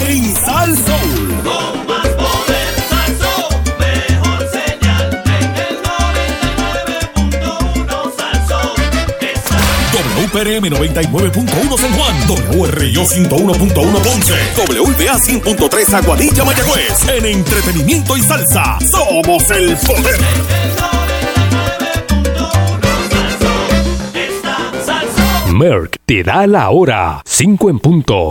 en Sal Soul. Con más poder, Salsón, mejor señal en el 99.1 Salsón. Está WPRM 99.1 San Juan, WRIO 101.1 Ponce, WBA 100.3 Aguadilla Mayagüez. En entretenimiento y salsa, somos el poder. el 99.1 Salsón. Está Salsón. Merck te da la hora. 5 en punto.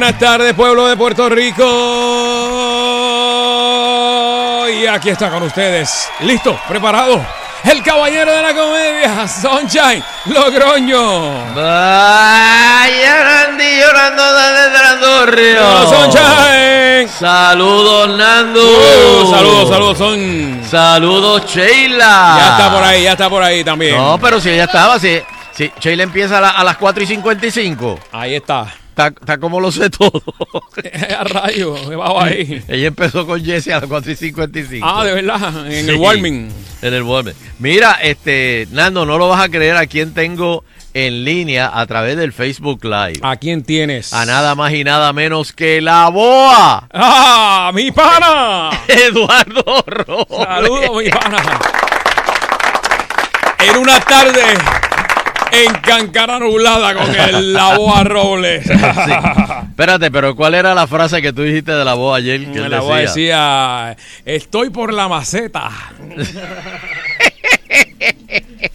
Buenas tardes, pueblo de Puerto Rico. Y aquí está con ustedes. Listo, preparado. El caballero de la comedia, Sunshine Logroño. Vaya Randy llorando desde Trandorrio. Hola, Sunshine. Saludos Nando. Uh, saludos, saludos, son. Saludos Sheila. Ya está por ahí, ya está por ahí también. No, pero si ella estaba, si, si Sheila empieza a, la- a las 4 y 55. Ahí está. Está, como lo sé todo. A rayo, me bajo ahí. ella empezó con Jesse a las 4 y 55. Ah, de verdad, en Sí. el warming. En el warming. Mira, este, Nando, no lo vas a creer a quién tengo en línea a través del Facebook Live. ¿A quién tienes? A nada más y nada menos que la boa. ¡Ah, mi pana! Eduardo Robles. Saludos, mi pana. En una tarde en Cancara nublada con el la boa Robles. Sí. Espérate, pero ¿cuál era la frase que tú dijiste de la voz ayer? Que la boa decía? decía, estoy por la maceta.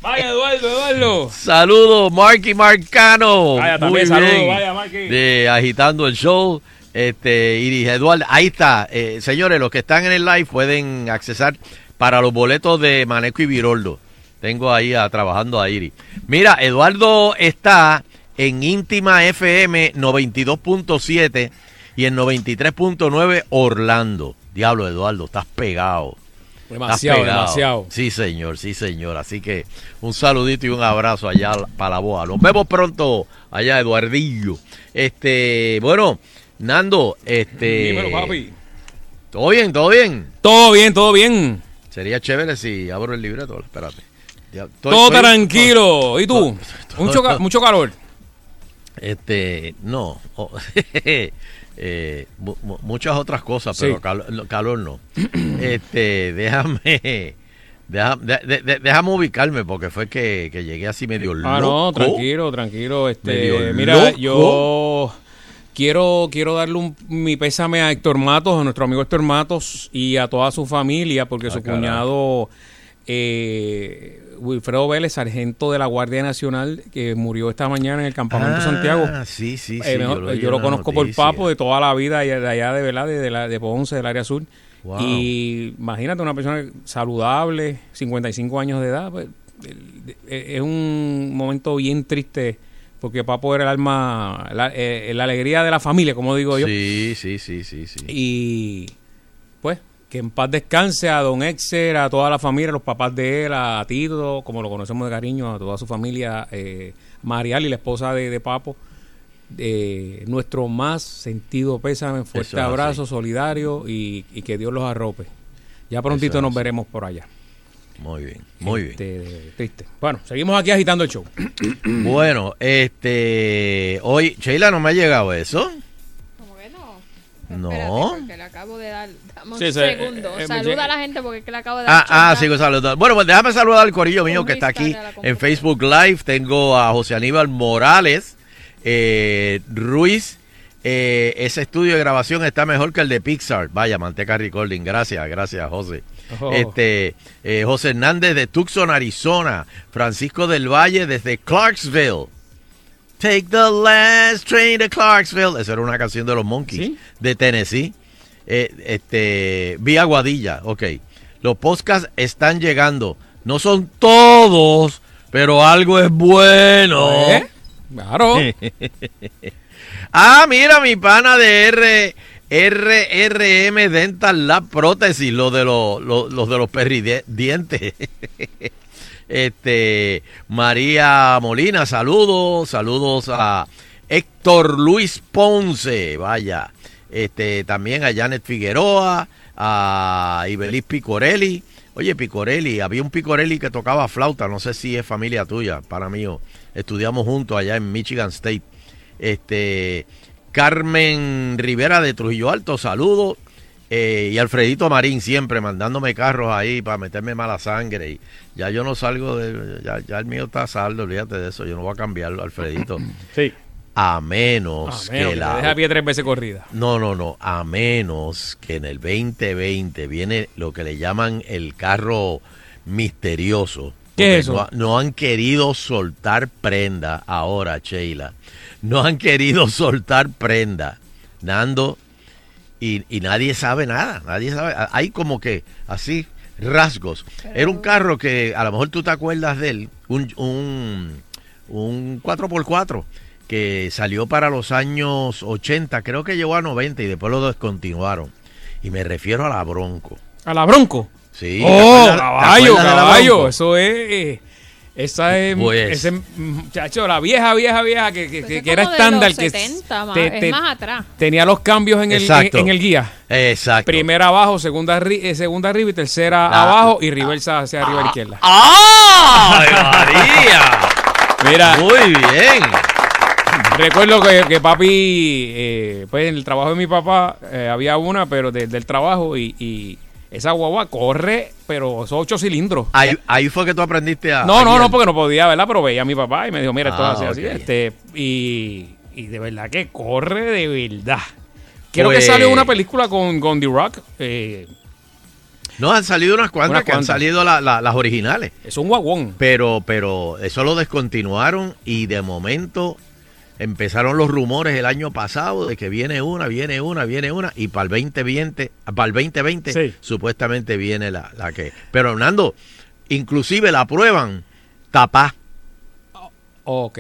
Vaya, Eduardo, Eduardo. Saludos, Marky Marcano. Vaya, Muy también saludos, bien. vaya, Marky. De Agitando el Show. Este, Iris Eduardo, ahí está. Eh, señores, los que están en el live pueden accesar para los boletos de Maneco y Viroldo. Tengo ahí a, trabajando a Iris. Mira, Eduardo está en Íntima FM 92.7 y en 93.9 Orlando. Diablo, Eduardo, estás pegado. Demasiado, Estás pegado. demasiado. Sí, señor, sí, señor. Así que un saludito y un abrazo allá para la boa. Nos vemos pronto allá, Eduardillo. Este, bueno, Nando, este. Dímelo, papi. ¿Todo bien? ¿Todo bien? Todo bien, todo bien. Sería chévere si abro el libreto. Espérate. Ya, estoy- todo estoy- tranquilo. ¿Y tú? todo- Mucho, ca- mucho calor. Este, no. oh, eh, mu- mu- muchas otras cosas, Sí. pero calor, no, calor no. este, déjame. deja- de- de- de- déjame ubicarme porque fue que, que llegué así medio loco. Ah, no, tranquilo, tranquilo. Este, mira, loco. yo quiero, quiero darle un- mi pésame a Héctor Matos, a nuestro amigo Héctor Matos y a toda su familia, porque Ah, su carajo. cuñado eh, Wilfredo Vélez, sargento de la Guardia Nacional, que murió esta mañana en el Campamento Ah, Santiago. Sí, sí, sí. Eh, vi yo lo conozco por noticia. Papo de toda la vida de allá de verdad, de, la, de Ponce, del área sur. Wow. Y imagínate una persona saludable, 55 años de edad, pues, el- eh, es un momento bien triste porque Papo era el alma, la, eh, la alegría de la familia, como digo yo. Sí, sí, sí, sí, sí. Y que en paz descanse a don Exer, a toda la familia, a los papás de él, a Tito, como lo conocemos de cariño, a toda su familia, eh, Marial y la esposa de, de Papo. Eh, nuestro más sentido pésame, fuerte Eso abrazo, solidario y, y que Dios los arrope. Ya prontito Eso nos veremos por allá. Muy bien, muy bien. Este, Triste. Bueno, seguimos aquí agitando el show. Bueno, este. Hoy, Sheila, ¿no me ha llegado eso? No. Espérate, porque le acabo de dar. Dame un Sí, sí, segundo. eh, eh, Saluda llega. a la gente porque es que le acabo de dar. Ah, ah, sigo saludando. Bueno, pues déjame saludar al corillo mío que está aquí en. Facebook Live. Tengo a José Aníbal Morales, eh, Ruiz, eh, ese estudio de grabación está mejor que el de Pixar. Vaya, Manteca Recording. Gracias, gracias, José. Oh. Este, eh, José Hernández de Tucson, Arizona. Francisco del Valle desde Clarksville. Take the last train to Clarksville. Esa era una canción de los Monkeys ¿Sí? de Tennessee. Eh, este, vía Guadilla, ok. Los podcasts están llegando. No son todos, pero algo es bueno. ¿Eh? Claro. Ah, mira, mi pana de R, RRM Dental Lab Prótesis, lo de los, los, los de los perridientes. Este, María Molina, saludos, saludos a Héctor Luis Ponce, vaya. Este, también a Janet Figueroa, a Ibelis Picorelli. Oye, Picorelli, había un Picorelli que tocaba flauta, no sé si es familia tuya, para mí. Estudiamos juntos allá en Michigan State. Este, Carmen Rivera de Trujillo Alto, saludos. Eh, y Alfredito Marín siempre mandándome carros ahí para meterme mala sangre. Y ya yo no salgo de. Ya, ya el mío está saldo, olvídate de eso. Yo no voy a cambiarlo, Alfredito. Sí. A menos menos que que la. te deja a pie tres veces corrida. No, no, no. A menos que en el 2020 viene lo que le llaman el carro misterioso. ¿Qué es eso? No, no han querido soltar prenda ahora, Sheila. No han querido soltar prenda. Nando. Y, y nadie sabe nada. Nadie sabe. Hay como que así rasgos. Era un carro que a lo mejor tú te acuerdas de él. Un, un, un 4x4 que salió para los años 80, creo que llegó a 90 y después lo descontinuaron. Y me refiero a la Bronco. A la Bronco. Sí, ¿te oh, caballo, caballo. Eso es. Esa es. Pues- ese, muchacho, la vieja, vieja, vieja que, que, Pues que- es que era estándar. los que 70, más- te- es más atrás. Tenía los cambios en el, en, el guía. Exacto. Primera abajo, segunda, eh, segunda arriba y tercera La- abajo y reversa hacia arriba a la izquierda. ¡Ay, María! Mira, Muy bien. recuerdo que, que papi, eh, pues en el trabajo de mi papá eh, había una, pero de- del trabajo y, y esa guagua corre, pero son ocho cilindros. Ahí, ahí fue que tú aprendiste a. No, a no, guiar. no, porque no podía, ¿verdad? Pero veía a mi papá y me dijo, mira, esto Ah, es así, así. ok. Este, y, y de verdad que corre de verdad. Creo Pues- que salió una película con, con The Rock. eh, No, han salido unas cuantas Unas que han salido la- la- las originales. es un guaguón. Pero, pero eso lo descontinuaron y de momento empezaron los rumores el año pasado de que viene una, viene una, viene una y para el 2020, para el 2020 Sí. supuestamente viene la, la que. Pero Hernando, inclusive la prueban tapá, Ok.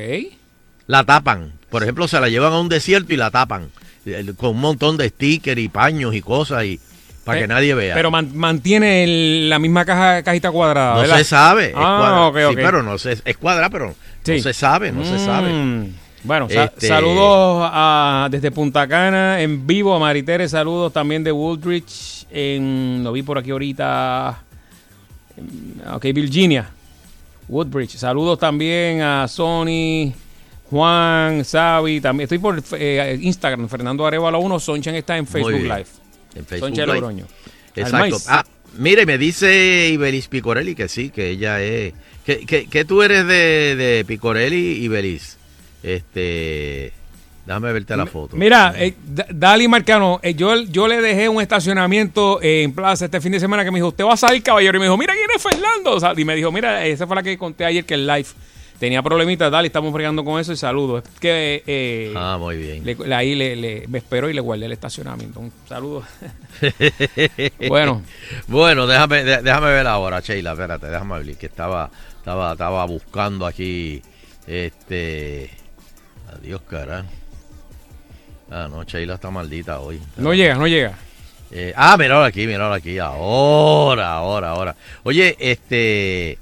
la tapan. Por ejemplo, se la llevan a un desierto y la tapan eh, con un montón de stickers y paños y cosas y para que Eh, nadie vea. Pero man- mantiene el- la misma caja, cajita cuadrada, no ¿verdad? se sabe. es Ah, cuadra. ok, Sí, ok. pero no se, es cuadra, pero Sí. no se sabe, no se sabe. Bueno, Este- saludos a- desde Punta Cana en vivo a Maritere, saludos también de Woodridge, en, lo vi por aquí ahorita, ok, Virginia, Woodbridge, saludos también a Sony, Juan, Sabi, también estoy por eh, Instagram, Fernando Arevalo 1, Sonchan está en Facebook. Live, En Facebook Soncha Live. Logroño. Exacto. Ah, mire, me dice Ibelis Picorelli que sí, que ella es. que, que, que tú eres de, de Picorelli, Ibelis? Este. Déjame verte la foto. Mira, eh, Dali Marcano, eh, yo, yo le dejé un estacionamiento en plaza este fin de semana que me dijo, ¿usted va a salir, caballero? Y me dijo, mira, ¿quién es Fernando? O sea, y me dijo, mira, esa fue la que conté ayer que el live tenía problemitas. Dali, estamos fregando con eso y saludos. Es que eh, Ah, muy bien. le- ahí le, le- me esperó y le guardé el estacionamiento. Un saludo. bueno, Bueno, déjame, déjame ver ahora, Sheila, espérate, déjame ver, que estaba, estaba, estaba buscando aquí, este, adiós, cara. Ah, no, Sheila está maldita hoy. no llega, no llega. Eh, ah, mira aquí, mira aquí, ahora, ahora, ahora. Oye, este,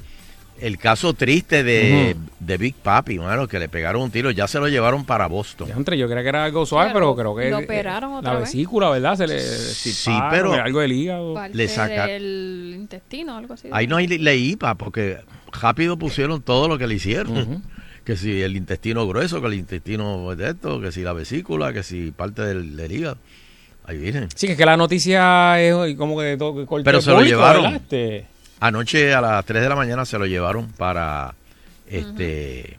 el caso triste de, de Big Papi, mano, que le pegaron un tiro, ya se lo llevaron para Boston. Entre, yo creía que era algo suave, pero, Pero creo que lo eh, operaron otra la vez. vesícula, ¿verdad? Se le Sí, pero- algo del hígado. Le saca- del intestino, algo así. Ahí no hay leí, pa, porque rápido pusieron todo lo que le hicieron. Que si el intestino grueso, que el intestino de esto, que si la vesícula, que si parte del, del hígado. Ahí vienen. Sí, que es que la noticia es como que de todo que corte Pero se lo llevaron. Este, Anoche a las 3 de la mañana se lo llevaron para este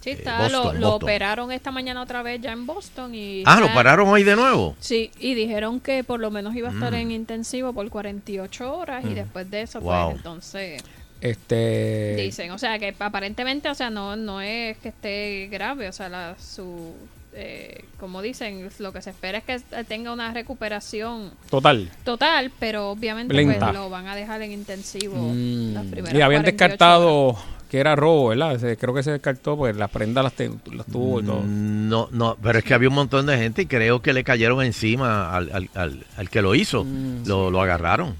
Sí, Eh, está, Boston, lo, lo Boston. operaron esta mañana otra vez ya en Boston y... Ah, ¿lo pararon hoy de nuevo? Sí, y dijeron que por lo menos iba a estar Mm. en intensivo por 48 horas y después de eso, Wow. pues entonces Este. dicen, o sea, que aparentemente, o sea, no no es que esté grave, o sea, la, su, eh, como dicen, lo que se espera es que tenga una recuperación Total. total, pero obviamente pues, lo van a dejar en intensivo Mm. las primeras Y habían 48 descartado que era robo, ¿verdad? Creo que se descartó, pues las prendas las, las tuvo y todo. Mm, No, no, pero es que había un montón de gente y creo que le cayeron encima al, al- al- al que lo hizo. Mm, lo, lo agarraron.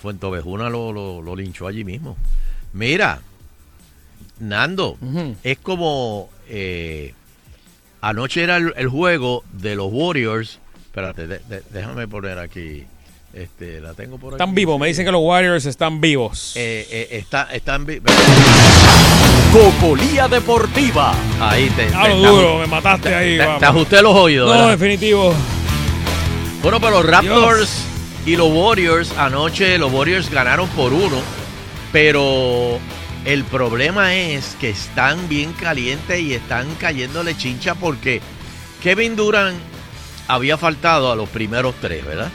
Fuentovejuna lo, lo, lo linchó allí mismo. Mira, Nando, es como eh, anoche era el, el juego de los Warriors. Espérate, de- de- déjame poner aquí. Este, la tengo por aquí. Están vivos, me dicen que los Warriors están vivos. Eh, eh, está, están vi- Cocolía Deportiva. Ahí te, Ah, te- duro, me mataste ahí. te- vamos. te ajusté los oídos. no, ¿verdad? definitivo. Bueno, pero los Raptors y los Warriors, anoche los Warriors ganaron por uno, pero el problema es que están bien calientes y están cayéndole chincha porque Kevin Durant había faltado a los primeros tres, ¿verdad?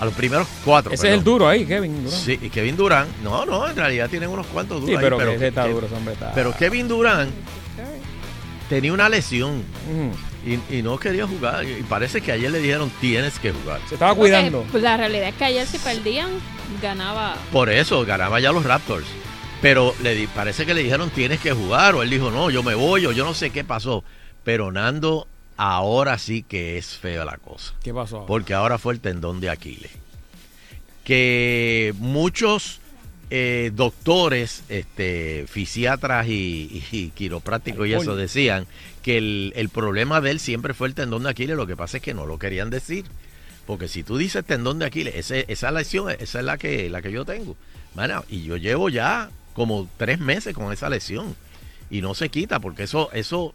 A los primeros cuatro. Ese es el duro ahí, Kevin. Durant. Sí, y Kevin Durant, no, no, en realidad tienen unos cuantos duros Sí, ahí, pero, pero, que está que- duro, hombre está. pero Kevin Durant tenía una lesión Ujú. Y, y no quería jugar y parece que ayer le dijeron tienes que jugar. Se estaba Porque, cuidando. pues, la realidad es que ayer si perdían, ganaba. Por eso ganaba ya los Raptors. Pero le di- parece que le dijeron tienes que jugar o él dijo no, yo me voy o yo no sé qué pasó. Pero Nando, ahora sí que es fea la cosa. ¿Qué pasó? ahora? Porque ahora fue el tendón de Aquiles. Que muchos eh, doctores, este, fisiatras y, y quiroprácticos y eso decían que el, el problema de él siempre fue el tendón de Aquiles. Lo que pasa es que no lo querían decir. Porque si tú dices tendón de Aquiles, ese- esa lesión, esa es la que, la que yo tengo. Mano, y yo llevo ya como tres meses con esa lesión. Y no se quita, porque eso, eso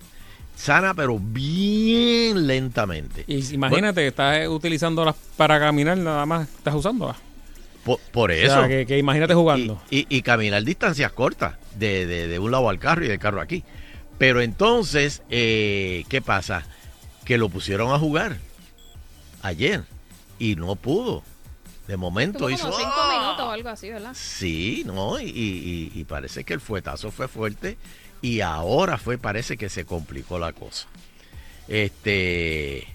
sana, pero bien lentamente. Y imagínate, estás utilizándolas para caminar, nada más estás usándolas. Por, por O eso. sea, que, que imagínate y, jugando. y- y caminar distancias cortas, de, de- de un lado al carro y del carro aquí. Pero entonces, eh, ¿qué pasa? Que lo pusieron a jugar ayer y no pudo. De momento Tuvo hizo. como cinco ¡ah! minutos o algo así, ¿verdad? Sí, no, y, y- y parece que el fuetazo fue fuerte y ahora fue, parece que se complicó la cosa. Este,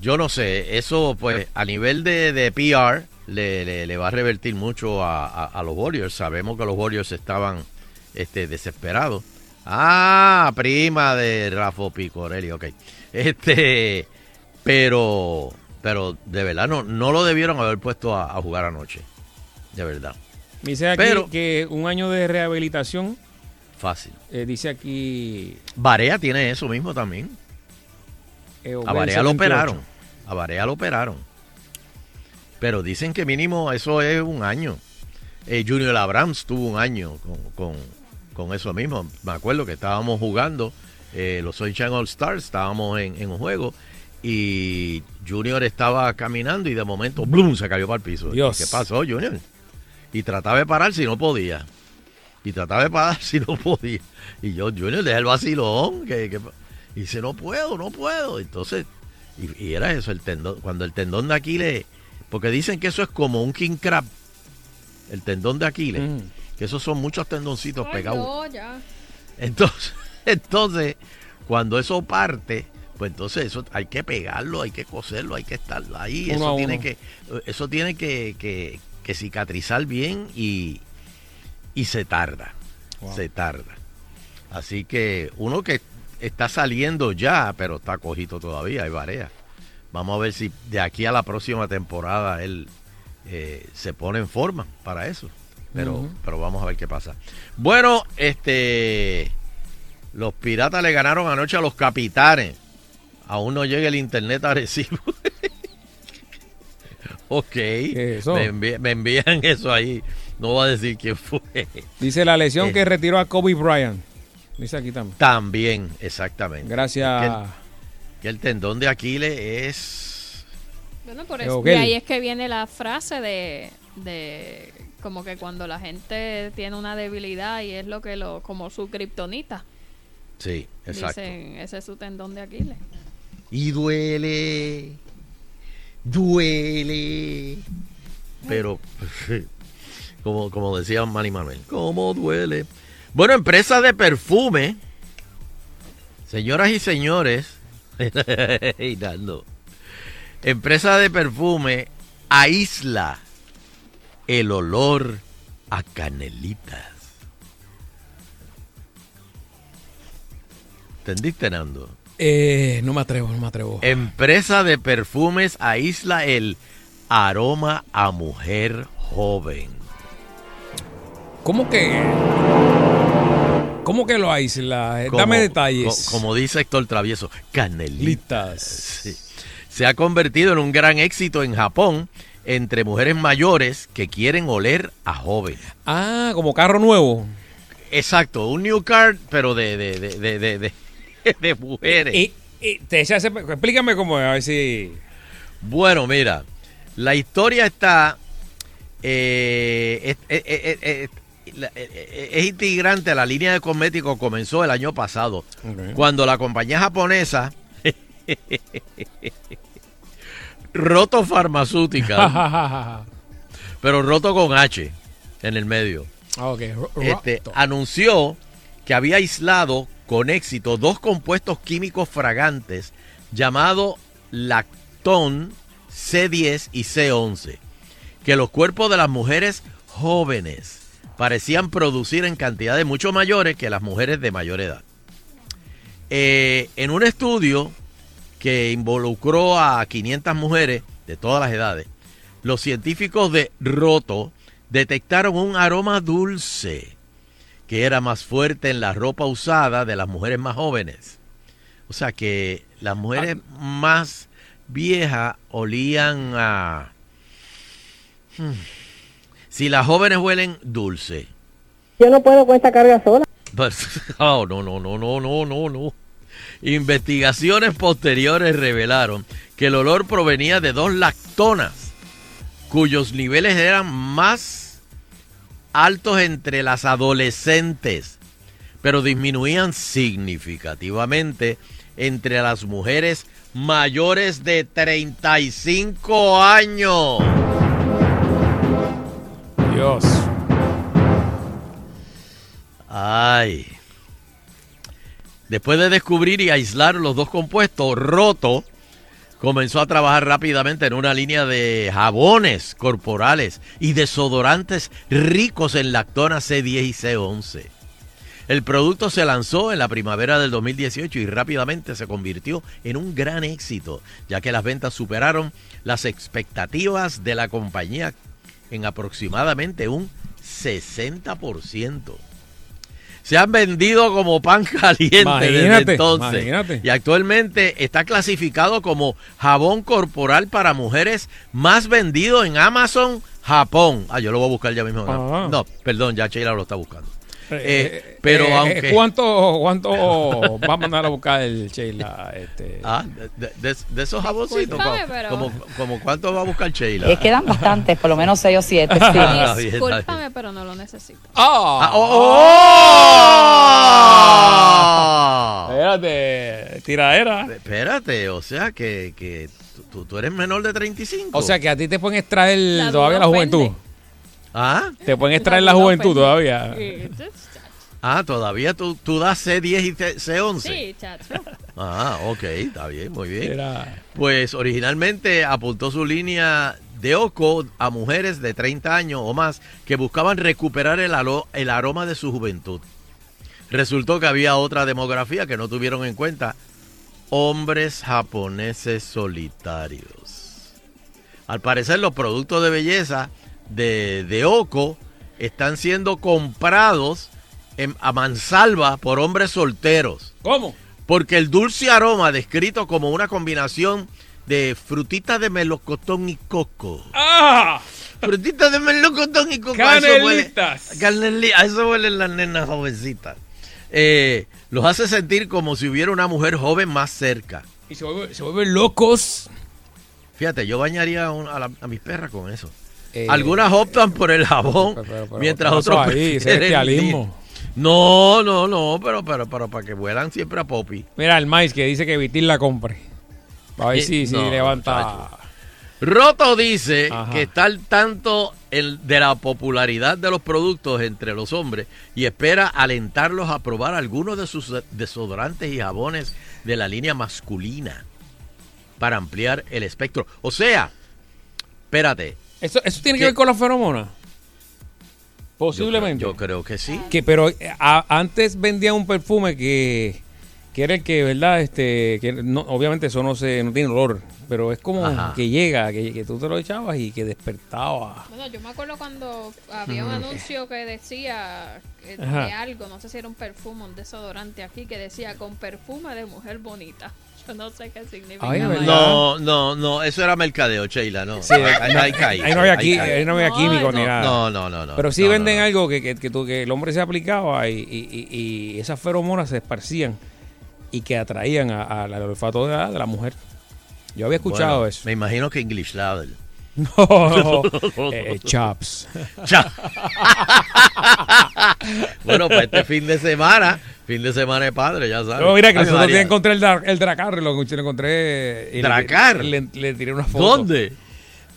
yo no sé, eso pues a nivel de, de PR le, le- le va a revertir mucho a, a- a los Warriors. Sabemos que los Warriors estaban este, desesperados. Ah, prima de Rafa Picorelli, ok. Este, pero, pero de verdad no, no lo debieron haber puesto a, a jugar anoche. De verdad. Dice aquí pero- que un año de rehabilitación, Fácil. eh, dice aquí... Barea tiene eso mismo también. eh, A Barea lo 78. operaron. A Barea lo operaron. Pero dicen que mínimo eso es un año. Eh, Junior Abrams tuvo un año con, con- con eso mismo. Me acuerdo que estábamos jugando eh, los Sunshine All Stars, estábamos en, en un juego y Junior estaba caminando y de momento ¡blum! se cayó para el piso. Dios. ¿Qué pasó, Junior? Y trataba de parar si no podía. Y trataba de parar si no podía. Y yo, Junior, deja el vacilón. Que, que- y dice, no puedo, no puedo. Entonces, y, y era eso, el tendón. Cuando el tendón de Aquiles, porque dicen que eso es como un king crab, el tendón de Aquiles, Mm. Que esos son muchos tendoncitos Ay, pegados. no, ya. Entonces, entonces, cuando eso parte, pues entonces eso hay que pegarlo, hay que coserlo, hay que estar ahí. Uno eso tiene que, eso tiene que, que- que cicatrizar bien y, y se tarda. Wow. Se tarda. Así que uno que está saliendo ya, pero está cojito todavía, hay Barea. Vamos a ver si de aquí a la próxima temporada él eh, se pone en forma para eso. Pero, pero vamos a ver qué pasa. Bueno, este los piratas le ganaron anoche a los capitanes. Aún no llega el internet a Recibo. ok. es eso? Me, envi- me envían eso ahí. No voy a decir quién fue. Dice la lesión Eh. que retiró a Kobe Bryant. Dice aquí también. También, exactamente. Gracias. Que el, que el tendón de Aquiles es. Bueno, por eso. De ahí es que viene la frase de, de como que cuando la gente tiene una debilidad y es lo que lo, como su kriptonita. Sí, exacto. Dicen, ese es su tendón de Aquiles. Y duele. Duele. Pero, como, como decía Manny Manuel, ¿cómo duele? Bueno, empresa de perfume. Señoras y señores. Empresa de perfume aísla el olor a canelitas. ¿Entendiste, Nando? Eh, no me atrevo, no me atrevo. Empresa de perfumes aísla el aroma a mujer joven. ¿Cómo que? ¿Cómo que lo aísla? Eh, Como- Dame detalles. co- como dice Héctor Travieso, canelitas. Sí. Se ha convertido en un gran éxito en Japón entre mujeres mayores que quieren oler a joven. Ah, como carro nuevo. Exacto, un new car, pero de, de, de, de, de, de- de mujeres. Y, y te ese- explícame cómo es, a ver si. Bueno, mira, la historia está. eh, es, es- es- es- la- es- es integrante a la línea de cosméticos comenzó el año pasado, cuando la compañía japonesa Roto Farmacéutica, pero Roto con H en el medio, Ah, ok. ro- este, anunció que había aislado con éxito dos compuestos químicos fragantes llamados lactón C10 y C11, que los cuerpos de las mujeres jóvenes parecían producir en cantidades mucho mayores que las mujeres de mayor edad. Eh, en un estudio que involucró a 500 mujeres de todas las edades, los científicos de Roto detectaron un aroma dulce que era más fuerte en la ropa usada de las mujeres más jóvenes. O sea que las mujeres más viejas olían a... Hmm. Si las jóvenes huelen dulce. Yo no puedo con esta carga sola. Pues, oh, no, no, no, no, no, no, no. Investigaciones posteriores revelaron que el olor provenía de dos lactonas, cuyos niveles eran más altos entre las adolescentes, pero disminuían significativamente entre las mujeres mayores de 35 años. Dios. Ay. Después de descubrir y aislar los dos compuestos, Roto comenzó a trabajar rápidamente en una línea de jabones corporales y desodorantes ricos en lactona C10 y C11. El producto se lanzó en la primavera del 2018 y rápidamente se convirtió en un gran éxito, ya que las ventas superaron las expectativas de la compañía en aproximadamente un 60%. Se han vendido como pan caliente desde entonces. imagínate. Y actualmente está clasificado como jabón corporal para mujeres más vendido en Amazon, Japón. Ah, yo lo voy a buscar ya mismo. Ah. No, perdón, ya Sheila lo está buscando. Eh, Eh, pero eh, aunque... ¿Cuánto, cuánto va a mandar a buscar el Sheila? Este, Ah, de, de- de esos jaboncitos. Como, pero- como, como cuánto va a buscar Sheila. Es que dan bastantes, por lo menos seis o siete. sí. Ah. Discúlpame, pero no lo necesito. ¡Ah! Ah, oh, oh. Espérate, tiradera. Espérate, o sea que, que tú, tú eres menor de 35. O sea que a ti te pueden extraer La todavía la juventud. Ah, Te pueden extraer la juventud todavía. Ah, todavía tú, tú das C10 y C- C11. Sí, chacho. Ah, ok, está bien, muy bien. Era- Pues originalmente apuntó su línea de Oco a mujeres de 30 años o más que buscaban recuperar el, alo- el aroma de su juventud. Resultó que había otra demografía que no tuvieron en cuenta. Hombres japoneses solitarios. Al parecer los productos de belleza de, de Oco están siendo comprados en- a mansalva por hombres solteros. ¿Cómo? Porque el dulce aroma, descrito como una combinación de frutitas de melocotón y coco. ¡Ah! Frutitas de melocotón y coco. a eso huele- Canelitas. A eso huelen las nenas jovencitas. Eh, los hace sentir como si hubiera una mujer joven más cerca. Y se, vuelve- se vuelven locos. Fíjate, yo bañaría la- a mis perras con eso. Eh, Algunas optan por el jabón, pero- pero- pero- mientras ¿qué otros ahí? Prefieren No, no, no, pero, pero, pero para que vuelan siempre a Poppy. Mira, el maíz que dice que Vitil la compre. A ver Eh, si, levanta. Roto dice Ajá. que está al tanto el, de la popularidad de los productos entre los hombres y espera alentarlos a probar algunos de sus desodorantes y jabones de la línea masculina para ampliar el espectro. O sea, espérate. ¿Eso, eso tiene que ¿Qué? ver con las feromonas? yo Posiblemente. creo- Yo, creo que sí. que pero a- antes vendían un perfume que, que era el que, ¿verdad? Este, que no, obviamente eso no se no tiene olor, pero es como Ajá. que llega, que, que tú te lo echabas y que despertaba. Bueno, yo me acuerdo cuando había un anuncio que decía eh, de algo, no sé si era un perfume, un desodorante aquí, que decía con perfume de mujer bonita. Yo no sé qué significa. No, no, no, eso era mercadeo, Sheila, no. Sí, ahí, ahí caí, ahí no había, ahí no había No, químico ni no. nada. No, no, no, no. Pero sí no, venden no. algo que, que, que, tú- que el hombre se aplicaba y, y- y- y esas feromonas se esparcían y que atraían a- al olfato de la, de la mujer. Yo había escuchado Bueno, eso. Me imagino que English Level. No, eh, chops. Cha. bueno, pues este fin de semana, fin de semana de padre, ya sabes. No, mira que nosotros día encontré el, el Dracar, lo, lo encontré. y le- ¿Dracar? Le, le tiré una foto. ¿Dónde?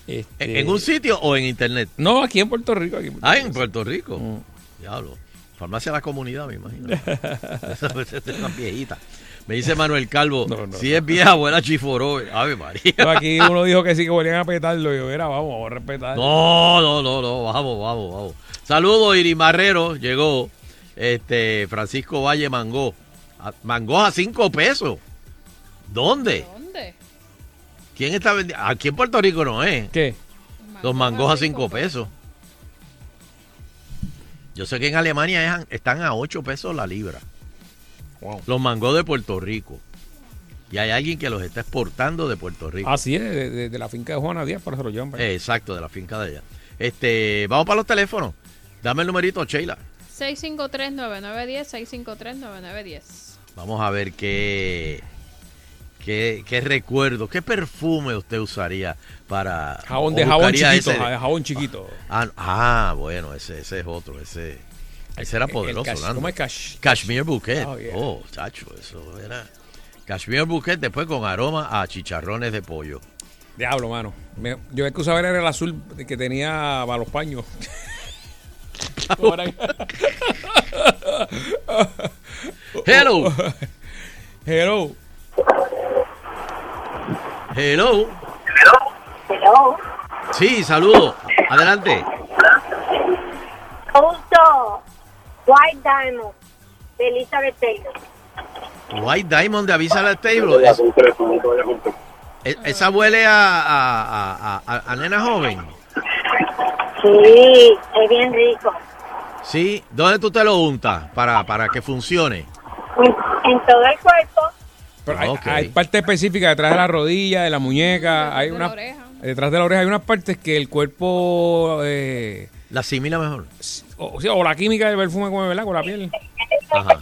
Este, ¿En, un sitio o en internet? No, aquí en Puerto Rico. Aquí en Puerto Ah, Rico. en Puerto Rico. Mm. Diablo. Farmacia de la comunidad, me imagino. Esa es una viejita. Me dice Manuel Calvo, No, no, si es vieja, abuela chiforó. Ave María. Aquí uno dijo que sí que volvían a petarlo. Y yo, era, vamos, vamos a respetar. No, no, no, no, vamos, vamos, vamos. Saludos, Iri Marrero, llegó. Este, Francisco Valle Mangó. A- Mangó a cinco pesos. ¿Dónde? ¿Dónde? ¿Quién está vendiendo? Aquí en Puerto Rico no es. ¿Qué? Los mangos a cinco pesos. Yo sé que en Alemania es- están a 8 pesos la libra. Los mangos de Puerto Rico. Y hay alguien que los está exportando de Puerto Rico. Así es, de, de- de la finca de Juana Díaz, para allá. Eh, exacto, de la finca de allá. Este, vamos para los teléfonos. Dame el numerito, Sheila. 653-9910, 653-9910. Vamos a ver qué, qué, qué recuerdo, qué perfume usted usaría para... Jabón de jabón chiquito, ese- jabón chiquito. Ah, ah, bueno, ese, ese es otro, ese, ese era El- el poderoso, cash-. ¿Cómo es cash? Cashmere Bouquet. Oh, yeah. Oh, chacho, eso era. Cashmere Bouquet después con aroma a chicharrones de pollo. Diablo, mano. Me- yo el que usaba era el azul que tenía para los paños. Ahora- Hello, Hello. hello. Hello. Sí, saludo. Adelante. Justo. White Diamond. De Elizabeth Taylor. White Diamond de al Table. Es- esa huele a, a, a, a- a nena joven. Sí, es bien rico. Sí. ¿Dónde tú te lo untas para, para que funcione? En, en todo el cuerpo. Pero hay, Ok. hay parte específica detrás de la rodilla, de la muñeca. Hay de una, la oreja. detrás de la oreja hay unas partes que el cuerpo. eh, La asimila mejor. O, sea, o la química del perfume, como ¿verdad? Con la piel. Ajá.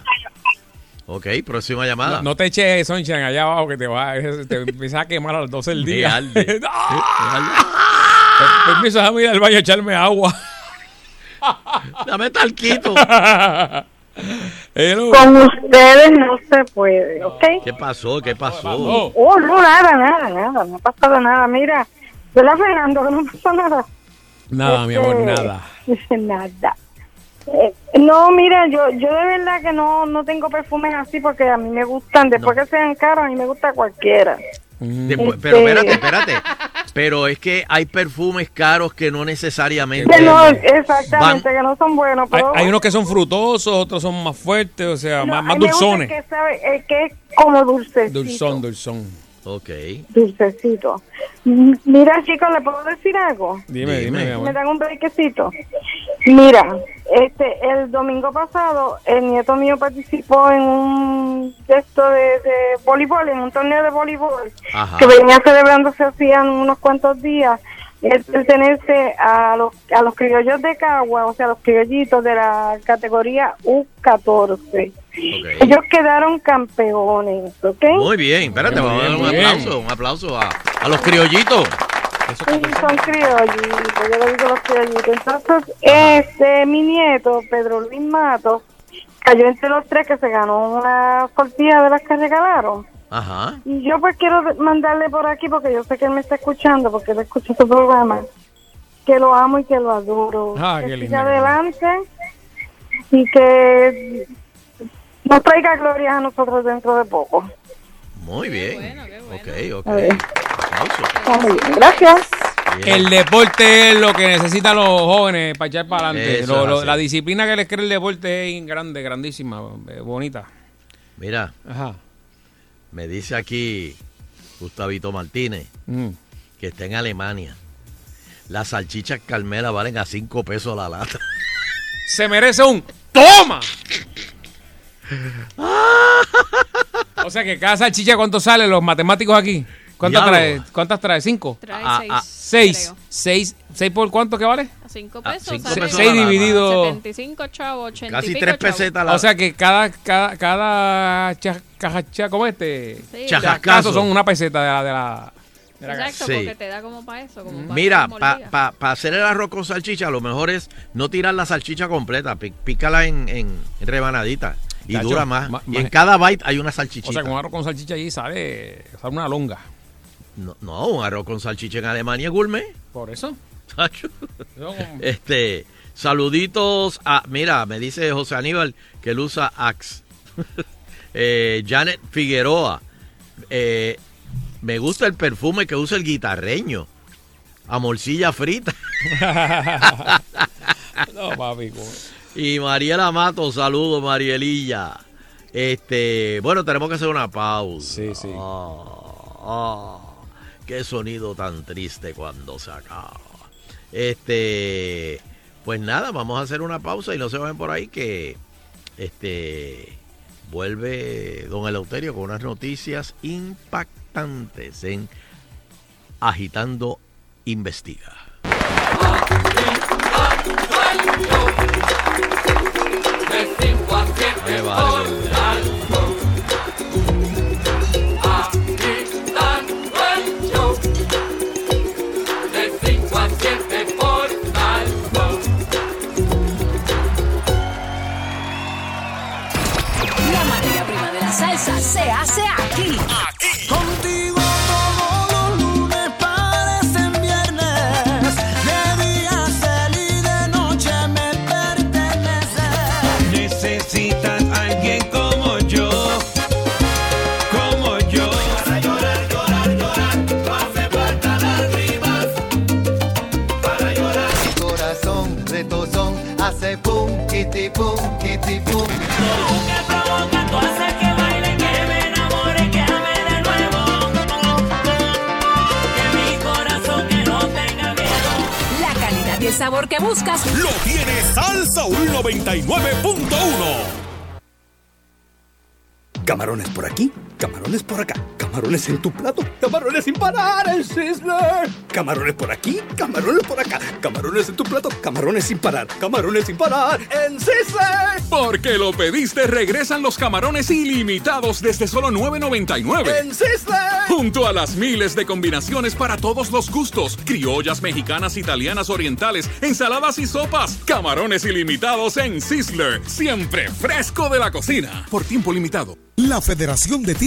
Ok, próxima llamada. No, no te eches sunshine allá abajo que te va te empiezas a quemar a las 12 del día. ¡Ah! Permiso, déjame ir al baño a echarme agua. Dame talquito. Hello. Con ustedes no se puede, ¿ok? ¿Qué pasó? ¿Qué pasó? pasó? Oh, no, nada, nada, nada. No ha pasado nada. Mira, ¿verdad, Fernando? Que no pasó nada. Nada, mi amor, Este, nada. Nada. Eh, no, mira, yo yo de verdad que no no tengo perfumes así porque a mí me gustan, después que sean caros, a mí me gusta cualquiera. Mm. Después- pero Este- espérate, espérate. Pero es que hay perfumes caros que no necesariamente. Que no, exactamente, que no son buenos. Hay, Pero, hay unos que son frutosos, otros son más fuertes, o sea, no, más, a más mí me gusta dulzones. El que, sabe, el que es como dulcecito. Dulzón, dulzón. Ok. Dulcecito. Mira, chicos, ¿le puedo decir algo? Dime, dime, Me dan un brequecito. Mira, este, el domingo pasado, el nieto mío participó en un gesto de, de voleibol, en un torneo de voleibol, Ajá. que venía celebrándose hacían unos cuantos días. Él pertenece a los, a los criollos de Cagua, o sea, los criollitos de la categoría U14. Ok. Ellos quedaron campeones, ¿ok? Muy bien, espérate, Muy vamos a dar un aplauso, un aplauso a, a los criollitos. Eso Sí, son criollitos, yo le digo los criollitos. Entonces, este, mi nieto, Pedro Luis Matos, cayó entre los tres que se ganó una tortilla de las que regalaron. Ajá. Y yo pues quiero mandarle por aquí porque yo sé que él me está escuchando, porque él escucha su programa, que lo amo y que lo adoro. Ah, que qué siga linda. adelante y que nos traiga gloria a nosotros dentro de poco. Muy bien. bueno, qué bueno. Ok, ok. Gracias. Bien. El deporte es lo que necesitan los jóvenes para echar para adelante. Lo- lo- la disciplina que les cree el deporte es grande, grandísima, eh, bonita. Mira, Ajá. me dice aquí Gustavito Martínez Mm. que está en Alemania. Las salchichas Carmela valen a 5 pesos la lata. Se merece un ¡Toma! o sea que cada salchicha, ¿cuánto sale los matemáticos aquí? ¿Cuántas Diablo. trae? ¿Cuántas trae? ¿Cinco? Trae Ah, seis. ah, Seis. creo. Seis. ¿Seis por cuánto que vale? A cinco Ah, pesos. cinco sale pesos Seis dividido- 75 chavos, 80 Casi y pico 3 chavos. pesetas la O sea que cada, cada, cada cha- caja, cha- ¿cómo este? Sí, Chaja- son una peseta de la, de la, de la Exacto, Sí. porque te da como para eso. Como para Mira, para hacer el arroz con salchicha, lo mejor es no tirar la salchicha completa, pi- pícala en, en, en rebanadita y Chacho, dura más. y en cada bite hay una O salchichita. sea, con arroz con salchicha allí sale, sale una longa. no, no, un arroz con salchicha en Alemania es gourmet. Por eso. chacho. Este, saluditos a, mira, me dice José Aníbal que él usa Axe. Eh, Janet Figueroa, eh, me gusta el perfume que usa el guitarreño. A morcilla frita. no, papi. Y Mariela Mato, saludos, Marielilla. Este, bueno, tenemos que hacer una pausa. Sí, sí. Ah, ah, qué sonido tan triste cuando se acaba. Este, pues nada, vamos a hacer una pausa y no se vayan por ahí que este vuelve don Eleuterio con unas noticias impactantes en Agitando Investiga. Ahí va, Eleuterio. Sabor que buscas Lo tiene Salsa 99.1. Camarones por aquí, camarones por acá, camarones en tu plato, camarones sin parar en Sizzler. Camarones por aquí, camarones por acá, camarones en tu plato, camarones sin parar, camarones sin parar en Sizzler. Porque lo pediste, regresan los camarones ilimitados desde solo 9.99. En Sizzler. Junto a las miles de combinaciones para todos los gustos, criollas, mexicanas, italianas, orientales, ensaladas y sopas, camarones ilimitados en Sizzler, siempre fresco de la cocina, por tiempo limitado. La Federación de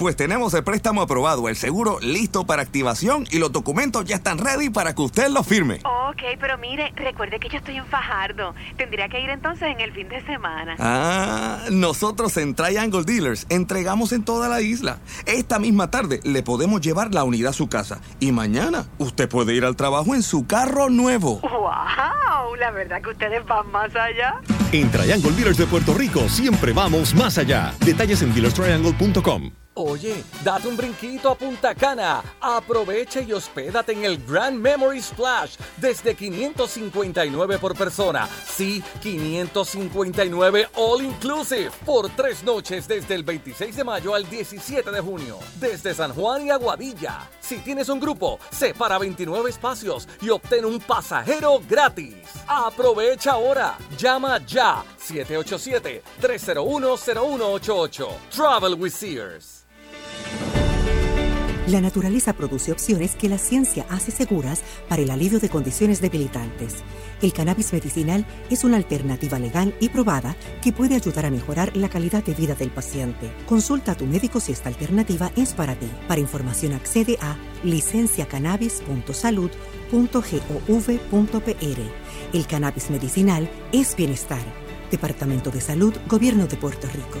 Pues tenemos el préstamo aprobado, el seguro listo para activación y los documentos ya están ready para que usted los firme. Ok, pero mire, recuerde que yo estoy en Fajardo. Tendría que ir entonces en el fin de semana. Ah, nosotros en Triangle Dealers entregamos en toda la isla. Esta misma tarde le podemos llevar la unidad a su casa y mañana usted puede ir al trabajo en su carro nuevo. ¡Wow! La verdad que ustedes van más allá. En Triangle Dealers de Puerto Rico siempre vamos más allá. Detalles en dealerstriangle.com. Oye, date un brinquito a Punta Cana. Aprovecha y hospédate en el Grand Memory Splash desde 559 por persona. Sí, 559 all inclusive por tres noches desde el 26 de mayo al 17 de junio. Desde San Juan y Aguadilla. Si tienes un grupo, separa 29 espacios y obtén un pasajero gratis. Aprovecha ahora. Llama ya 787-301-0188. Travel with Sears. La naturaleza produce opciones que la ciencia hace seguras para el alivio de condiciones debilitantes. El cannabis medicinal es una alternativa legal y probada que puede ayudar a mejorar la calidad de vida del paciente. Consulta a tu médico si esta alternativa es para ti. Para información accede a licenciacannabis.salud.gov.pr. El cannabis medicinal es bienestar. Departamento de Salud, Gobierno de Puerto Rico.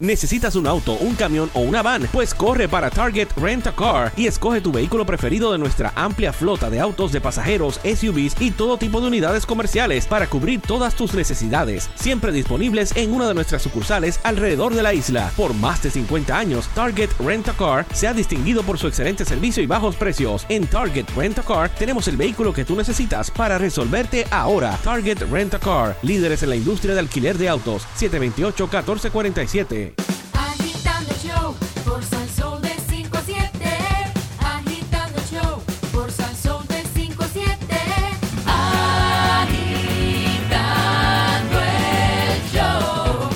¿Necesitas un auto, un camión o una van? Pues corre para Target Rent a Car y escoge tu vehículo preferido de nuestra amplia flota de autos de pasajeros, SUVs y todo tipo de unidades comerciales para cubrir todas tus necesidades. Siempre disponibles en una de nuestras sucursales alrededor de la isla. Por más de 50 años, Target Rent a Car se ha distinguido por su excelente servicio y bajos precios. En Target Rent a Car tenemos el vehículo que tú necesitas para resolverte ahora. Target Rent a Car, líderes en la industria de alquiler de autos. 728-1447. Agitando show por Salsón de 5 a 7. Agitando el show por Salsón de 5 a 7. Agitando el show.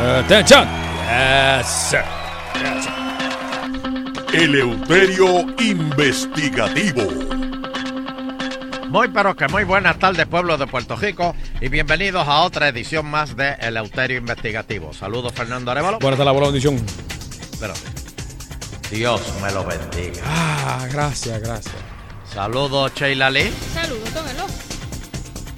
Oh. Attention. Yes, sir. Eleuterio Investigativo. Muy pero que muy buenas tardes pueblo de Puerto Rico y bienvenidos a otra edición más de Eleuterio Investigativo. Saludos Fernando Arevalo. Buenas tardes, la buena bendición. Espérate. Dios me lo bendiga. Ah, gracias, gracias. Saludos Sheila Lee. Saludos, don Elo.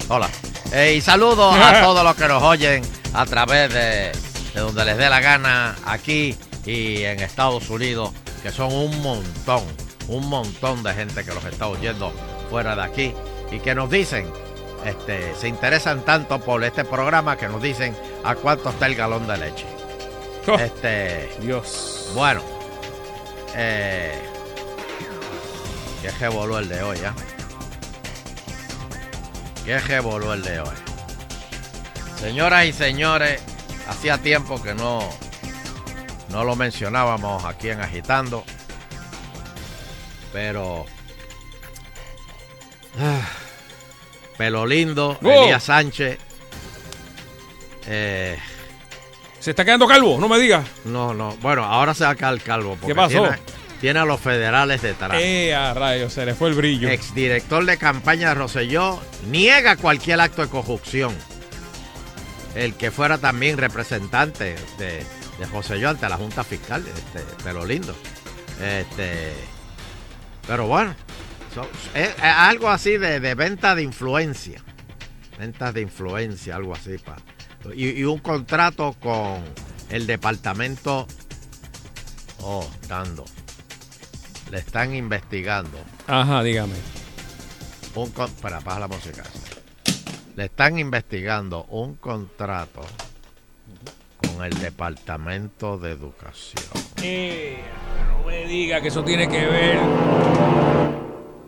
Hola. Eh, y saludos a todos los que nos oyen a través de, de donde les dé la gana aquí y en Estados Unidos, que son un montón, un montón de gente que los está oyendo fuera de aquí y que nos dicen, este, se interesan tanto por este programa que nos dicen a cuánto está el galón de leche. Este, Dios. Bueno, eh, que voló el de hoy, ¿ah? Que voló el de hoy. Señoras y señores, hacía tiempo que no, no lo mencionábamos aquí en Agitando. Pero. ah, pelo lindo, ¡Oh! Elías Sánchez. Eh, ¿Se está quedando calvo? No me digas. no, no. Bueno, ahora se va a quedar calvo. porque ¿Qué pasó? Tiene, tiene a los federales detrás. Eh, a rayos, se le fue el brillo. Exdirector de campaña de Roselló niega cualquier acto de corrupción. El que fuera también representante de, de Roselló ante la Junta Fiscal, este, pero lindo. Este, pero bueno, so- es, es algo así de, de venta de influencia. Ventas de influencia, algo así. pa- y, y un contrato con el departamento. Oh, dando. Le están investigando. Ajá, dígame. Un baja la música. Le están investigando un contrato con el Departamento de Educación. Eh, no me diga que eso tiene que ver.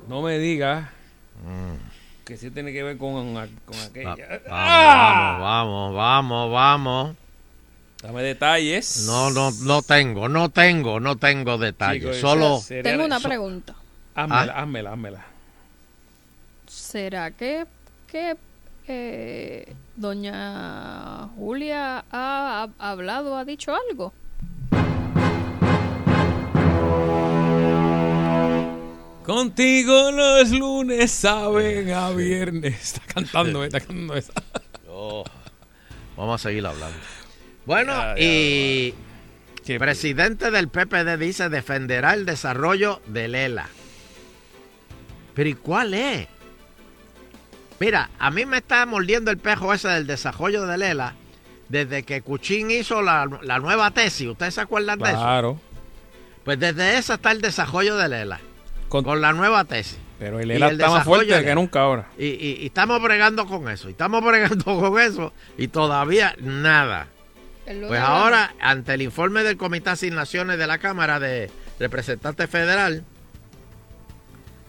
No me diga que sí tiene que ver con, con aquella. Vamos, vamos, vamos, vamos. Dame detalles. No, no, no tengo, no tengo, no tengo detalles. Chico, Solo. Tengo una so- pregunta. Házmela, Ah. házmela, házmela. ¿Será que, que eh, doña Julia ha, ha hablado, ha dicho algo? Contigo los lunes saben a viernes. Está cantando, eh, está cantando esa. Oh, vamos a seguir hablando. Bueno, Ya, ya, y presidente del PPD dice defenderá el desarrollo de Lela. Pero ¿y cuál es? Mira, a mí me está mordiendo el pejo ese del desarrollo de Lela desde que Cuchín hizo la, la nueva tesis. ¿Ustedes se acuerdan de eso? Claro. Pues desde esa está el desarrollo de Lela. Con, la nueva tesis. Pero el ELA el está más fuerte de- que nunca ahora. Y, y- y estamos bregando con eso. Y estamos bregando con eso. Y todavía nada. Pues ahora, ante el informe del Comité de Asignaciones de la Cámara de Representantes Federal,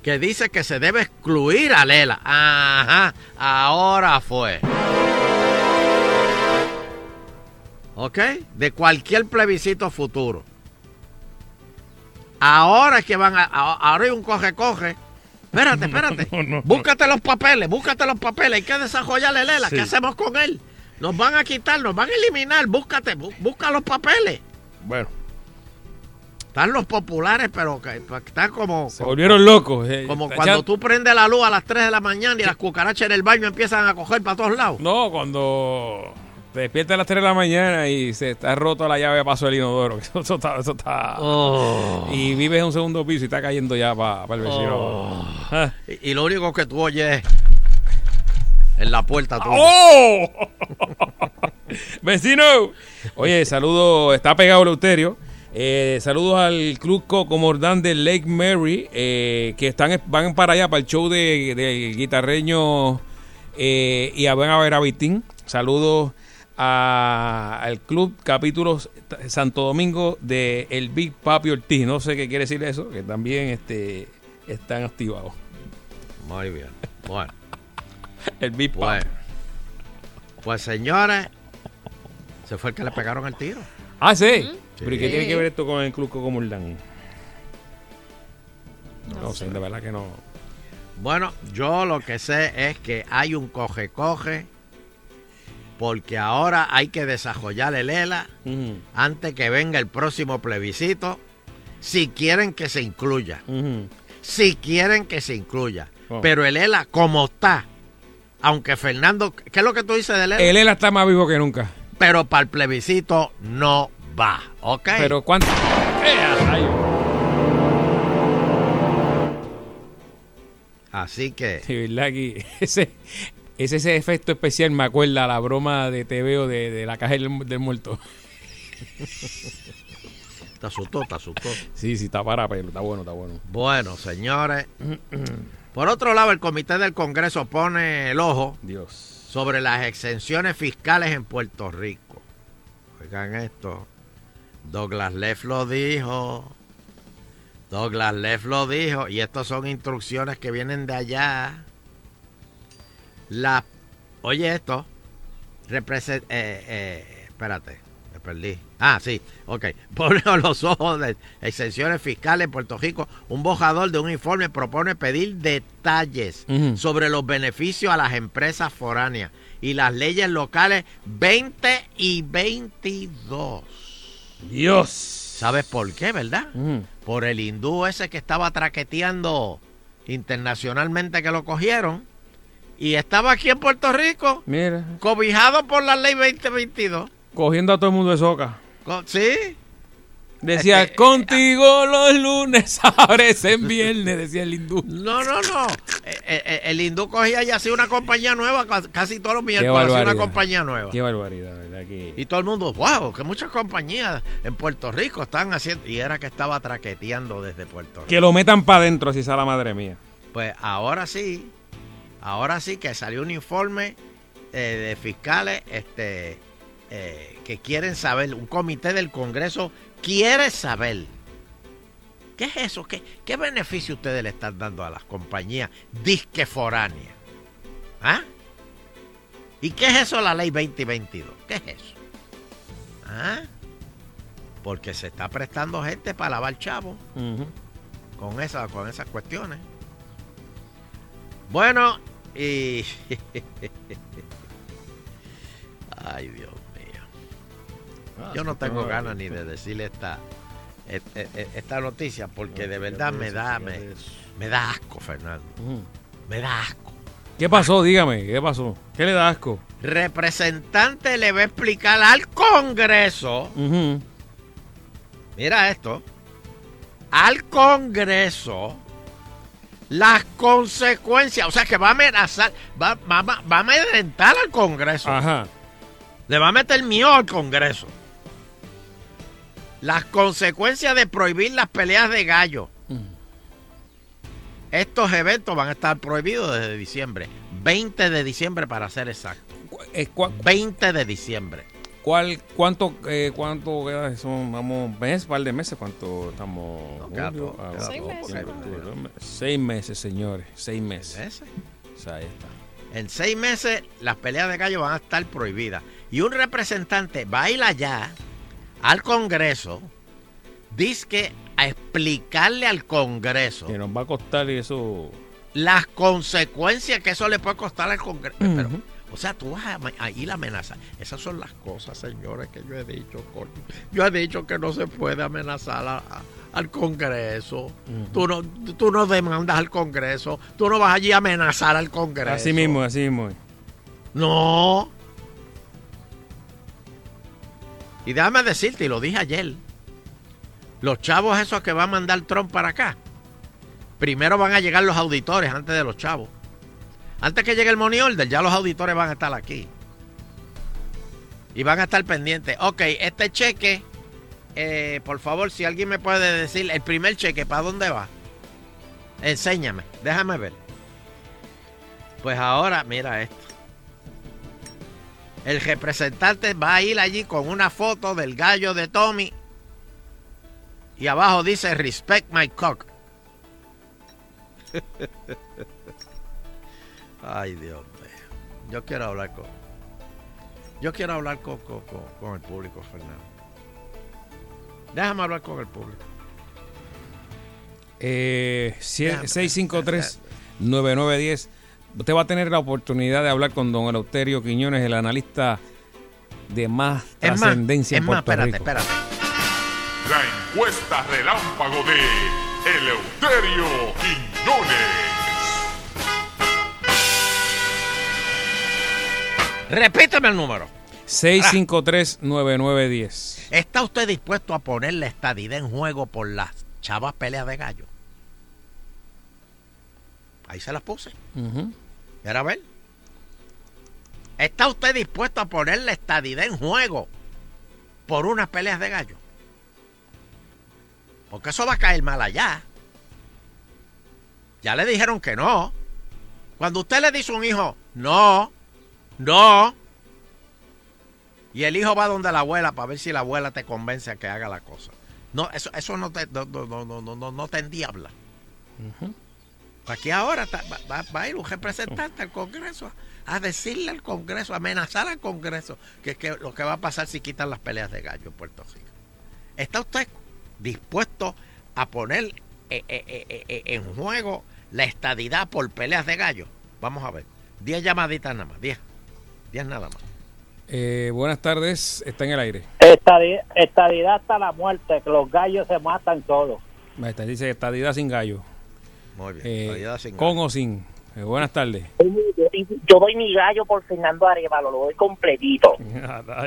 que dice que se debe excluir a Lela. Ajá, ahora fue. ¿Ok? De cualquier plebiscito futuro. Ahora es que van a. a- Ahora hay un coge-coge. Espérate, espérate. Búscate los papeles, búscate los papeles. Hay que desarrollarle Lela. Sí. ¿Qué hacemos con él? Nos van a quitar, nos van a eliminar. Búscate, bú- busca los papeles. Bueno. Están los populares, pero que, que están como. Se volvieron locos. eh. Como Está cuando tú prendes la luz a las 3 de la mañana y las cucarachas en el baño empiezan a coger para todos lados. No, cuando te despiertas a las 3 de la mañana y se está roto la llave de paso del inodoro. Eso, está. Eso está Oh. Y vives en un segundo piso y está cayendo ya para el vecino. Oh. Ah. Y, y lo único que tú oyes en la puerta tuya. ¡Oh! ¡Vecino! Oye, saludo, está pegado Leuterio. Eh, saludos al Club Cocomordán de Lake Mary, eh, que están van para allá para el show de, del guitarreño eh, y a van a ver a Vitín. Saludos a- al Club Capítulos Santo Domingo de El Big Papi Ortiz. No sé qué quiere decir eso, que también este, están activados. Muy bien. Bueno. El Big Papi. Pues, pues señores, se fue el que le pegaron el tiro. Ah, sí. Pero ¿y qué tiene que ver esto con el Club Cocomordán? No, sé, de verdad que no. Bueno, yo lo que sé es que hay un coge-coge porque ahora hay que desarrollar el ELA antes que venga el próximo plebiscito si quieren que se incluya. Si quieren que se incluya. Oh. Pero el ELA como está, aunque Fernando, ¿qué es lo que tú dices del ELA? El ELA está más vivo que nunca. Pero para el plebiscito no va, ¿ok? Pero ¿cuánto? Así que... Sí, verdad que ese, ese, ese efecto especial me acuerda a la broma de TVO de, de la caja del, del muerto. Te asustó, te asustó. Sí, sí, está para pelo, está bueno, está bueno. Bueno, señores. Por otro lado, el Comité del Congreso pone el ojo Dios. sobre las exenciones fiscales en Puerto Rico. Oigan esto. Douglas Leff lo dijo. Douglas Leff lo dijo. Y estas son instrucciones que vienen de allá. La, oye esto. Represent, eh, eh, espérate, me perdí. Ah, sí, ok. Pone a los ojos de exenciones fiscales en Puerto Rico. Un bojador de un informe propone pedir detalles sobre los beneficios a las empresas foráneas y las leyes locales 20 y 22. Dios. ¿Sabes por qué, verdad? Por el hindú ese que estaba traqueteando internacionalmente que lo cogieron y estaba aquí en Puerto Rico Mira, cobijado por la ley 2022. cogiendo a todo el mundo de soca. Co- ¿Sí? Decía, contigo los lunes aparecen viernes, decía el hindú. No, no, no. Eh, eh, eh, el hindú cogía y hacía una compañía nueva ca- casi todos los miércoles una compañía nueva. Qué barbaridad, ¿verdad? Que... Y todo el mundo, wow, que muchas compañías en Puerto Rico están haciendo. Y era que estaba traqueteando desde Puerto Rico. Que lo metan para adentro, si sea la madre mía. Pues ahora sí, ahora sí que salió un informe eh, de fiscales este, eh, que quieren saber, un comité del Congreso quiere saber. ¿Qué es eso? ¿Qué, qué beneficio ustedes le están dando a las compañías disque foráneas? ¿Ah? ¿Y qué es eso la ley 2022? ¿Qué es eso? ¿Ah? Porque se está prestando gente para lavar chavo con, esa, con esas cuestiones. Bueno, y... Ay, Dios mío. Yo no tengo ganas ni de decirle esta, eh, eh, eh, esta noticia porque de verdad me da, me, me da asco, Fernando. Me da asco. ¿Qué pasó? Dígame, ¿qué pasó? ¿Qué le da asco? Representante le va a explicar al Congreso. Mira esto. Al Congreso las consecuencias. O sea que va a amenazar, va, va, va- va a amedrentar al Congreso. Ajá. Le va a meter miedo al Congreso. Las consecuencias de prohibir las peleas de gallo. Estos eventos van a estar prohibidos desde diciembre. 20 de diciembre para ser exacto. 20 de diciembre. ¿Cuál, cuánto, eh, cuánto? Son, vamos, mes, par de meses, ¿cuánto estamos? queda Julio, Seis meses. octubre, Seis meses, señores, seis meses. meses. O sea, ahí está. En seis meses las peleas de gallo van a estar prohibidas. Y un representante va a ir allá al Congreso, dice a explicarle al Congreso Que nos va a costar eso. las consecuencias que eso le puede costar al Congreso. Ujú. Pero, o sea, tú vas a, a ir a amenazar. Esas son las cosas, señores, que yo he dicho, coño. Yo he dicho que no se puede amenazar a- a- al Congreso. tú, no, tú no demandas al Congreso. Tú no vas allí a amenazar al Congreso. Así mismo, así mismo. No. Y déjame decirte, y lo dije ayer, los chavos esos que va a mandar Trump para acá, primero van a llegar los auditores antes de los chavos. Antes que llegue el money order, ya los auditores van a estar aquí. Y van a estar pendientes. Ok, este cheque, eh, por favor, si alguien me puede decir, el primer cheque, ¿para dónde va? Enséñame, déjame ver. Pues ahora, mira esto. El representante va a ir allí con una foto del gallo de Tommy. Y abajo dice Respect my cock. Ay, Dios mío. Yo quiero hablar con. Yo quiero hablar con, con- con- con el público, Fernando. Déjame hablar con el público. Eh, sie- Déjame. 653-9910. Usted va a tener la oportunidad de hablar con don Eleuterio Quiñones, el analista de más Es más, trascendencia es en más, Puerto espérate, Rico. espérate. La encuesta relámpago de Eleuterio Quiñones. Repíteme el número. 653-9910. ¿Está usted dispuesto a poner la estadidad en juego por las chavas peleas de gallo? Ahí se las puse. Ujú. ¿Era ver? ¿Está usted dispuesto a poner la estadidad en juego por unas peleas de gallo? Porque eso va a caer mal allá. Ya le dijeron que no. Cuando usted le dice a un hijo, no, no, y el hijo va donde la abuela para ver si la abuela te convence a que haga la cosa. No, eso, eso no te, no, no, no, no, no, no te endiabla. Aquí ahora está- va, va- va a ir un representante al Congreso a, a decirle al Congreso, a amenazar al Congreso que, que lo que va a pasar si quitan las peleas de gallo en Puerto Rico. ¿Está usted dispuesto a poner eh, eh, eh, en juego la estadidad por peleas de gallo? Vamos a ver. 10 llamaditas nada más, 10. 10 nada más. Eh, buenas tardes, está en el aire. Estadi- Estadidad hasta la muerte, que los gallos se matan está, dice estadidad sin gallo. Muy bien, Eh, con o sin. Eh, buenas tardes. Yo doy mi gallo por Fernando Arevalo, lo doy completito. Ah.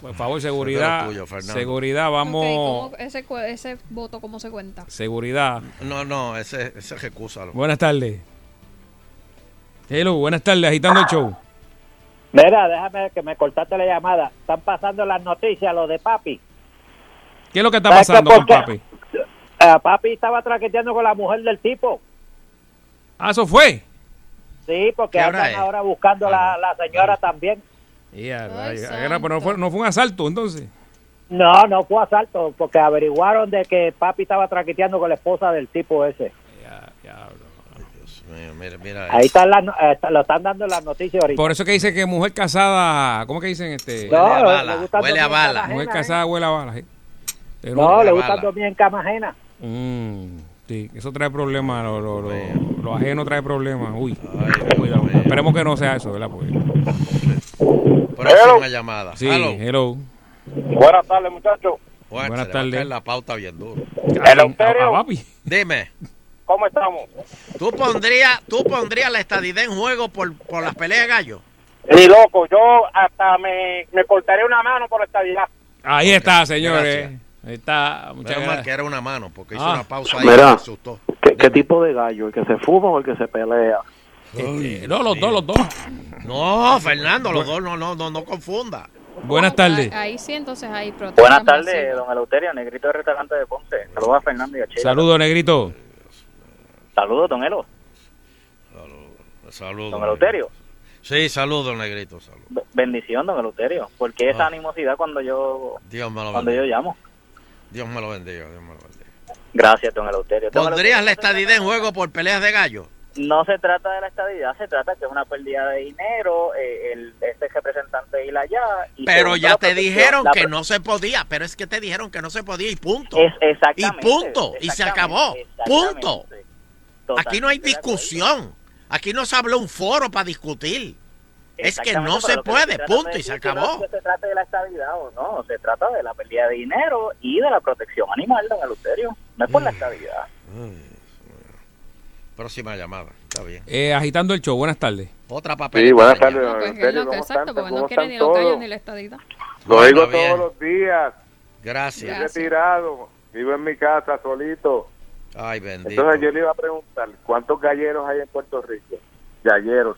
Por favor, seguridad. Tuyo, seguridad, vamos. Ok, ¿cómo- ese, voto, ¿cómo se cuenta? Seguridad. No, no, ese, ese recúsalo. Buenas tardes. Hello, buenas tardes, agitando el show. Mira, déjame que me cortaste la llamada. Están pasando las noticias, lo de papi. ¿Qué es lo que está pasando con papi? Ah, papi estaba traqueteando con la mujer del tipo. Ah, eso fue. Sí, porque ¿Qué hora andan es? ahora buscando la, la señora también. Ya, pero no fue, no fue un asalto, entonces. No, no fue asalto, porque averiguaron de que papi estaba traqueteando con la esposa del tipo ese. Dios mío, mira, mira. Ahí están las, no- eh, lo están dando las noticias ahorita. Por eso que dice que mujer casada, ¿cómo que dicen este? No, Huele a bala, huele a Mujer ajena, casada huele a bala. No, le gusta dormir en cama ajena. Mm, sí, eso trae problemas, lo, lo, lo, lo ajeno trae problemas. Uy, cuidado. Esperemos que no sea eso, ¿verdad? Porque- Próxima llamada. Sí, Hello. hello. Buenas tardes, muchachos. Buenas tardes. la pauta bien duro. A- a papi. Dime. ¿Cómo estamos? ¿Tú pondrías, tú pondrías la estadidad en juego por, por las peleas de gallo? Ni loco, yo hasta me, me cortaré una mano por esta vida. Ahí está, señores. Gracias. Ahí está. Muchas Menos gracias. que era una mano, porque hizo Ah. una pausa ahí y Mira. me asustó. ¿Qué, qué tipo de gallo? ¿El que se fuma o el que se pelea? Este, no, los dos, los dos. No, Fernando, los dos no, no, no, no confunda. Buenas tardes. Ahí, ahí sí, entonces ahí protesta Buenas tardes, don Eleuterio, negrito de restaurante de Ponce. Saludos a Fernando y a Chela. Saludos, negrito. Saludos, don Elo. Saludos. Don Eleuterio. Sí, saludos, negrito. Saludos. B- Bendición, don Eleuterio. ¿Por qué esa Ah. animosidad cuando yo Dios me lo cuando yo llamo? Dios me lo bendiga. Dios me lo bendiga. Gracias, don Eleuterio. ¿Pondrías la estadidad en juego por peleas de gallo? No se trata de la estadidad, se trata que es una pérdida de dinero, eh, el, este representante ir allá. Y Pero ya te dijeron que no se podía, pero es que te dijeron que no se podía y punto. Es- y exactamente, punto, y se acabó. Punto. Totalmente Aquí no hay discusión. Aquí no se habló un foro para discutir. Es que no se puede, punto, y se no acabó. es que se trata de la estabilidad o no, se trata de la pérdida de dinero y de la protección animal, don Eleuterio. No es por la estabilidad. Próxima llamada, está bien. Eh, agitando el show, buenas tardes. Otra papeleta. Sí, buenas tardes, don Pues es Eleuterio. lo que ¿Cómo exacto, están? porque no ¿Cómo quiere ni los gallos todos? ni la estadidad. Lo bien. todos los días. Gracias. Estoy retirado. Vivo en mi casa solito. Ay, bendito. Entonces yo le iba a preguntar, ¿cuántos galleros hay en Puerto Rico? Galleros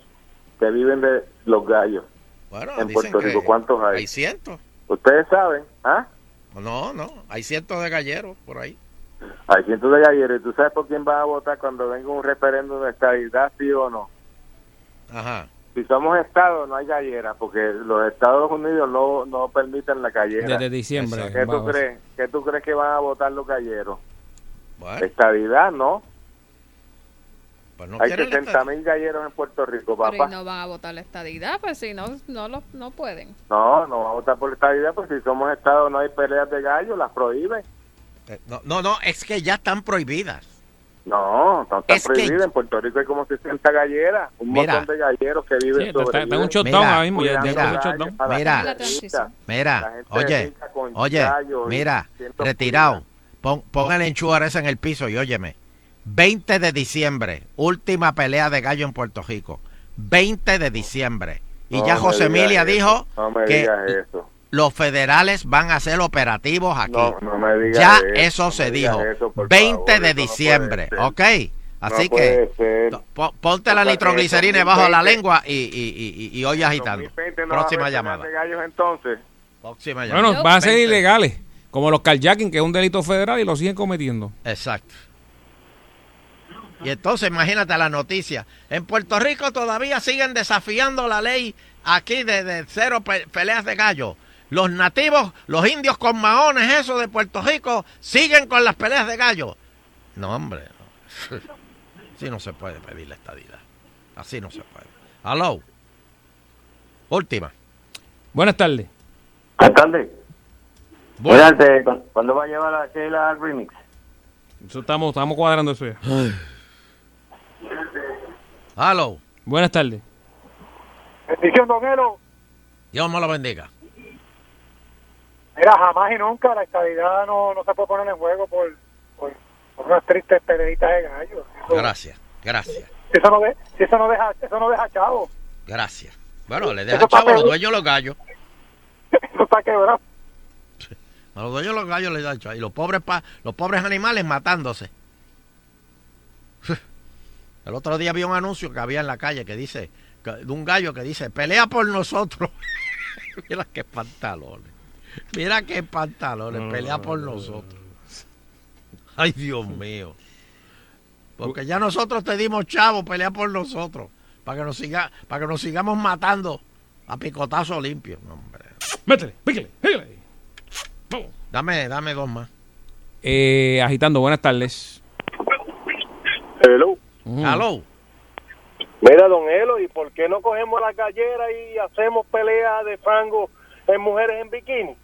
que viven de los gallos. Bueno, en dicen Puerto que Rico, ¿cuántos hay? Hay cientos. Ustedes saben, ¿ah? No, no, hay cientos de galleros por ahí. Hay cientos de galleros. ¿Y tú sabes por quién vas a votar cuando venga un referéndum de estabilidad, sí o no? Ajá. Si somos Estado, no hay gallera, porque los Estados Unidos no, no permiten la gallera. Desde diciembre. ¿Qué tú crees? ¿Qué tú crees que van a votar los galleros? Bueno, Estabilidad, ¿no? Pues no hay quieren la 60 mil galleros en Puerto Rico, Pero y papá. no van a votar la estadidad, pues si no, no, lo, no pueden. No, no vamos a votar por estabilidad, porque si somos Estado no hay peleas de gallos, las prohíben. Eh, No, no, no, es que ya están prohibidas. No, no están Es que- prohibidas. En Puerto Rico hay como 60 galleras, un Mira. montón de galleros que viven Sí, sobre un shutdown. Mira. La. Mira, La gente oye, oye, mira, retirado, pon, pon el ese en el piso y óyeme. 20 de diciembre, última pelea de gallo en Puerto Rico. 20 de diciembre. Y No ya José Emilia eso, dijo no me que digas eso. los federales van a ser operativos aquí. No, no me digas ya eso, eso, se dijo. eso, por 20 favor, de diciembre. ¿ok? Así que ponte la O sea, nitroglicerina de la 2020 lengua y, y, y, y oye agitando. 2020 no va a Próxima llamada. de gallos entonces. Próxima llamada. Bueno, van a ser 20. ilegales. Como los carjacking, que es un delito federal y lo siguen cometiendo. Exacto. Y entonces imagínate la noticia. En Puerto Rico todavía siguen desafiando la ley aquí de, de cero pe- peleas de gallo. Los nativos, los indios con maones, eso de Puerto Rico, siguen con las peleas de gallo. No, hombre. no. Así no se puede pedir la estadidad. Así no se puede. Aló. Última. Buenas tardes. Buenas tardes. ¿cu- ¿cuándo va a llevar a Sheila al remix? Eso estamos, estamos cuadrando eso ya. Aló. Buenas tardes. Bendición, don Elo. Dios me lo bendiga. Mira, jamás y nunca la estabilidad no, no se puede poner en juego por, por, por unas tristes peleitas de gallos. Gracias. Gracias. si eso no de- si eso no deja, eso no deja chavo. Gracias. Bueno, le está chavo a los dueños los gallos. Eso está quebrado. A los dueños los gallos les dan chavo. Y los pobres, pa- los pobres animales matándose. El otro día vi un anuncio que había en la calle que dice, que- de un gallo que dice, pelea por nosotros. Mira qué pantalones. Mira qué pantalones, pelea por nosotros. Ay, Dios mío. Porque ya nosotros te dimos chavo, pelea por nosotros. Para que nos siga, para que nos sigamos matando a picotazo limpio. No, hombre. Métele, píquele, píquele. Dame, dame dos más. Eh, agitando, buenas tardes. Hello. Aló. Mira, don Elo, ¿y por qué no cogemos la gallera y hacemos pelea de fango en mujeres en bikini?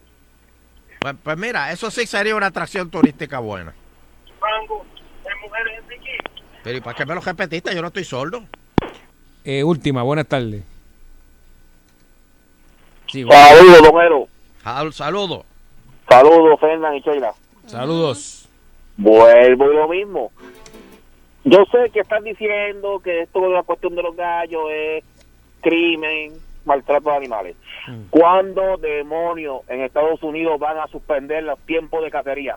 Pues, pues mira, eso sí sería una atracción turística buena. Fango en mujeres en bikini. Pero ¿y para qué me lo repetiste? Yo no estoy sordo. Eh, última, buenas tardes. Sí, Saludos, don Elo. Sal- Saludo. Saludos, Fernan y Sheila. Saludos. Vuelvo y lo mismo. Yo sé que están diciendo que esto de la cuestión de los gallos es crimen, maltrato de animales. ¿Cuándo demonios en Estados Unidos van a suspender los tiempos de cacería?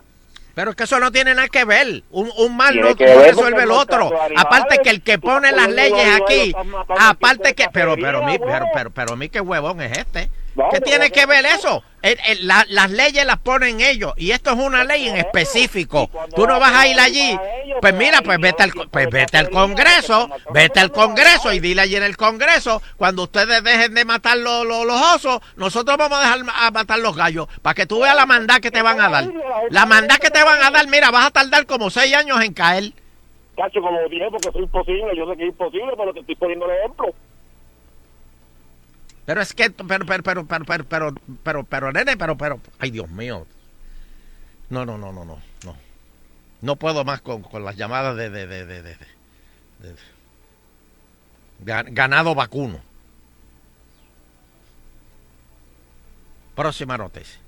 Pero es que eso no tiene nada que ver. Un, un mal no, resuelve el otro. Aparte que el que pone las leyes aquí, aparte que, pero, pero, mi, pero, bueno. pero, pero a mí qué huevón es este. No, ¿Qué pero El- el- la- las leyes las ponen ellos y esto es una ley en específico. Tú no vas a ir allí. Pues mira, pues vete al, pues vete al Congreso, vete al Congreso y dile allí en el Congreso, cuando ustedes dejen de matar los, los, los osos, nosotros vamos a dejar a matar los gallos, para que tú veas la mandad que te van a dar. La mandad que te van a dar, mira, vas a tardar como seis años en caer. Cacho, como dije, porque es imposible. Yo sé que es imposible, pero te estoy poniendo el ejemplo. Pero es que, pero, pero, pero, pero, pero, pero, pero, pero, nene, pero, pero, ay Dios mío. No, no, no, no, no, no. No puedo más con, con las llamadas de, de, de, de, de- de- de- Ga- ganado vacuno. Próxima noticia.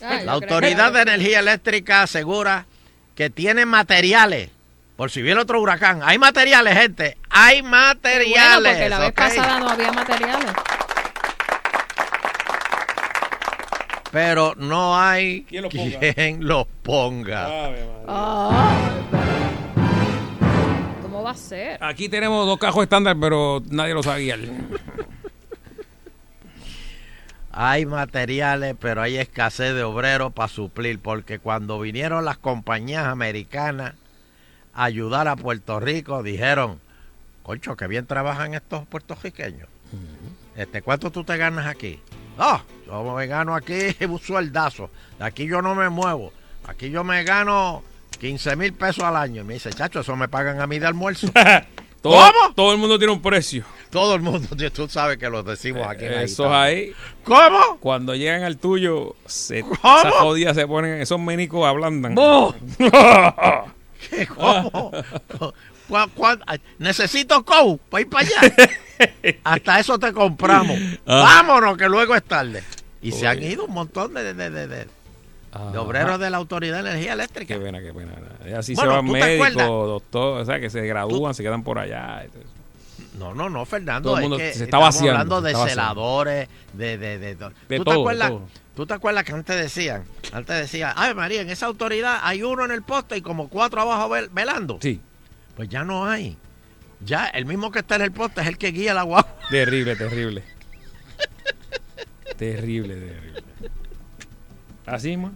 La Autoridad de Energía Eléctrica asegura que tiene materiales. Por si viene otro huracán. Hay materiales, gente. Hay Qué bueno, materiales. porque la vez pasada no había materiales. pero no hay ¿Quién los ponga? quien los ponga. Ah, ¿Cómo va a ser? Aquí tenemos dos cajos estándar, pero nadie lo sabe guiar. Hay materiales, pero hay escasez de obreros para suplir, porque cuando vinieron las compañías americanas ayudar a Puerto Rico, dijeron, concho, que bien trabajan estos puertorriqueños. Este, ¿Cuánto tú te ganas aquí? Ah, yo me gano aquí un sueldazo. De aquí yo no me muevo. Aquí yo me gano 15 mil pesos al año. Y me dice, chacho, eso me pagan a mí de almuerzo. Todo, ¿Cómo? Todo el mundo tiene un precio. Todo el mundo, tú sabes que lo decimos aquí. en Esos ahí. ¿Cómo? Cuando llegan al tuyo, se, ¿Cómo? esas jodidas se ponen, esos ménicos ablandan. ¡Oh! ¿Qué, ¿Cómo? ¿Cuá- cuá- ay, Necesito COU para ir para allá. Hasta eso te compramos. Ah. Vámonos, que luego es tarde. Y se han ido un montón de, de, de, de- de Ajá. obreros de la Autoridad de Energía Eléctrica. Qué pena, qué pena. Así Bueno, se van ¿tú te médicos, doctores, o sea, que se gradúan, se quedan por allá. No, no, no, Fernando. Todo el es mundo que se está estamos vaciando, hablando se de vaciando. celadores, de... de, de, de- De ¿Tú, todo, te de acuerdas, todo. ¿Tú te acuerdas que antes decían? Antes decían, ay María, en esa autoridad hay uno en el poste y como cuatro abajo vel- velando. Sí. Pues ya no hay. Ya, el mismo que está en el poste es el que guía el agua. Terrible, terrible. terrible, terrible. Así, man.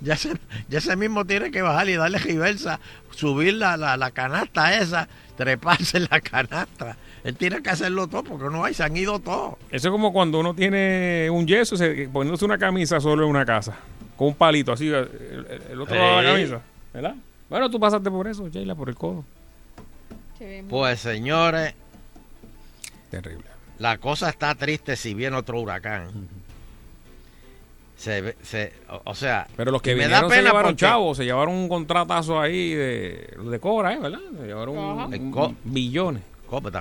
Ya ese, ya ese mismo tiene que bajar y darle reversa, subir la, la, la canasta esa, treparse en la canasta. Él tiene que hacerlo todo porque no hay, se han ido todos. Eso es como cuando uno tiene un yeso, se, poniéndose una camisa solo en una casa, con un palito así, el, otro lado de la camisa, ¿verdad? Bueno, tú pasaste por eso, Sheila, por el codo. Pues señores, Terrible. la cosa está triste si viene otro huracán. Se, ve- se, o, o sea, Pero los que vinieron da se llevaron porque- chavos, se llevaron un contratazo ahí de, de Cobra, ¿eh? ¿verdad? Se llevaron un- billones.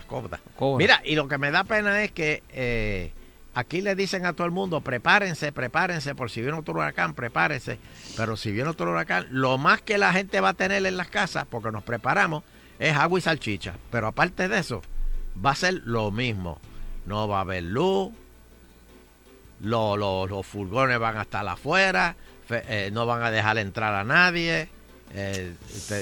Cópeta. Cobra. Mira, y lo que me da pena es que eh, aquí le dicen a todo el mundo, prepárense, prepárense, por si viene otro huracán, prepárense. Pero si viene otro huracán, lo más que la gente va a tener en las casas, porque nos preparamos, es agua y salchicha. Pero aparte de eso, va a ser lo mismo. No va a haber luz, lo- lo- los furgones van a estar afuera, fe- eh, no van a dejar entrar a nadie. Eh, este,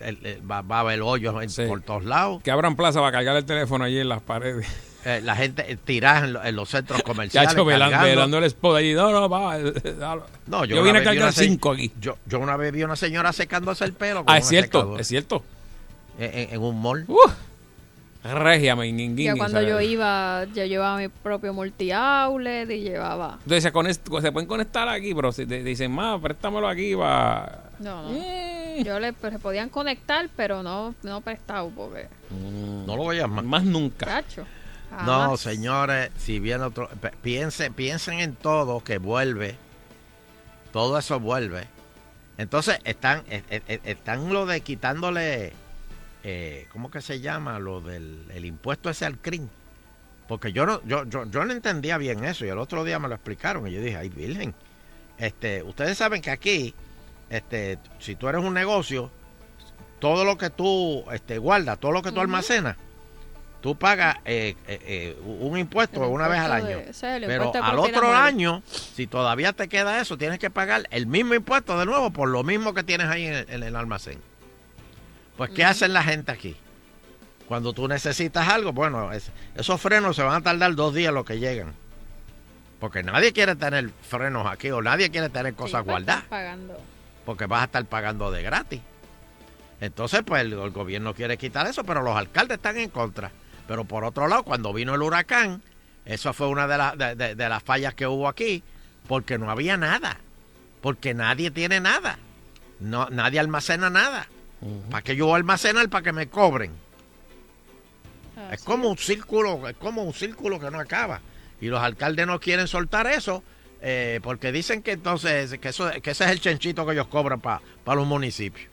el- el- va, va a haber hoyos en- Sí. por todos lados. Que abran plaza para cargar el teléfono allí en las paredes. Eh, la gente eh, tirada en, lo- en los centros comerciales. Chacho, velando el spot allí. No, no, va. No, yo vine a cargar cinco aquí. Yo, yo una vez vi una señora secándose el pelo. con Ah, es cierto, secadora. es cierto. En, un mall. Regia, meninguín. Ya cuando ¿sabes? yo iba, yo llevaba mi propio multi-outlet y llevaba... Entonces se, pueden conectar aquí, pero si te dicen, más, préstamelo aquí va. No, no. Yo le pues, se podían conectar, pero no, no prestado porque... No lo voy a más. Más nunca. Cacho. No, señores, si viene otro. Piensen, piensen en todo que vuelve. Todo eso vuelve. Entonces, están, eh, eh, eh, están lo de quitándole. Eh, ¿Cómo que se llama? Lo del el impuesto ese al CRIM. Porque yo no, yo, yo, yo no entendía bien eso. Y el otro día me lo explicaron. Y yo dije, ay, Virgen. este, ustedes saben que aquí, este, si tú eres un negocio, todo lo que tú este, guardas, todo lo que tú almacenas, tú pagas eh, eh, eh, un impuesto El una vez al año. de- Pero al otro año, si todavía te queda eso, tienes que pagar el mismo impuesto de nuevo por lo mismo que tienes ahí en el, en el almacén. Pues, ¿qué hacen la gente aquí? Cuando tú necesitas algo, bueno, es- esos frenos se van a tardar dos días lo que llegan. Porque nadie quiere tener frenos aquí o nadie quiere tener cosas Sí, pues, guardadas pagando. Porque vas a estar pagando de gratis. Entonces, pues el, el gobierno quiere quitar eso, pero los alcaldes están en contra. Pero por otro lado, cuando vino el huracán, eso fue una de, las de, de- de las fallas que hubo aquí, porque no había nada, porque nadie tiene nada, no, nadie almacena nada. ¿Para qué yo voy a almacenar para que me cobren? es como un círculo, es como un círculo que no acaba. Y los alcaldes no quieren soltar eso eh, porque dicen que entonces que eso que ese es el chenchito que ellos cobran para los municipios.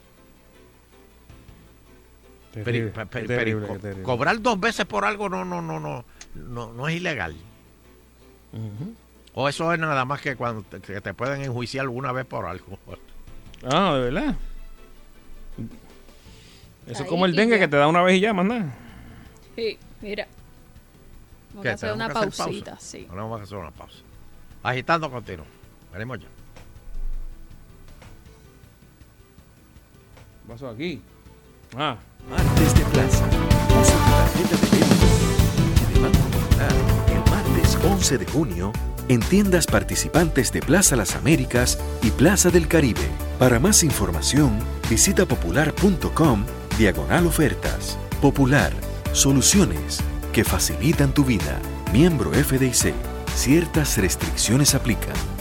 Pero- Terrible, pero- qué pero- terrible, co- qué terrible. cobrar dos veces por algo no no no no no, no es ilegal. O eso es nada más que cuando te, que te pueden enjuiciar una vez por algo. Ah, de verdad. Eso es como el dengue ya. que te da una vez y ya, más nada. Sí, mira. Vamos a hacer ¿Tenemos una pausita, pausa? sí. Ahora vamos a hacer una pausa. Agitando continuo. Veremos ya. ¿Qué pasó aquí? Ah. Martes de Plaza. Usa tu tarjeta de débito y de Banco Popular el martes 11 de junio en tiendas participantes de Plaza Las Américas y Plaza del Caribe. Para más información, visita popular.com diagonal ofertas. Popular, soluciones que facilitan tu vida. Miembro FDIC. Ciertas restricciones aplican.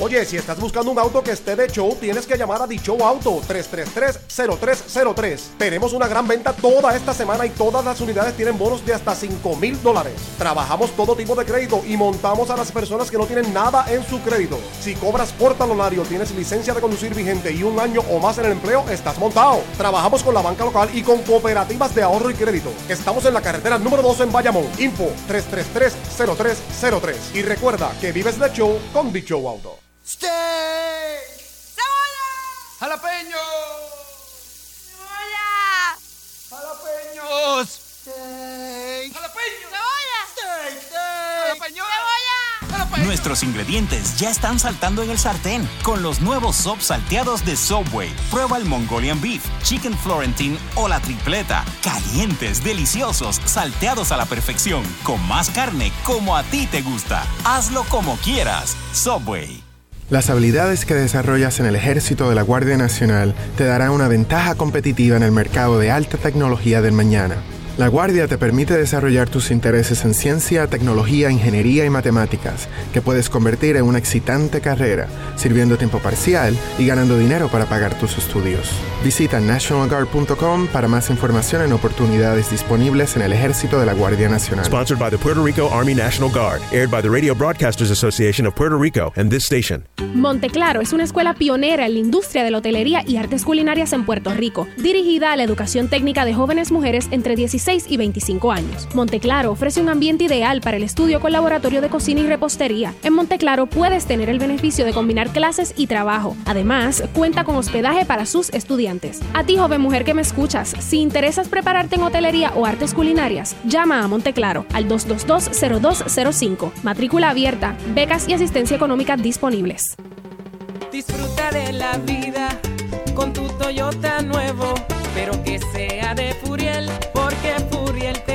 Oye, si estás buscando un auto que esté de show, tienes que llamar a Dicho Auto 333-0303. Tenemos una gran venta toda esta semana y todas las unidades tienen bonos de hasta 5 mil dólares. Trabajamos todo tipo de crédito y montamos a las personas que no tienen nada en su crédito. Si cobras por talonario, tienes licencia de conducir vigente y un año o más en el empleo, estás montado. Trabajamos con la banca local y con cooperativas de ahorro y crédito. Estamos en la carretera número 2 en Bayamón. Info 333-0303. Y recuerda que vives de show con Dicho Auto. ¡Steak! ¡Cebolla! ¡Jalapeño! ¡Cebolla! ¡Jalapeños! ¡Steak! ¡Jalapeño! ¡Cebolla! ¡Steak! ¡Steak! ¡Jalapeño! ¡Cebolla! Nuestros ingredientes ya están saltando en el sartén con los nuevos sop salteados de Subway. Prueba el Mongolian Beef, Chicken Florentine o la tripleta. Calientes, deliciosos, salteados a la perfección, con más carne como a ti te gusta. Hazlo como quieras. Subway. Las habilidades que desarrollas en el ejército de la Guardia Nacional te darán una ventaja competitiva en el mercado de alta tecnología del mañana. La Guardia te permite desarrollar tus intereses en ciencia, tecnología, ingeniería y matemáticas, que puedes convertir en una excitante carrera, sirviendo tiempo parcial y ganando dinero para pagar tus estudios. Visita nationalguard.com para más información en oportunidades disponibles en el ejército de la Guardia Nacional. Sponsored by the Puerto Rico Army National Guard, aired by the Radio Broadcasters Association of Puerto Rico and this station. Monteclaro es una escuela pionera en la industria de la hotelería y artes culinarias en Puerto Rico, dirigida a la educación técnica de jóvenes mujeres entre 16 y 25 años. Monteclaro ofrece un ambiente ideal para el estudio con laboratorio de cocina y repostería. En Monteclaro puedes tener el beneficio de combinar clases y trabajo. Además, cuenta con hospedaje para sus estudiantes. A ti, joven mujer que me escuchas, si interesas prepararte en hotelería o artes culinarias, llama a Monteclaro al 222-0205. Matrícula abierta, becas y asistencia económica disponibles. Disfruta de la vida con tu Toyota nuevo, pero que sea de Furiel,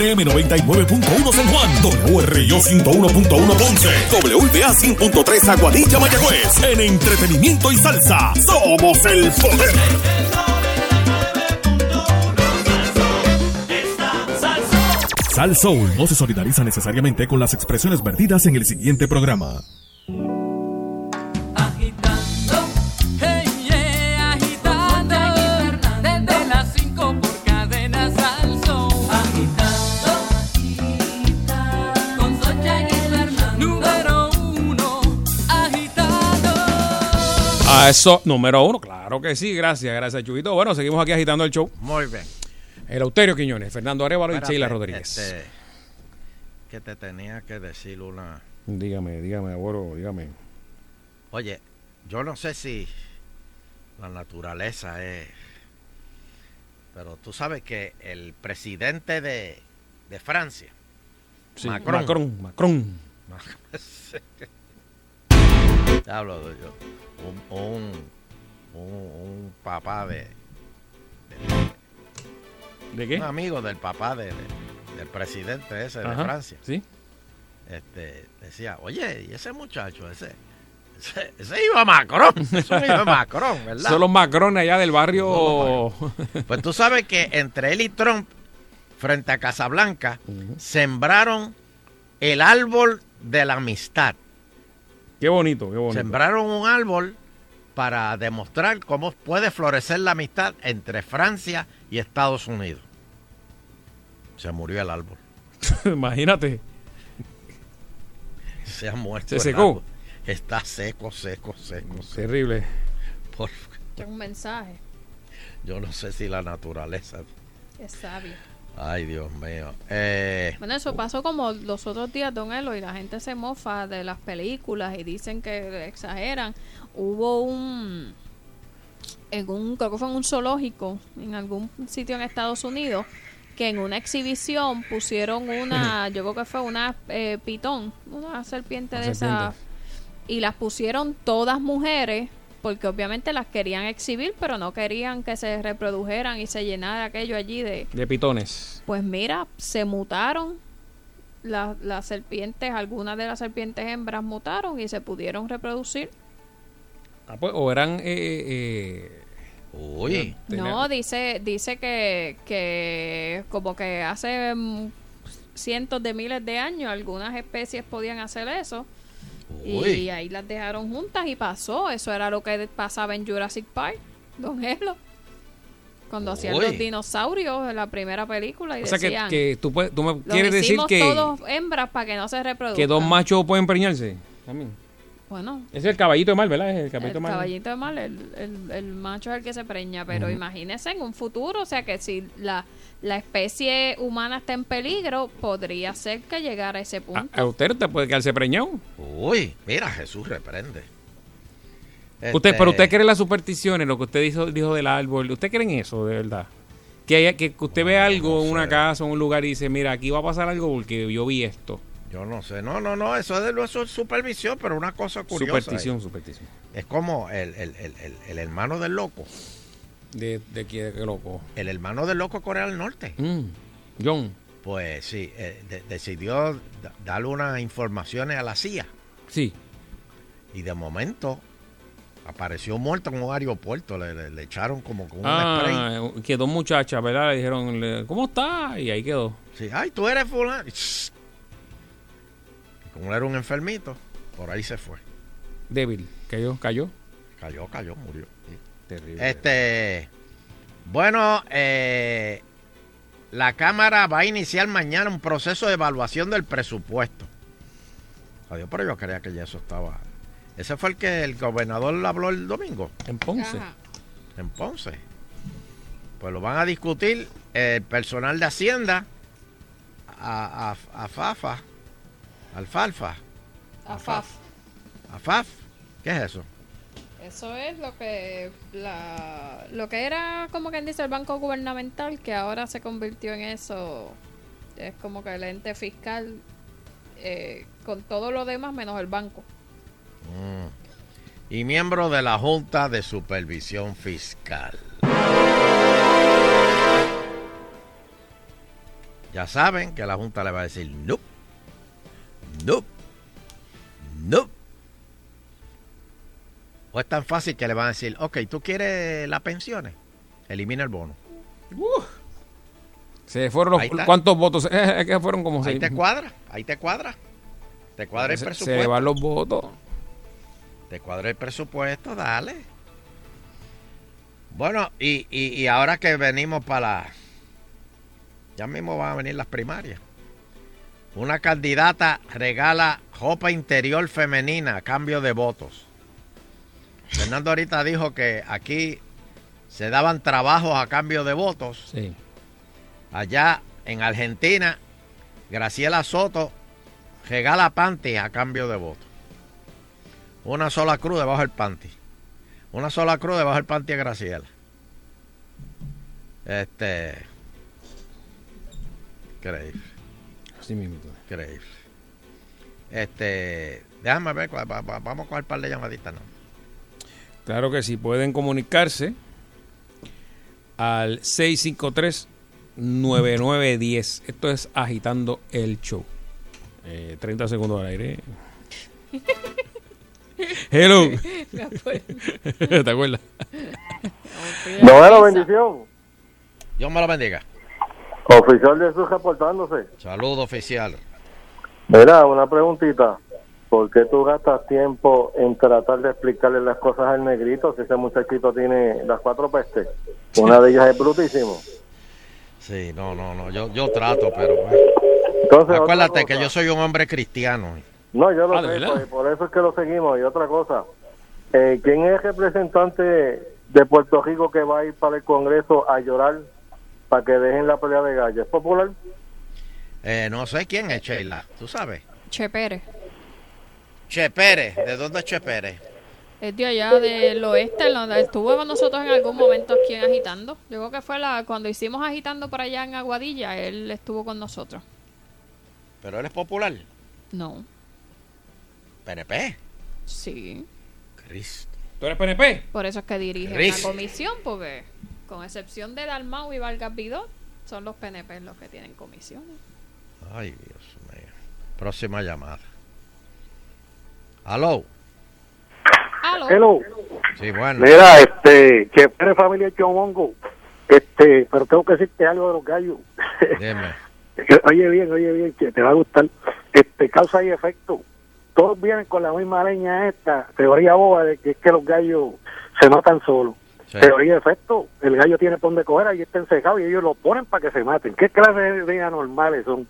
WPRM 99.1 San Juan, WRIO 101.1 Ponce, WPA 100.3 Aguadilla Mayagüez. En entretenimiento y salsa, somos el poder. Sal Soul no se solidariza necesariamente con las expresiones vertidas en el siguiente programa. A eso, número uno, claro que sí, gracias, gracias, Chubito. Bueno, seguimos aquí agitando el show. Muy bien. El Euterio Quiñones, Fernando Arevalo y Sheila Rodríguez. este, que te tenía que decir una. Dígame, dígame, abuelo, dígame. Oye, yo no sé si la naturaleza es. Pero tú sabes que el presidente de, de Francia, Sí, Macron, Macron, Macron. Te hablo de yo. Un, un, un, un papá de, ¿De qué? Un amigo del papá de, de- del presidente ese de Francia. Sí. Este, decía, oye, y ese muchacho, ese, ese, ese iba a Macron, eso iba a Macron, ¿verdad? Son los Macron allá del barrio. Pues tú sabes que entre él y Trump, frente a Casablanca, sembraron el árbol de la amistad. Qué bonito, qué bonito. Sembraron un árbol para demostrar cómo puede florecer la amistad entre Francia y Estados Unidos. Se murió el árbol. Imagínate. Se ha muerto. ¿Se el secó? árbol. Está seco, seco, seco. seco. Terrible. Por- Es un mensaje. yo no sé si la naturaleza. Es sabio. Ay, Dios mío. Eh, Bueno, eso pasó como los otros días, Don Elo, y la gente se mofa de las películas y dicen que exageran. Hubo un, en un, creo que fue en un zoológico, en algún sitio en Estados Unidos, que en una exhibición pusieron una, yo creo que fue una eh, pitón, una serpiente Una de esas, serpiente. y las pusieron todas mujeres, porque obviamente las querían exhibir, pero no querían que se reprodujeran y se llenara aquello allí de, De pitones. pues mira, se mutaron la- las serpientes, algunas de las serpientes hembras mutaron y se pudieron reproducir. Ah, pues, o eran. Eh, eh, Uy. No, dice dice que, que como que hace mm, cientos de miles de años algunas especies podían hacer eso. Y ahí las dejaron juntas y pasó. Eso era lo que pasaba en Jurassic Park, Don Elo. Cuando hacían Uy. los dinosaurios en la primera película y O sea, que, decían... que tú, puedes- tú me "Los quieres decir que, todos hembras para que no se reproduzcan. que dos machos pueden preñarse. También. Bueno, Ese es el caballito de mal, ¿verdad? Es el el caballito de mal. caballito de mal, el, el, el macho es el que se preña, pero Ujú. imagínese en un futuro, o sea que si la, la especie humana está en peligro, podría ser que llegara a ese punto. ¿A usted te puede quedarse preñado? Uy, mira, Jesús reprende. Usted, Este, pero usted cree en las supersticiones, lo que usted dijo, dijo del árbol. ¿Usted cree en eso, de verdad? Que, haya- que usted ve algo en una casa o en un lugar y dice, mira, aquí va a pasar algo porque yo vi esto. Yo no sé, no, no, no, eso es de eso es supervisión, pero una cosa curiosa. Superstición, es- superstición. Es como el, el, el, el, el hermano del loco. ¿De, de qué, qué loco? El hermano del loco de Corea del Norte. Mm, John. Pues sí, eh, de- decidió da- darle unas informaciones a la CIA. Sí. Y de momento apareció muerto en un aeropuerto. Le, le- le echaron como con un spray. Ah, que dos muchachas, ¿verdad? Le dijeron, ¿cómo está? Y ahí quedó. Sí, ay, tú eres fulano. Como era un enfermito, por ahí se fue. Débil. Cayó, cayó. Cayó, cayó, murió. Terrible. Este, bueno, eh, la Cámara va a iniciar mañana un proceso de evaluación del presupuesto. Adiós, pero yo creía que ya eso estaba. Ese fue el que el gobernador habló el domingo. En Ponce. Ajá. En Ponce. Pues lo van a discutir el personal de Hacienda, a, a, a Fafa, Alfalfa, Afaf. AFAF. ¿Qué es eso? Eso es lo que la, lo que era como quien dice el banco gubernamental que ahora se convirtió en eso. Es como que el ente fiscal eh, con todo lo demás menos el banco. Mm. Y miembro de la Junta de Supervisión Fiscal. Ya saben que la Junta le va a decir no. No. No. O es tan fácil que le van a decir, ok, ¿tú quieres las pensiones? Elimina el bono. Se fueron los. ¿Cuántos votos? Eh, que fueron como Ahí seis. te cuadra, ahí te cuadra. Te cuadra el presupuesto. Se van los votos. Te cuadra el presupuesto, dale. Bueno, y, y, y ahora que venimos para la... Ya mismo van a venir las primarias. Una candidata regala ropa interior femenina a cambio de votos. Fernando ahorita dijo que aquí se daban trabajos a cambio de votos. Sí. Allá en Argentina, Graciela Soto regala panty a cambio de votos. Una sola cruz debajo del panty. Una sola cruz debajo del panty a Graciela. Este. Increíble. Así mismo. Increíble. Este. Déjame ver, vamos a coger un par de llamaditas, ¿no? Claro que sí, pueden comunicarse al 653-9910. Esto es Agitando el Show. Eh, 30 segundos al aire. Hello. ¿Te acuerdas? Noveno, bendición. Dios me lo bendiga. Oficial de Jesús reportándose. Saludo oficial. Mira, una preguntita. ¿Por qué tú gastas tiempo en tratar de explicarle las cosas al negrito si ese muchachito tiene las cuatro pestes? Una de ellas es brutísimo. Sí, no, no, no. Yo, yo trato, pero. eh. Entonces, Acuérdate que yo soy un hombre cristiano. No, yo lo Ah, ¿de sé, pues, por eso es que lo seguimos. Y otra cosa, eh, ¿quién es el representante de Puerto Rico que va a ir para el Congreso a llorar para que dejen la pelea de gallo? ¿Es popular? Eh, no sé quién es Sheila, tú sabes. Che Pérez. Che Pérez, ¿de dónde es Che Pérez? Es de allá del oeste, en donde estuvo con nosotros en algún momento aquí en Agitando. Yo creo que fue la cuando hicimos Agitando por allá en Aguadilla, él estuvo con nosotros. Pero él es popular. No, PNP. sí. Cristo. ¿Tú eres PNP? Por eso es que dirige la comisión, porque con excepción de Dalmau y Vargas Vidot, son los PNP los que tienen comisiones. Ay, Dios mío. Próxima llamada. Aló. Aló. Hello. Sí, bueno. Mira, este, que eres familia Chomongo, este, pero tengo que decirte algo de los gallos. Dime. oye bien, oye bien, que te va a gustar. Este, causa y efecto. Todos vienen con la misma leña esta, teoría boba de que es que los gallos se matan solos. Sí. Teoría de efecto, el gallo tiene por donde coger, ahí está encejado y ellos lo ponen para que se maten. ¿Qué clase de, anormales son?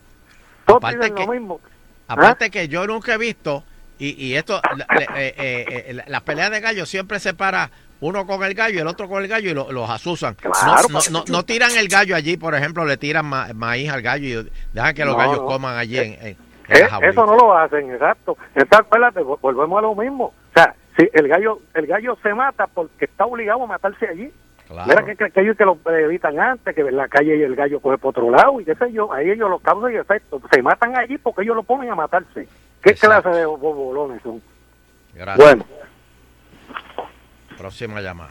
Todos Aparte que- lo mismo. Aparte que yo nunca he visto, y, y esto, eh, eh, eh, la- las peleas de gallos siempre se para uno con el gallo y el otro con el gallo y lo- los asusan. Claro, no, no, porque- no- no tiran el gallo allí, por ejemplo, le tiran ma- maíz al gallo y dejan que los gallos coman allí en, en- en Eh, eso no lo hacen, exacto. Entonces, vol- volvemos a lo mismo. O sea, si el gallo el gallo se mata porque está obligado a matarse allí. Claro. Mira que, que, que ellos que lo evitan antes, que en la calle y el gallo coge por otro lado y qué sé yo. Ahí ellos los causan y efecto. Se matan allí porque ellos lo ponen a matarse. ¿Qué Exacto. clase de bobolones son? Gracias. Bueno, Próxima llamada.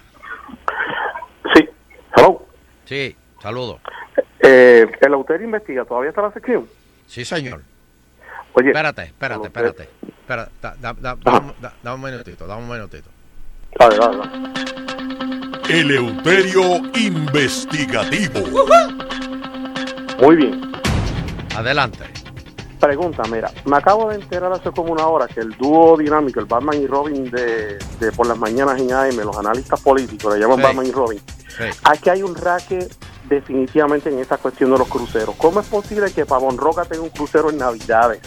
sí. Hello. Sí, saludos. Eh, el autor investiga, ¿todavía está la sección? Sí, señor. Oye. Espérate, espérate, espérate. Espera, da, da- un minutito, da un minutito. Dale, dale, dale. Eleuterio Investigativo. Muy bien. Adelante. Pregunta, mira, me acabo de enterar hace como una hora que el dúo dinámico, el Batman y Robin de, de por las mañanas en AM, los analistas políticos, le llaman Sí. Batman y Robin, Sí. aquí hay un raque definitivamente en esa cuestión de los cruceros. ¿Cómo es posible que Pavón Roca tenga un crucero en Navidades?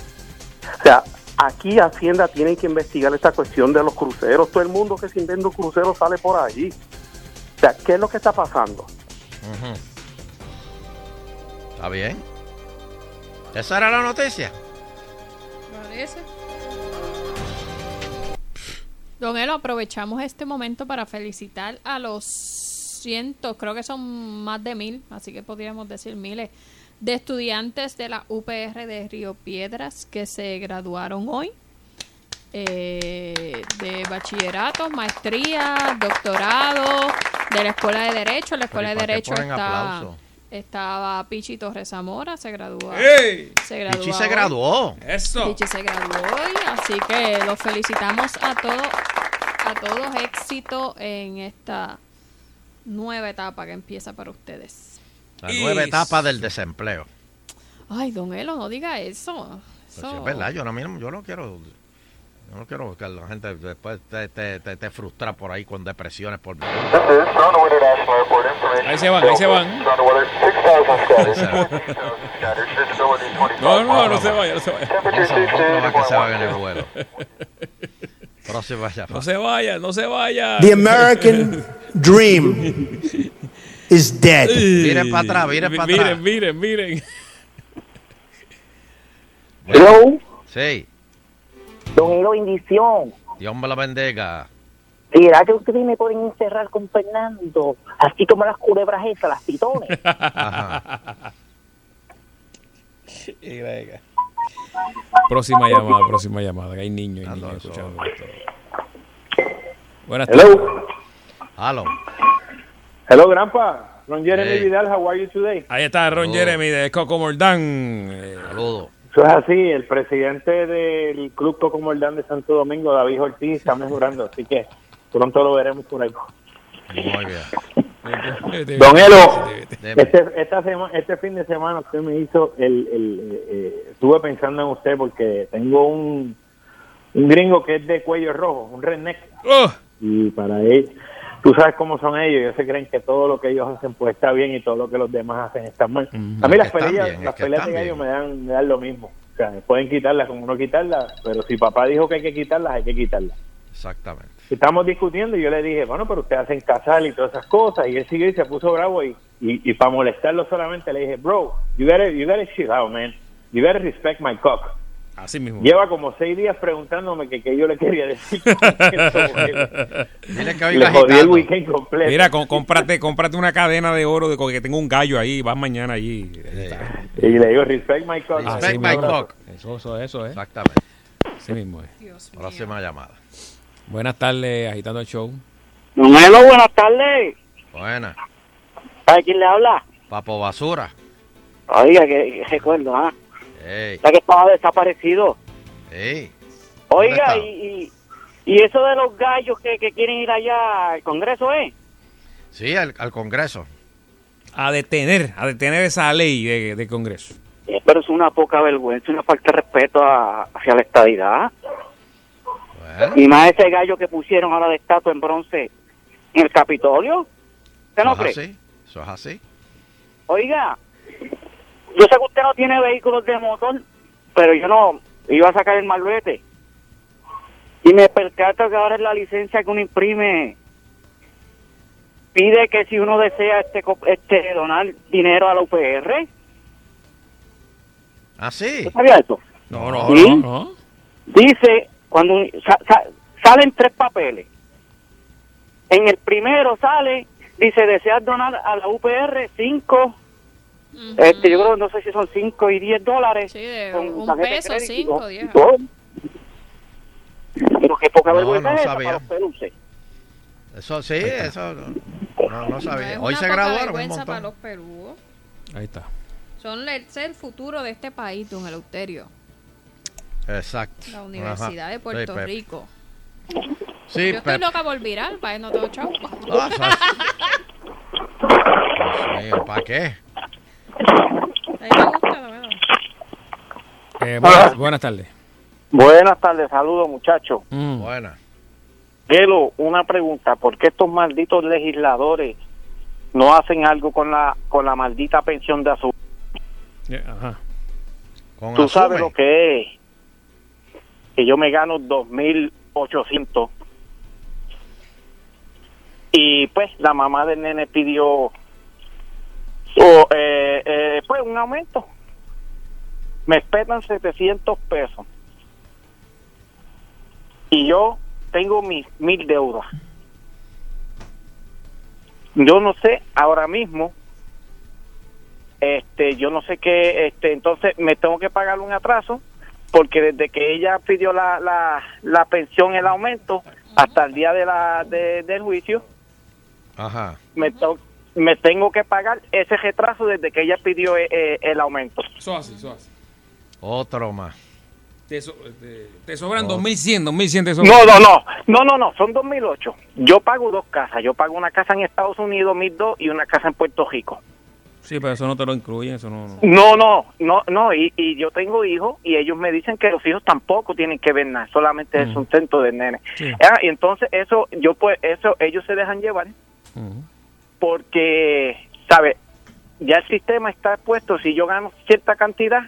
O sea, aquí Hacienda tiene que investigar esta cuestión de los cruceros. Todo el mundo que se inventa un crucero sale por allí. Sea, ¿qué es lo que está pasando? ¿Está bien? ¿Esa era la noticia? Parece. Don Elo, aprovechamos este momento para felicitar a los cientos, creo que son más de mil, así que podríamos decir miles, de estudiantes de la UPR de Río Piedras que se graduaron hoy eh, de bachillerato, maestría, doctorado, de la Escuela de Derecho. La Escuela de ¿para qué Derecho está, aplauso? estaba Pichi Torres Zamora, se graduó. ¡Ey! Se graduó Pichi se graduó. Eso. Pichi se graduó hoy, así que los felicitamos a todos, a todos éxito en esta nueva etapa que empieza para ustedes. La nueva etapa del desempleo. Ay, don Elo, no diga eso. Pues Eso- sí, es verdad, yo no, yo no quiero. Yo no quiero que la gente después te, te, te, te frustra por ahí con depresiones por Ahí se van, ahí se van. No, no, no se vaya, no se vaya. Más que se va en el vuelo. Próxima llamada. No se vaya, no se vaya. The American dream is dead. Miren para atrás, miren para atrás. Miren, miren, miren. Hello. Sí. Don Elo, bendición. Dios me la bendiga. ¿Será que ustedes me pueden encerrar con Fernando? Así como las culebras esas, las pitones. Próxima llamada, próxima llamada. que Hay niños y niños escuchando esto. Buenas Hello. tardes. Hello. Hello, Grandpa. Ron Jeremy Hey. Vidal, how are you today? Ahí está Ron Jeremy de Coco Mordán. Saludos. Eso es así, el presidente del Club Coco Mordán de Santo Domingo, David Ortiz, está mejorando, así que pronto lo veremos por ahí. Muy bien. Don Elo, este, esta sema- este fin de semana usted me hizo el... el eh, eh, estuve pensando en usted porque tengo un, un gringo que es de cuello rojo, un redneck. Y para él, tú sabes cómo son ellos, ellos se creen que todo lo que ellos hacen pues está bien y todo lo que los demás hacen está mal. A mí las peleas, bien, las peleas de están gallo me dan, me dan lo mismo. O sea, pueden quitarlas como no quitarlas, pero si papá dijo que hay que quitarlas, hay que quitarlas. Exactamente. Estamos discutiendo y yo le dije, bueno, pero ustedes hacen casal y todas esas cosas. Y él siguió y se puso bravo y, y, y para molestarlo solamente le dije, bro, you gotta, you gotta chill out, man. You gotta respect my cock. Así mismo. Lleva como seis días preguntándome que, que yo le quería decir. Dile que le jodí el weekend completo. Mira, cómprate, cómprate una cadena de oro de que tengo un gallo ahí, vas mañana allí. Y le digo, respect my cock. Respect my cock. Eso, eso, eso, ¿eh? Exactamente. Así mismo es. Próxima llamada. Buenas tardes, agitando el show. Don Elo, buenas tardes. Buena. ¿Sabe quién le habla? Papo Basura. Oiga, que, que recuerdo, ¿ah? Ey. Ya que estaba desaparecido. Ey. Oiga, y, y, y eso de los gallos que, que quieren ir allá al Congreso, ¿eh? Sí, al, al Congreso. A detener, a detener esa ley de, de Congreso. Eh, Pero es una poca vergüenza, una falta de respeto a- hacia la estadidad. Y más ese gallo que pusieron ahora de estatua en bronce en el Capitolio. ¿Usted no cree? así. Eso es así. Oiga, yo sé que usted no tiene vehículos de motor, pero yo no iba a sacar el malvete. Y me percato que ahora es la licencia que uno imprime. Pide que si uno desea este, este donar dinero a la UPR. ¿Ah, sí? ¿Usted sabía eso? No, no, ¿Sí? no, no. Dice, cuando sa- sa- salen tres papeles. En el primero sale, dice, deseas donar a la UPR cinco, este, yo creo, no sé si son cinco y diez dólares. con un tarjeta de peso, cinco, todo- diez. y todo. Pero qué poca No, vergüenza no es esa sabía. para los peluces. Eso sí, eso no, no, no sabía. Hoy se graduaron un montón. para los perúos. Ahí está. Son el, el futuro de este país, don Eleuterio. Exacto. La Universidad Ajá. de Puerto Sí. Rico. Sí, Yo estoy loca por virar, para no tengo chavo. Ah. Eh, buenas, buenas tardes. Buenas tardes, saludos muchachos. Mm. Buena. Elo, una pregunta, ¿por qué estos malditos legisladores no hacen algo con la con la maldita pensión de azul? Eh, Ajá. Con Tú sabes lo que es que yo me gano 2.800 y pues la mamá del nene pidió oh, eh, eh, pues un aumento. Me esperan 700 pesos. Y yo tengo mis mil deudas. Yo no sé ahora mismo, este, yo no sé qué, este, entonces me tengo que pagar un atraso porque desde que ella pidió la, la, la pensión, el aumento, hasta el día de la, de- del juicio, Ajá. me, to- me tengo que pagar ese retraso desde que ella pidió eh, eh, el aumento. Eso así, eso así. Otro más. Te, so- te- te sobran 2100, 2100 te sobran. No, no, no, no, no, no, son 2008. Yo pago dos casas. Yo pago una casa en Estados Unidos, 1002, y una casa en Puerto Rico. Sí, pero eso no te lo incluyen, eso no. no. No, no, no, no, y, y yo tengo hijos y ellos me dicen que los hijos tampoco tienen que ver nada, solamente es un sustento del nene. Sí. Ah, y entonces eso, yo pues, eso, ellos se dejan llevar porque, ¿sabe? Ya el sistema está puesto, si yo gano cierta cantidad,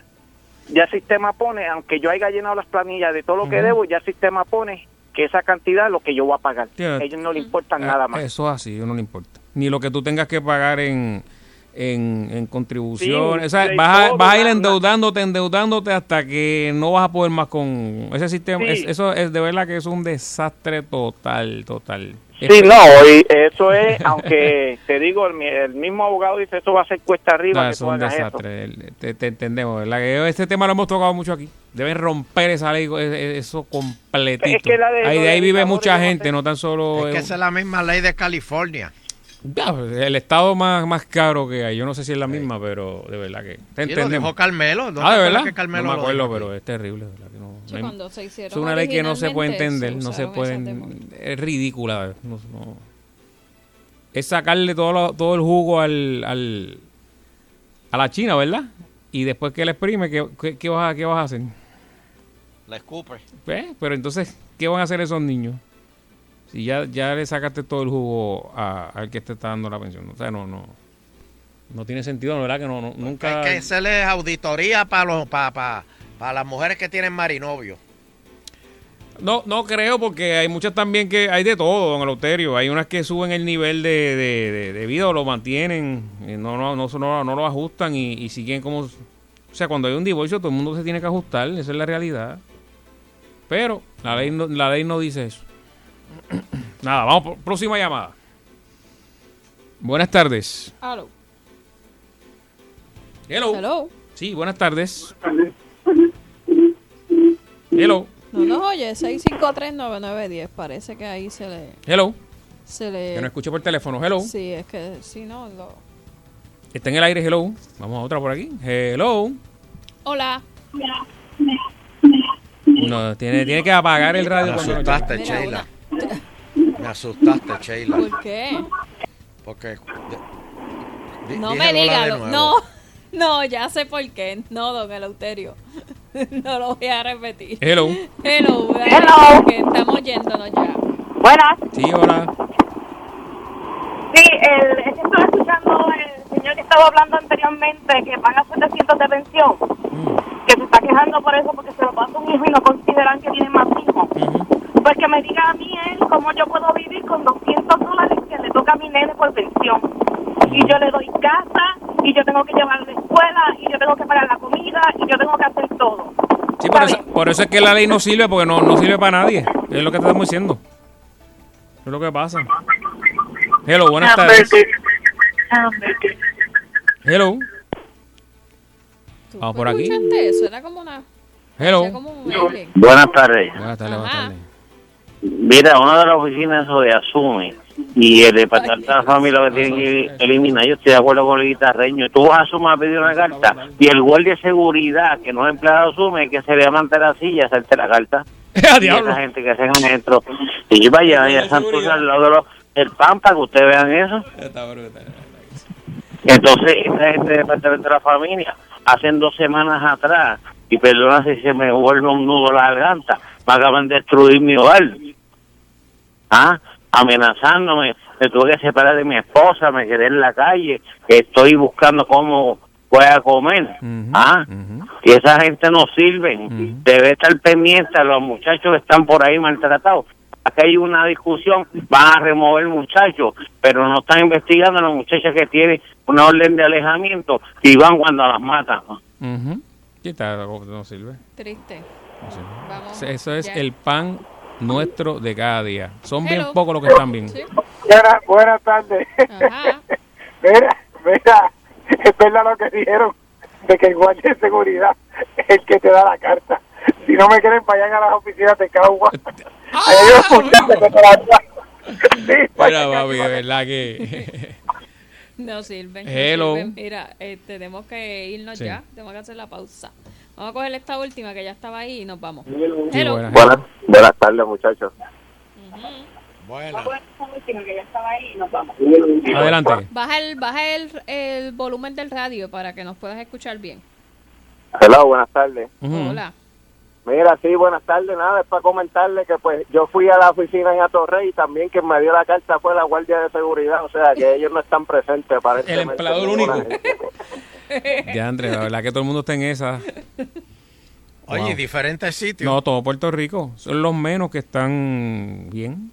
ya el sistema pone, aunque yo haya llenado las planillas de todo lo que debo, ya el sistema pone que esa cantidad es lo que yo voy a pagar. A ellos no le importa Ah, nada más. Eso es así, no le importa. Ni lo que tú tengas que pagar en, en, en contribuciones. Sí, o sea, vas, a, vas a ir endeudándote, endeudándote hasta que no vas a poder más con ese sistema. Sí. Es- eso es de verdad que es un desastre total, total. Sí, no, y eso es, aunque te digo, el, mi- el mismo abogado dice eso va a ser cuesta arriba No, que es un eso. desastre. Te, te entendemos, ¿verdad? Que este tema lo hemos tocado mucho aquí. Deben romper esa ley, e- e- eso completito. Es que la de ahí, los de ahí vive mucha gente, no tan solo... Es que esa es la misma ley de California. Ya, el estado más, más caro que hay. Yo no sé si es la misma, pero de verdad que. Te Sí, lo entendemos. dijo Carmelo, ¿no te ah, de verdad. que Carmelo no me acuerdo, pero es terrible. de verdad no- hay- cuando se hicieron es una ley que no se puede entender, no se usaron puede. esas Es ridícula. no- no. Es sacarle todo, lo- todo el jugo al, al, a la China, ¿verdad? Y después que la exprime, ¿qué, qué, qué vas, a, ¿qué vas a hacer? La escupe. ¿Eh? Pero entonces, ¿qué van a hacer esos niños? Si ya, ya le sacaste todo el jugo a- al que te está dando la pensión. O sea, no, no. No tiene sentido, ¿no? ¿verdad? Que no, no- nunca. Hay que hacerle auditoría para los para, para, para las mujeres que tienen marinovio. No, no creo, porque hay muchas también que hay de todo, don Eleuterio. Hay unas que suben el nivel de, de, de- de vida o lo mantienen, no, no, no, no, no lo ajustan y, y siguen como. O sea, cuando hay un divorcio, todo el mundo se tiene que ajustar, esa es la realidad. Pero la ley no, la ley no dice eso. Nada, vamos por próxima llamada. Buenas tardes. Aló. Hello. Hello. Sí, buenas tardes. Hello. No nos oye, 6539910. Parece que ahí se le. Hello. Se le Que no escuché por teléfono. Hello. Sí, es que si no. Lo... Está en el aire, hello. Vamos a otra por aquí. Hello. Hola. No, tiene, tiene que apagar el radio. Me asustaste, Sheila. Me asustaste, Sheila. ¿Por qué? Porque. No me Lola diga. de lo- nuevo. No, no, ya sé por qué. No, don Eleuterio. no lo voy a repetir. Hello. Hello. Hello. estamos yéndonos ya. Buenas. Sí, hola. Sí, el, es que estaba escuchando el señor que estaba hablando anteriormente que paga 700 de pensión, que se está quejando por eso porque se lo pasa un hijo y no consideran que tiene más hijos. Pues que me diga a mí él cómo yo puedo vivir con 200 dólares que le toca a mi nene por pensión. Y yo le doy casa, y yo tengo que llevarlo a la escuela, y yo tengo que pagar la comida, y yo tengo que hacer todo. Sí, por eso, por eso es que la ley no sirve, porque no, no sirve para nadie. Es lo que te estamos diciendo. Es lo que pasa. Hello, buenas tardes. Hello. Vamos por aquí. ¿Escuchaste eso? Era como una. Hello. como un. Buenas tardes. Buenas tardes, buenas tardes. Mira, una de las oficinas de Asume y el departamento de la familia lo que tienen que eliminar, yo estoy de acuerdo con el guitarreño. Tú vas a Asume a pedir una carta y el guardia de seguridad que no es empleado de Asume que se levanta la silla, hacerte la carta. y esa gente que se adentro. Y vaya, vaya, Santurce al lado de los, el Pampa, que ustedes vean eso. Entonces, esta gente del departamento de la familia, hace dos semanas atrás, y perdona si se me vuelve un nudo la garganta, me acaban de destruir mi hogar. ¿Ah? Amenazándome, me tuve que separar de mi esposa, me quedé en la calle, estoy buscando cómo voy a comer. ¿Ah? Y esa gente no sirve. Debe estar pendiente a los muchachos que están por ahí maltratados. Aquí hay una discusión, van a remover muchachos, pero no están investigando a las muchachas que tienen una orden de alejamiento y van cuando las matan. Sí, está, no sirve. Triste. No sirve. Vamos. Eso es ya. el pan nuestro de cada día. Son bien pocos los que están bien. Buena- buenas tardes. mira, mira, es verdad lo que dijeron de que el guardia de seguridad es el que te da la carta. Si no me quieren, vayan a las oficinas de Cagua. Ahí hay un muchacho que te la da. Sí, Mira, papi, de verdad que... No sirven. no Hello. sirven. Mira, eh, tenemos que irnos Sí. ya. Tenemos que hacer la pausa. Vamos a coger esta última que ya estaba ahí y nos vamos. Sí, Hello. buenas. Buenas, buenas tardes, muchachos. Adelante. Baja el, baja el, el volumen del radio para que nos puedas escuchar bien. Hello, buenas tardes. Hola. Mira, sí, buenas tardes. Nada, es para comentarle que pues yo fui a la oficina en Atorrey y también quien me dio la carta fue la Guardia de Seguridad. O sea, que ellos no están presentes. El empleador único. Ya, Andrés, la verdad que todo el mundo está en esa. Oye, Wow. diferentes sitios. No, todo Puerto Rico. Son los menos que están bien.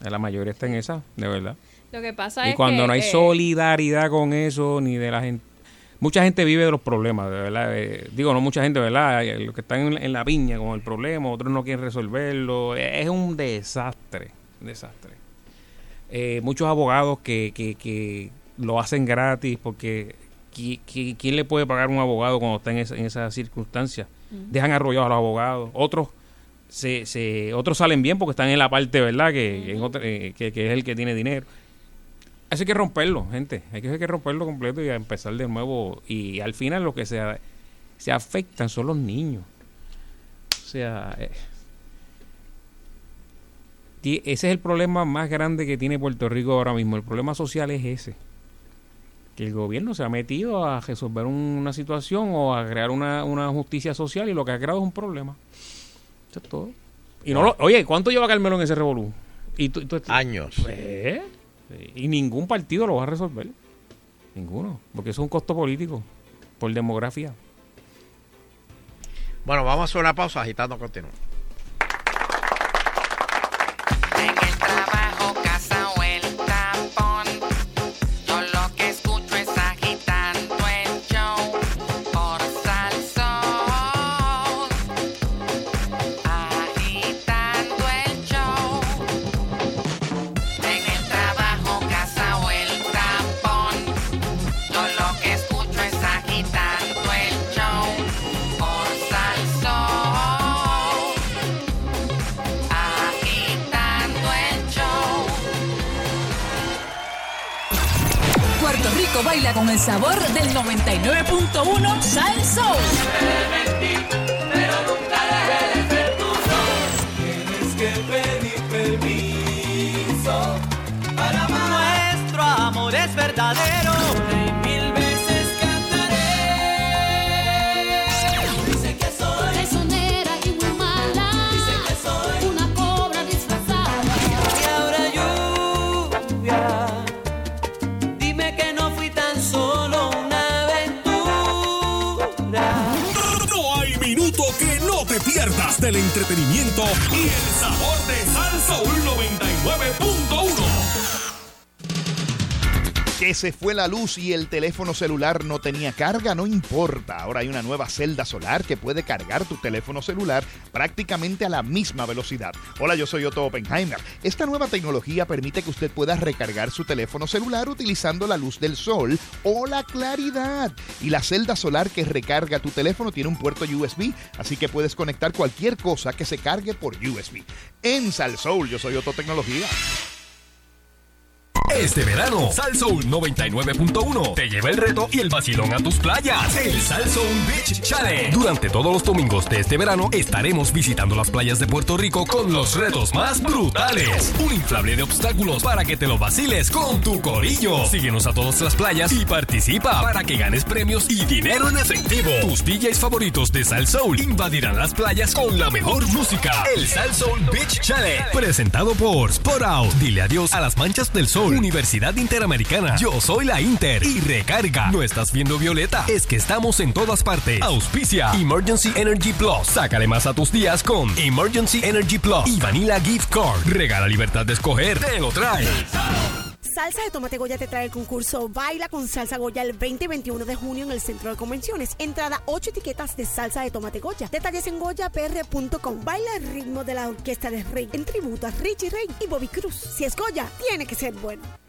La mayoría está en esa, de verdad. Lo que pasa Y es cuando que, no hay eh, solidaridad con eso, ni de la gente. Mucha gente vive de los problemas, de verdad. eh, digo, no mucha gente, ¿verdad? Los que están en, en la piña con el problema, otros no quieren resolverlo. Es un desastre, un desastre. Eh, muchos abogados que, que, que lo hacen gratis porque qui- qui- ¿quién le puede pagar a un abogado cuando está en esa, en esa circunstancia? Ujú. Dejan arrollados a los abogados. Otros se, se, otros salen bien porque están en la parte, ¿verdad? Que, en otra- eh, que, que es el que tiene dinero. Eso hay que romperlo, gente. Hay que, hay que romperlo completo y a empezar de nuevo. Y al final lo que se, se afectan son los niños. O sea, eh, ese es el problema más grande que tiene Puerto Rico ahora mismo. El problema social es ese. Que el gobierno se ha metido a resolver una situación o a crear una, una justicia social y lo que ha creado es un problema. Eso es todo. Y no lo- oye, ¿cuánto lleva Carmelo en ese revolú? Y tú- tú- Años. Pues, y ningún partido lo va a resolver. Ninguno. Porque eso es un costo político. Por demografía. Bueno, vamos a hacer una pausa, agitando continúa. Baila con el sabor del 99.1 Sal Soul. Tienes que permiso. Nuestro amor es verdadero. Del entretenimiento y el sabor de Salsa 99.1. Que se fue la luz y el teléfono celular no tenía carga, no importa. Ahora hay una nueva celda solar que puede cargar tu teléfono celular prácticamente a la misma velocidad. Hola, yo soy Otto Oppenheimer. Esta nueva tecnología permite que usted pueda recargar su teléfono celular utilizando la luz del sol o la claridad. Y la celda solar que recarga tu teléfono tiene un puerto USB, así que puedes conectar cualquier cosa que se cargue por USB. En Salsoul, yo soy Otto Tecnología. Este verano, Salsoul 99.1 te lleva el reto y el vacilón a tus playas. El Salsoul Beach Challenge. Durante todos los domingos de este verano estaremos visitando las playas de Puerto Rico con los retos más brutales. Un inflable de obstáculos para que te lo vaciles con tu corillo. Síguenos a todas las playas y participa para que ganes premios y dinero en efectivo. Tus DJs favoritos de Salsoul invadirán las playas con la mejor música. El Salsoul Beach Challenge. Presentado por Sport Out. Dile adiós a las manchas del sol. Universidad Interamericana. Yo soy la Inter. Y recarga. No estás viendo Violeta. Es que estamos en todas partes. Auspicia. Emergency Energy Plus. Sácale más a tus días con Emergency Energy Plus. Y Vanilla Gift Card. Regala libertad de escoger. Te lo trae. Salsa de Tomate Goya te trae el concurso Baila con Salsa Goya el 20 y 21 de junio en el Centro de Convenciones. Entrada 8 etiquetas de salsa de tomate Goya. Detalles en goyapr.com. Baila el ritmo de la orquesta de Rey en tributo a Richie Rey y Bobby Cruz. Si es Goya, tiene que ser bueno.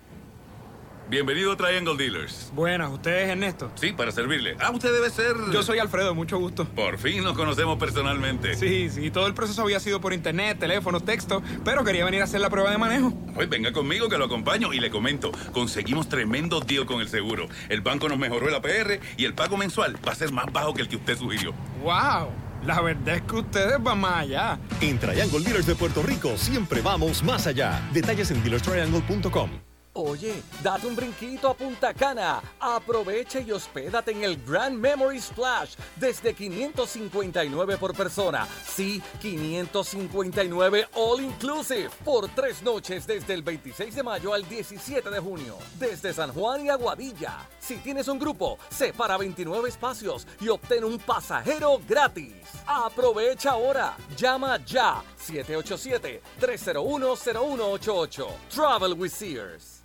Bienvenido a Triangle Dealers. Buenas, ¿usted es Ernesto? Sí, para servirle. Ah, usted debe ser... Yo soy Alfredo, mucho gusto. Por fin nos conocemos personalmente. Sí, sí, todo el proceso había sido por internet, teléfono, texto, pero quería venir a hacer la prueba de manejo. Pues venga conmigo que lo acompaño y le comento. Conseguimos tremendo deal con el seguro. El banco nos mejoró el APR y el pago mensual va a ser más bajo que el que usted sugirió. ¡Wow! La verdad es que ustedes van más allá. En Triangle Dealers de Puerto Rico siempre vamos más allá. Detalles en dealerstriangle.com. Oye, date un brinquito a Punta Cana. Aprovecha y hospédate en el Grand Memory Splash desde 559 por persona. Sí, 559 all inclusive por tres noches desde el 26 de mayo al 17 de junio. Desde San Juan y Aguadilla. Si tienes un grupo, separa 29 espacios y obtén un pasajero gratis. Aprovecha ahora. Llama ya 787-301-0188. Travel with Sears.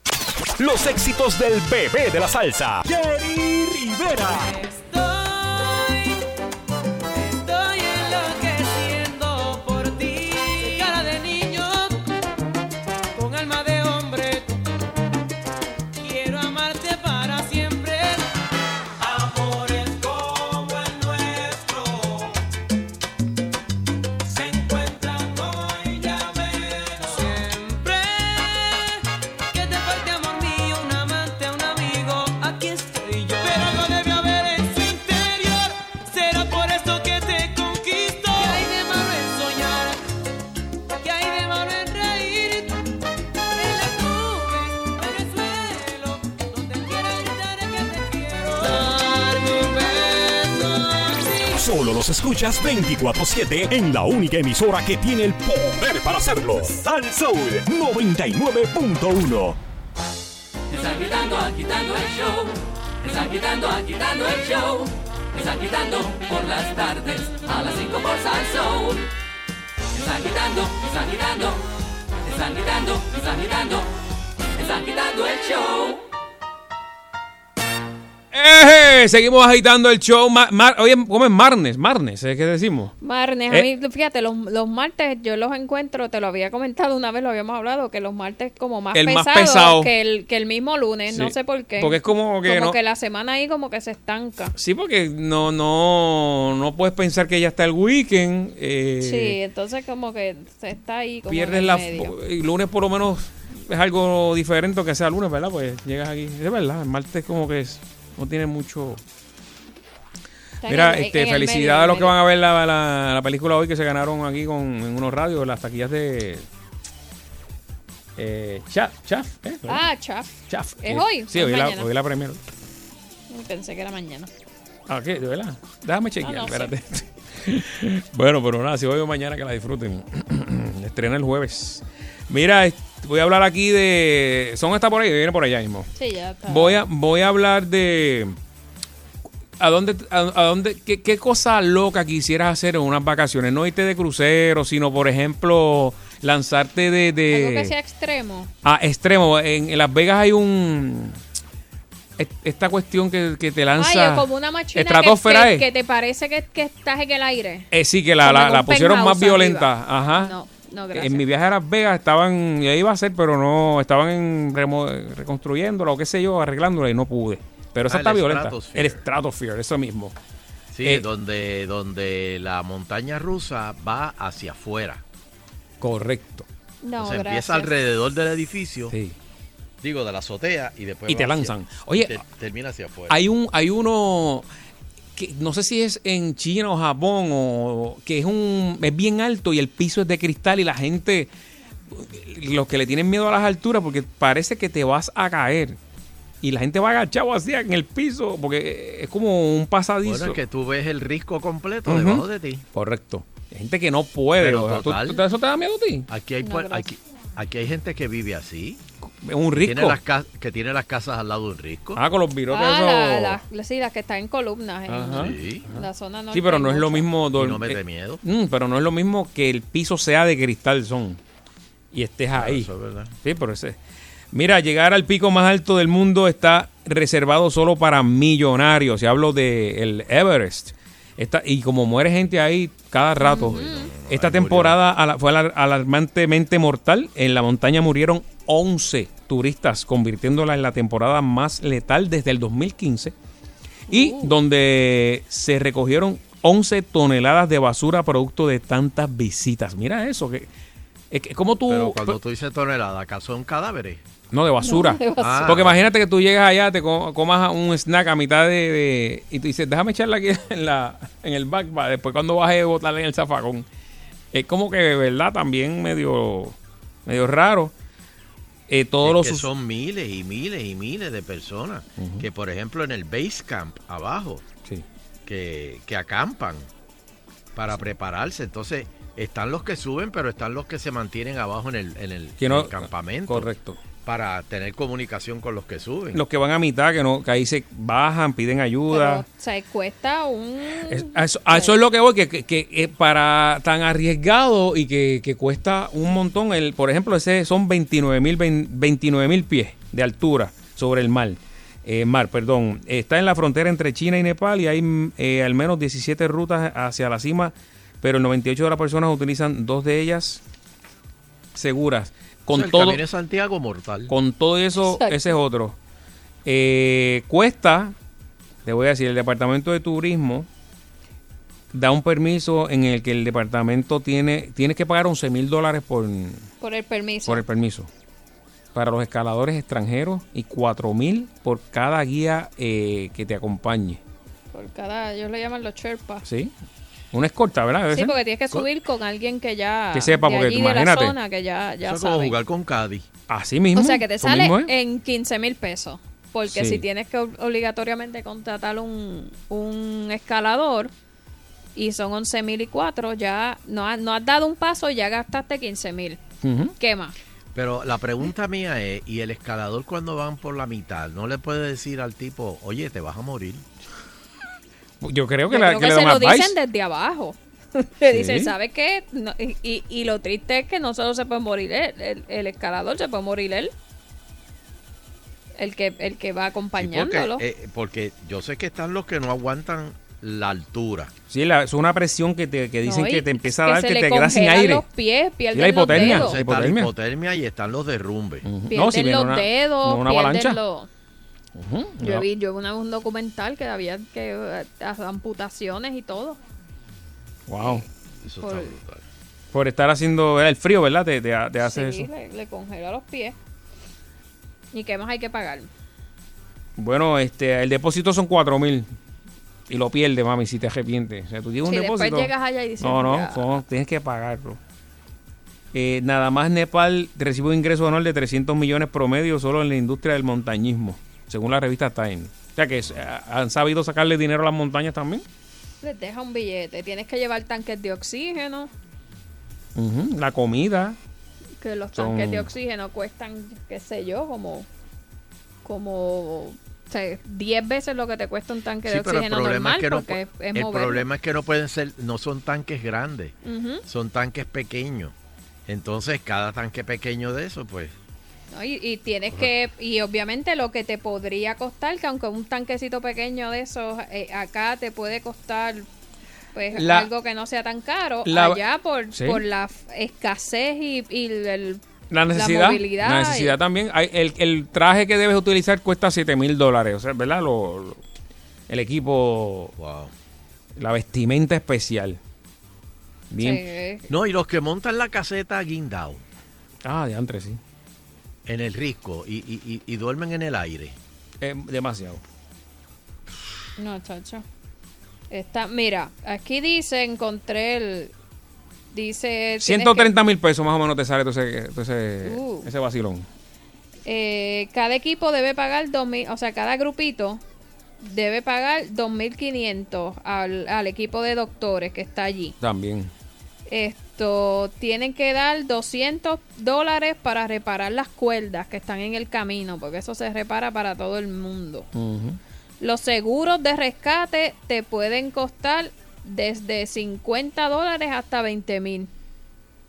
Los éxitos del bebé de la salsa, Jerry Rivera. Los escuchas 24-7 en la única emisora que tiene el poder para hacerlo. Sal Soul 99.1. Están quitando, agitando el show. Están quitando, agitando el show. Están quitando por las tardes a las 5 por Salsoul. Están quitando, están quitando. Están quitando, están quitando. Están quitando el show. ¡Eh! Seguimos agitando el show. Ma- mar- oye, ¿cómo es Marnes? Marnes, ¿eh? ¿qué decimos? Marnes, Eh. a mí, fíjate, los, los martes yo los encuentro, te lo había comentado una vez, lo habíamos hablado, que los martes como más El más pesados pesado. que, el, que el mismo lunes, no sé por qué. Porque es como que no- la semana ahí como que se estanca. Sí, porque no, no, no puedes pensar que ya está el weekend. eh, sí, entonces como que se está ahí como en pierdes el la... medio. y lunes por lo menos es algo diferente que sea lunes, ¿verdad? Pues llegas aquí. Es verdad, el martes como que es, no tiene mucho... Está Mira, este, en el felicidades medio, a los que van a ver la, la, la película hoy que se ganaron aquí con en unos radios, las taquillas de... Eh, Chaf, Chaf, ¿eh? Ah, chaf. Chaf. ¿Es Eh, hoy? Sí, ¿O hoy la, hoy la primera. Pensé que era mañana. Ah, ¿qué? ¿De verdad? Déjame chequear, no espérate. bueno, pero nada, si hoy o mañana que la disfruten. Estrena el jueves. Mira, est- voy a hablar aquí de... ¿Son está por ahí? Viene por allá mismo. Sí, ya está. Voy a, voy a hablar de... ¿A dónde, a, a dónde, qué, qué cosa loca quisieras hacer en unas vacaciones? No irte de crucero, sino, por ejemplo, lanzarte de... de Algo que sea extremo. a extremo. En, en Las Vegas hay un... est- Esta cuestión que, que te lanza... Ay, como una machina estratosfera que, es. que te parece que, que estás en el aire. Eh, sí, que la, la, pusieron más violenta. arriba. Ajá. No, no, gracias. En mi viaje a Las Vegas estaban, ya iba a hacer, pero no, estaban en remo- reconstruyéndola o qué sé yo, arreglándola y no pude. Pero esa Ah, está el violenta. Stratosphere. El Stratosphere, eso mismo. Sí, Eh, donde, donde la montaña rusa va hacia afuera. Correcto. No, o sea, empieza alrededor del edificio. Digo, de la azotea y después Y te hacia- lanzan. Oye, te- termina hacia afuera. Hay un, hay uno que no sé si es en China o Japón o que es un es bien alto y el piso es de cristal y la gente los que le tienen miedo a las alturas porque parece que te vas a caer. Y la gente va agachado así en el piso porque es como un pasadizo. Bueno, es que tú ves el risco completo debajo de ti. Correcto. Hay gente que no puede. Pero o sea, ¿tú- total. tú- ¿Eso te da miedo a ti? Aquí hay, No, pues- aquí, aquí hay gente que vive así. Un risco. Tiene las ca- que tiene las casas al lado de un risco. Ah, con los virotes Ah, esos. la- la- sí, las que están en columnas en Ajá. Sí. la zona norte. Sí, pero no es lo mismo. Y dor- no mete eh, miedo. mm, pero no es lo mismo que el piso sea de cristal son y estés ahí. Eso es verdad. Sí, pero ese. Mira, llegar al pico más alto del mundo está reservado solo para millonarios. Y hablo de el Everest. Esta, y como muere gente ahí cada rato. Esta temporada fue alar- alarmantemente mortal. En la montaña murieron 11 turistas, convirtiéndola en la temporada más letal desde el 2015 y donde se recogieron 11 toneladas de basura producto de tantas visitas. Mira eso, que es que como tú Pero cuando tú dices tonelada, ¿acá son cadáveres? No de basura. No, de basura. Ah. Porque imagínate que tú llegas allá, te co- comas un snack a mitad de, de- y tú dices, déjame echarla aquí en la en el back para después cuando baje botarla en el zafacón. Es como que de verdad también medio medio raro. Eh, todos Es los que son miles y miles y miles de personas que, por ejemplo, en el base camp abajo, Sí. que, que acampan para prepararse. Entonces, están los que suben, pero están los que se mantienen abajo en el, en el, Que no- en el campamento. correcto. Para tener comunicación con los que suben. los que van a mitad, que no que ahí se bajan, piden Pero, ayuda. o sea, cuesta un... Es- a, eso, a eso es lo que voy, que, que, que, eh, para tan arriesgado y que, que cuesta un montón, el por ejemplo, ese son 29 mil 29 mil pies de altura sobre el mar. Eh, mar, perdón. Está en la frontera entre China y Nepal y hay mm, eh, al menos 17 rutas hacia la cima, pero el 98 de las personas utilizan dos de ellas seguras. O Con sea, el todo, Camino de Santiago mortal. con todo eso, Exacto. ese es otro. Eh, cuesta, te voy a decir, el departamento de turismo da un permiso en el que el departamento tiene, tienes que pagar 11 mil dólares por, Por el permiso. por el permiso. Para los escaladores extranjeros y 4 mil por cada guía eh, que te acompañe. Por cada... Ellos le llaman los Sherpas. ¿Sí? Una escolta, ¿verdad? Debe Sí, ser. porque tienes que subir con alguien que ya... Que sepa, de porque allí, tú de la imagínate. zona, que ya, ya Eso es como jugar con Cádiz. Así mismo. O sea, que te sale mismo en 15 mil pesos. Porque Sí. si tienes que ob- obligatoriamente contratar un, un escalador y son 11 mil y cuatro, ya no, ha- no has dado un paso y ya gastaste 15 mil. Ujú. ¿Qué más? Pero la pregunta mía es, ¿y el escalador cuando van por la mitad no le puede decir al tipo, oye, te vas a morir? Yo creo que, Yo la, creo que que, le se lo advice. dicen desde abajo. Le Sí. dicen, ¿sabes qué? No, y, y- y lo triste es que no solo se puede morir él, el, el escalador, se puede morir él. El que, el que va Sí, acompañándolo. porque, eh, porque yo sé que están los que no aguantan la altura. Sí, la- es una presión que, te, que dicen No, que te empieza a dar, que te quedas sin aire. los pies, Y la pierden los hipotermia. dedos. Entonces está la hipotermia. y están los derrumbes. Ujú. Pierden No, si viene los una- dedos, una pierden avalancha. los... Yo No. vi, yo vi una- un documental que había que eh, amputaciones y todo. Wow. Eso Por- está brutal. Por estar haciendo el frío, ¿verdad? Te, te, te hace Sí, eso. le, le congela los pies. ¿Y qué más hay que pagar? Bueno, este, el depósito son cuatro mil. Y lo pierdes, mami, si te arrepientes. O sea, tú tienes Si un después depósito. llegas allá y dices, No, no, "Ya". son- tienes que pagarlo. Eh, nada más Nepal recibe un ingreso anual de 300 millones promedio solo en la industria del montañismo, según la revista Time. O sea que eh, han sabido sacarle dinero a las montañas también. Les deja un billete. Tienes que llevar tanques de oxígeno. La comida. Que los Son- tanques de oxígeno cuestan, qué sé yo, como. Como. O sea, 10 veces lo que te cuesta un tanque Sí, de pero el oxígeno problema normal es que no, porque pu- es, es el moverlo. problema es que no pueden ser, no son tanques grandes, son tanques pequeños. Entonces cada tanque pequeño de eso, pues, ¿no? Y, y tienes que, y obviamente lo que te podría costar, que aunque un tanquecito pequeño de esos, eh, acá te puede costar pues La- algo que no sea tan caro, la- allá por, Sí. por la escasez y, y el, La necesidad. movilidad. La necesidad y- también. Hay- el, el traje que debes utilizar cuesta 7 mil dólares. O sea, ¿verdad? Lo- lo- el equipo. wow. La vestimenta especial. Bien. Sí. No, y los que montan la caseta guindao Ah, de antes, sí. En el risco y, y- y- y duermen en el aire. Eh, demasiado. No, chacho. Está, mira, aquí dice, encontré el, Dice... tienes 130 mil pesos más o menos te sale todo ese, todo ese, Uh. ese vacilón. eh, cada equipo debe pagar 2.000, o sea, cada grupito debe pagar 2.500 al, al equipo de doctores que está allí. También. Esto, tienen que dar 200 dólares para reparar las cuerdas que están en el camino, porque eso se repara para todo el mundo. Los seguros de rescate te pueden costar desde 50 dólares hasta 20 mil.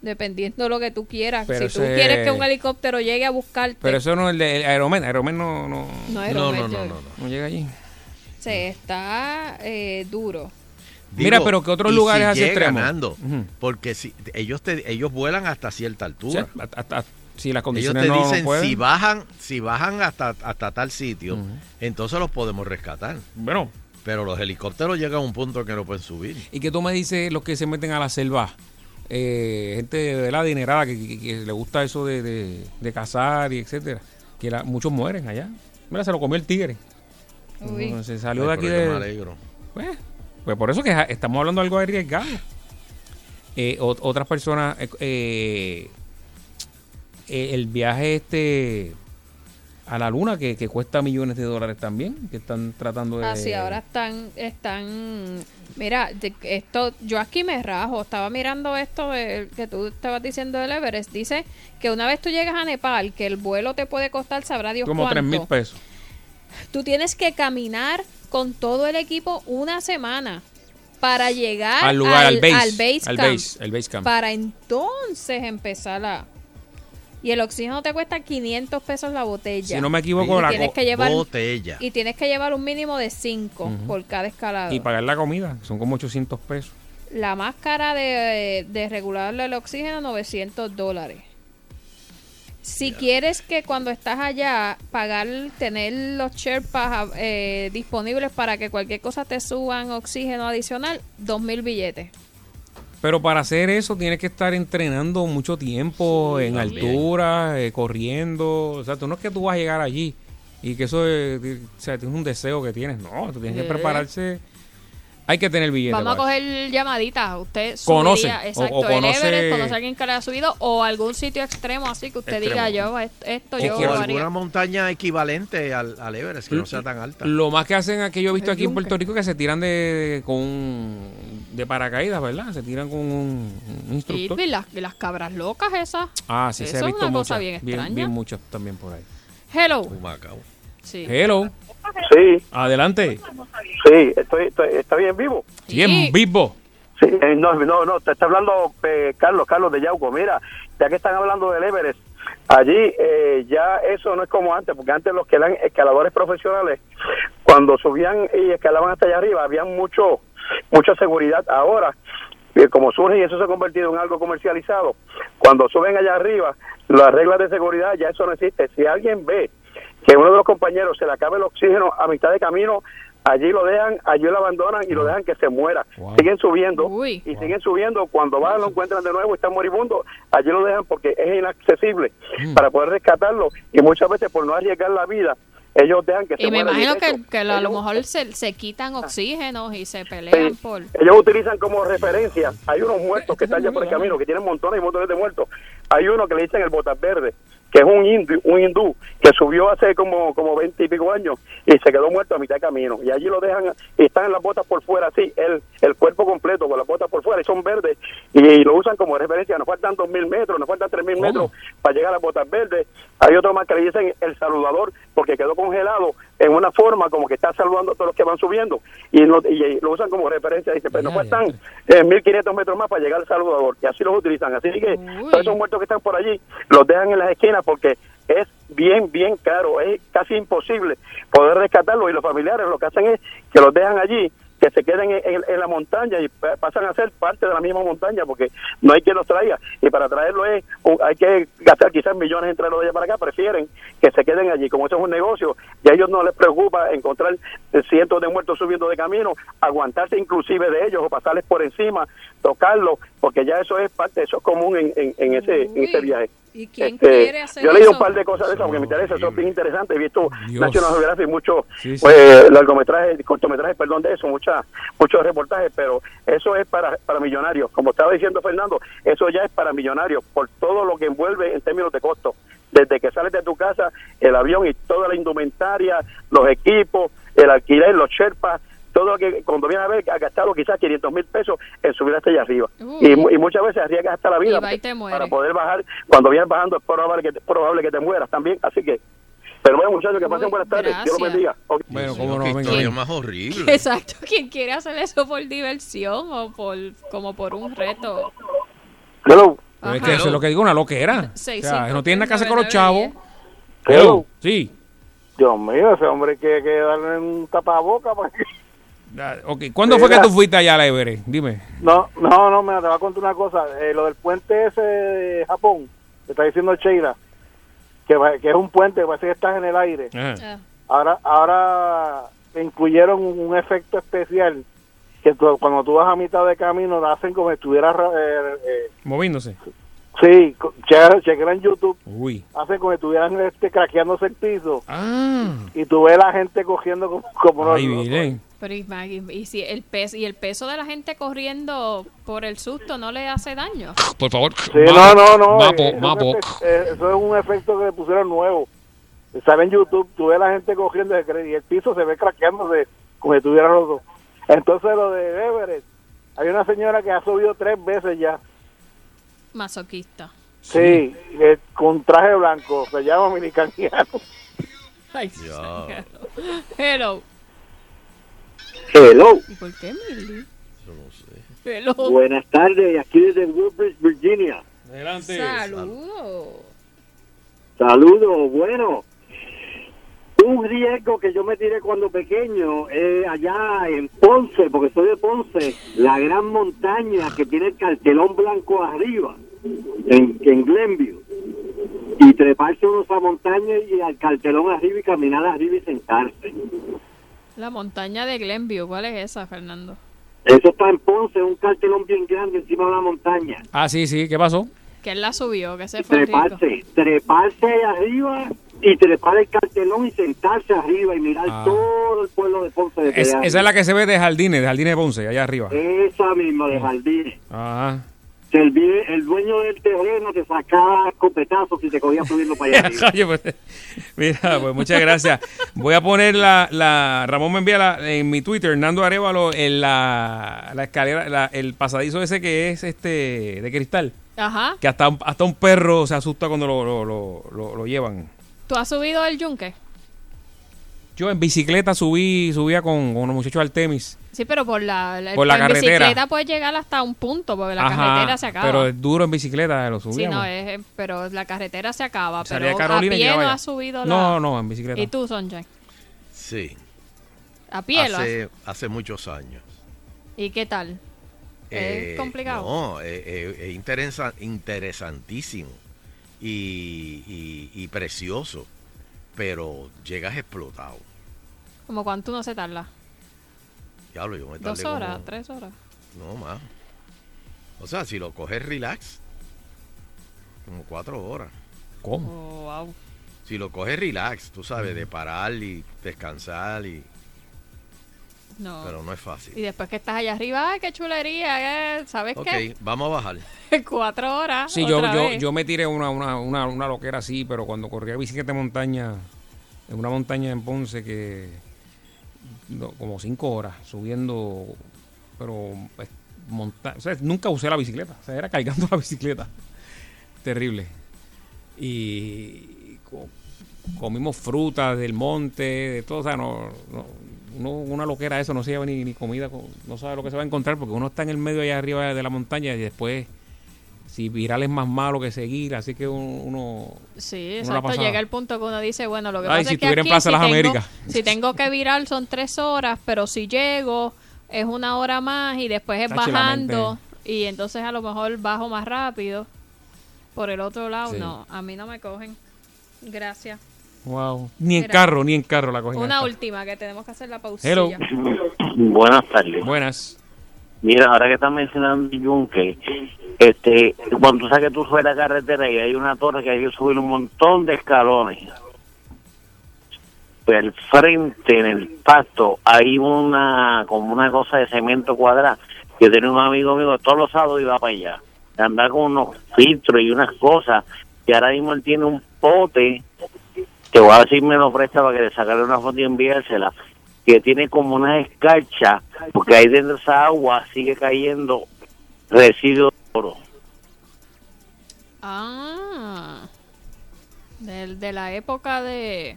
Dependiendo de lo que tú quieras. Pero si tú ese- quieres que un helicóptero llegue a buscarte, Pero eso no es el de el Aeromen. Aeromen no, no, No, no, no, llega. no, no llega allí. se está eh, duro. Mira, pero que otros lugares si así extremos. ganando, porque si ellos te, ellos vuelan hasta cierta altura. Sí, hasta- hasta- si las ellos condiciones te no dicen pueden. si bajan, si bajan hasta hasta tal sitio, entonces los podemos rescatar. Bueno, pero los helicópteros llegan a un punto que no pueden subir. ¿Y que tú me dices los que se meten a la selva? Eh, gente de la adinerada que, que- que le gusta eso de, de, de cazar y etcétera. Que la- muchos mueren allá. Mira, se lo comió el tigre. Uy. Se salió Ay, de aquí de. me alegro. Pues, pues por eso que estamos hablando de algo arriesgado. Eh, ot- otras personas. eh, eh, eh, el viaje este a la luna que, que cuesta millones de dólares también. Que están tratando de. Así, ahora están, están, mira, esto, yo aquí me rajo, estaba mirando esto de- que tú estabas diciendo del Everest, dice que una vez tú llegas a Nepal, que el vuelo te puede costar, sabrá Dios Como cuánto. 3 mil pesos. Tú tienes que caminar con todo el equipo una semana para llegar Al lugar, al base. al base al camp, base, el base camp. para entonces empezar a... Y el oxígeno te cuesta 500 pesos la botella. Si no me equivoco, y la tienes que llevar botella. y tienes que llevar un mínimo de 5 Ujú. por cada escalada. Y pagar la comida, son como 800 pesos. La más cara de, de regularle el oxígeno, 900 dólares. Si quieres que cuando estás allá pagar, tener los Sherpas eh, disponibles para que cualquier cosa te suban oxígeno adicional, 2.000 billetes. Pero para hacer eso tienes que estar entrenando mucho tiempo en también. altura, eh, corriendo. O sea, tú no es que tú vas a llegar allí y que eso es, o sea, es un deseo que tienes. No, tú tienes que Sí. prepararse. Hay que tener billete. Vamos a coger llamaditas. Usted Conoce, subiría, o- exacto, o el conoce- Everest, conoce a alguien que le ha subido o algún sitio extremo así que usted Extremo. diga yo esto, O yo o lo haría. alguna montaña equivalente al, al Everest, que no sea tan alta. Lo más que hacen, que yo he visto El aquí en. Puerto Rico, que se tiran de con un- de paracaídas, ¿verdad? Se tiran con un, un Y, instructor. y las, y las cabras locas esas. Ah, sí, se Eso ha es visto una cosa muchas. bien bien, extraña. bien muchas también por ahí. Hello. Humacao. Sí. Hello. Sí, Adelante. sí, estoy, estoy, está bien vivo. Bien vivo. Sí, eh, no, no, no, te está hablando eh, Carlos, Carlos de Yauco. Mira, ya que están hablando del Everest, allí eh, ya eso no es como antes, porque antes los que eran escaladores profesionales, cuando subían y escalaban hasta allá arriba, había mucho, mucha seguridad. Ahora, eh, como surge y eso se ha convertido en algo comercializado, cuando suben allá arriba, las reglas de seguridad ya eso no existe. Si alguien ve que uno de los compañeros se le acaba el oxígeno a mitad de camino, allí lo dejan, allí lo abandonan y lo dejan que se muera. Siguen subiendo y siguen subiendo. Cuando van, lo encuentran de nuevo y está moribundo, allí lo dejan porque es inaccesible para poder rescatarlo. Y muchas veces por no arriesgar la vida, ellos dejan que se Y me muera. imagino que, que a lo Ellos- mejor se, se quitan oxígenos y se pelean por... ellos utilizan como referencia, hay unos muertos que están ya por el camino, que tienen montones y montones de muertos. Hay uno que le dicen el botas verde, que es un hindú, un hindú que subió hace como como veinte y pico años y se quedó muerto a mitad de camino. Y allí lo dejan, y están en las botas por fuera, así, el, el cuerpo completo con las botas por fuera y son verdes y, lo usan como referencia. Nos faltan dos mil metros, nos faltan tres mil metros para llegar a las botas verdes. Hay otro más que le dicen el saludador porque quedó congelado en una forma como que está saludando a todos los que van subiendo y, no- y lo usan como referencia. Dice, pues nos faltan eh, 1500 metros más para llegar al saludador y así los utilizan. Así que todos esos muertos que están por allí los dejan en las esquinas porque es bien, bien caro, es casi imposible poder rescatarlos y los familiares lo que hacen es que los dejan allí que se queden en, en- en la montaña y pa- pasan a ser parte de la misma montaña porque no hay quien los traiga. Y para traerlo es hay que gastar quizás millones en traerlo de allá para acá. Prefieren que se queden allí. Como eso es un negocio y a ellos no les preocupa encontrar cientos de muertos subiendo de camino aguantarse inclusive de ellos o pasarles por encima tocarlos porque ya eso es parte eso es común en, en, en ese en ese viaje ¿Y quién Este, quiere hacer yo he leído eso? un par de cosas de esas porque me interesa, eso es bien interesante. He visto Dios. National Geographic, muchos Sí, sí. pues, largometrajes, cortometrajes, perdón, de eso, muchas, muchos reportajes, pero eso es para, para millonarios. Como estaba diciendo Fernando, eso ya es para millonarios por todo lo que envuelve en términos de costo. Desde que sales de tu casa, el avión y toda la indumentaria, los equipos, el alquiler, los sherpas, todo lo que cuando viene a ver ha gastado quizás 500 mil pesos en subir hasta allá arriba. Uh. Y, mu- y muchas veces arriesgas hasta la vida Y va y porque te muere. para poder bajar. Cuando vienes bajando es probable que, es probable que te mueras también. Así que, pero bueno muchachos, que pasen buenas tardes. Dios los bendiga. Ok. Bueno, mío, no, venga. más horrible. Exacto, quien quiere hacer eso por diversión o por como por un reto. Hello. Pero es que eso es lo que digo, una loquera. O sea, cinco, no tiene nada que hacer con los chavos. diez. Hello. Sí. Dios mío, ese hombre que, que darle un tapaboca. para que- Ah, ¿Cuándo fue que tú fuiste allá a la Everest? Dime. No, no, no, mira, te voy a contar una cosa. Eh, lo del puente ese de Japón, que está diciendo Sheila, que, va- que es un puente, parece que estás en el aire. Ajá. Ahora, ahora incluyeron un, un efecto especial que tú- cuando tú vas a mitad de camino lo hacen como si estuvieras eh, eh, Moviéndose. sí, co- che- chequea en YouTube, Uy. hacen como si estuvieran este, craqueándose el piso Ah. y tú ves la gente cogiendo como, como Ay, los- miren. Pero y, y si el peso y el peso de la gente corriendo por el susto no le hace daño. Por favor. Sí, no, no, no. Mapo, eso, mapo. es, eh, eso es un efecto que le pusieron nuevo. Sale en YouTube, tú ves la gente cogiendo y el piso se ve craqueándose como si estuviera roto. Entonces lo de Everest, hay una señora que ha subido tres veces ya. Masoquista. Sí, eh, con traje blanco, se llama Minicaniano. Ay, Ya. Hello. Hello. ¿Y por qué Milly? Yo no sé. Hello. Buenas tardes, aquí desde Woodbridge, Virginia. Adelante. Saludos. Saludos, bueno. Un riesgo que yo me tiré cuando pequeño eh, allá en Ponce, porque soy de Ponce, la gran montaña que tiene el cartelón blanco arriba, en, en Glenview. Y treparse uno a esa montaña y al cartelón arriba y caminar arriba y sentarse. La montaña de Glenview, ¿cuál es esa, Fernando? Eso está en Ponce, un cartelón bien grande encima de la montaña. Ah, sí, sí. ¿Qué pasó? Que él la subió, que se fue rico. treparse, treparse arriba y trepar el cartelón y sentarse arriba y mirar Ah. todo el pueblo de Ponce de Es- esa es la que se ve de Jardines, de Jardines de Ponce, allá arriba. Esa misma de jardines. Ajá. Que el, dueño del terreno te sacaba escopetazos si te cogía subiendo para allá arriba. Oye, pues, mira, pues muchas gracias. Voy a poner la, la Ramón me envía la- en mi Twitter, Hernando Arevalo, en la, la escalera, la- el pasadizo ese que es este de cristal, Ajá. que hasta un, hasta un perro se asusta cuando lo, lo, lo, lo- lo llevan. ¿Tú has subido el yunque? Yo en bicicleta subí, subía con, con los muchachos Artemis. Sí, pero por la, la- Por la en carretera. bicicleta puedes llegar hasta un punto, porque la Ajá, carretera se acaba. Pero es duro en bicicleta, lo Sí, subíamos. no, es, pero la carretera se acaba. Salía Pero Carolina a y pie no has subido la... No, no, en bicicleta. ¿Y tú, Sonjay? Sí. ¿A pie lo has- Hace, hace muchos años. ¿Y qué tal? Eh, ¿Es complicado? No, es es- es interesa- interesantísimo y, y- y precioso, pero llegas explotado. ¿Como cuánto no se tarda? Diablo, yo me ¿Dos tardé horas? como- ¿Tres horas? No, más. O sea, si lo coges relax, como cuatro horas. ¿Cómo? Oh, wow. Si lo coges relax, tú sabes, de parar y descansar y... No. Pero no es fácil. Y después que estás allá arriba, ¡ay, qué chulería! eh! ¿Sabes Ok, qué? vamos a bajar. Cuatro horas. Sí, yo, otra yo, vez. yo me tiré una, una, una, una loquera así, pero cuando corría bicicleta de montaña, en una montaña en Ponce que no, como cinco horas subiendo, pero pues, monta- o sea, nunca usé la bicicleta, o sea, era cargando la bicicleta. Terrible. Y co- comimos frutas del monte, de todo, o sea, no, no- uno- una loquera eso, no se lleva ni, ni comida, co- no sabe lo que se va a encontrar porque uno está en el medio allá arriba de la montaña y después si viral es más malo que seguir, así que uno... Sí, uno exacto. Llega el punto que uno dice, bueno, lo que Ay, pasa si es que en aquí, Plaza si Las tengo, si tengo que virar son tres horas, pero si llego es una hora más y después es bajando y entonces a lo mejor bajo más rápido. Por el otro lado, Sí. no, a mí no me cogen. Gracias. Wow. Ni en Mira. carro, ni en carro la cogí. Una última que tenemos que hacer la pausilla. Hello. Buenas tardes. Buenas. Mira, ahora que estás mencionando Yunque, este, cuando tú sabes que tú subes la carretera y hay una torre que hay que subir un montón de escalones, pues al frente, en el pasto, hay una, como una cosa de cemento cuadrada, que tiene un amigo mío que todos los sábados iba para allá, andar con unos filtros y unas cosas, y ahora mismo él tiene un pote, que voy a si me lo presta para que le sacarle una foto y enviársela, que tiene como una escarcha, porque ahí dentro de esa agua sigue cayendo residuos de oro. Ah. Del- de la época de.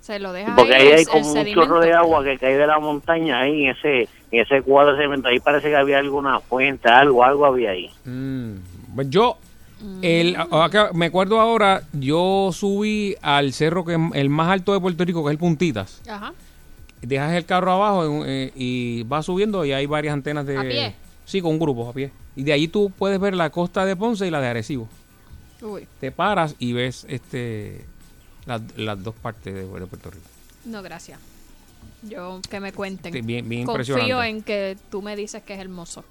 Se lo deja Porque ahí hay el como un sedimento. chorro de agua que cae de la montaña ahí en ese, en ese cuadro de cemento. Ahí parece que había alguna fuente, algo, algo había ahí. Pues yo, el, acá, me acuerdo ahora, yo subí al cerro que el más alto de Puerto Rico, que es el Puntitas. Ajá. Dejas el carro abajo eh, y vas subiendo y hay varias antenas de... ¿A pie? Sí, con un grupo a pie. Y de ahí tú puedes ver la costa de Ponce y la de Arecibo. Uy. Te paras y ves este las, las dos partes de, de Puerto Rico. No, gracias. Yo, que me cuenten. Sí, bien- bien Confío impresionante. en que tú me dices que es hermoso.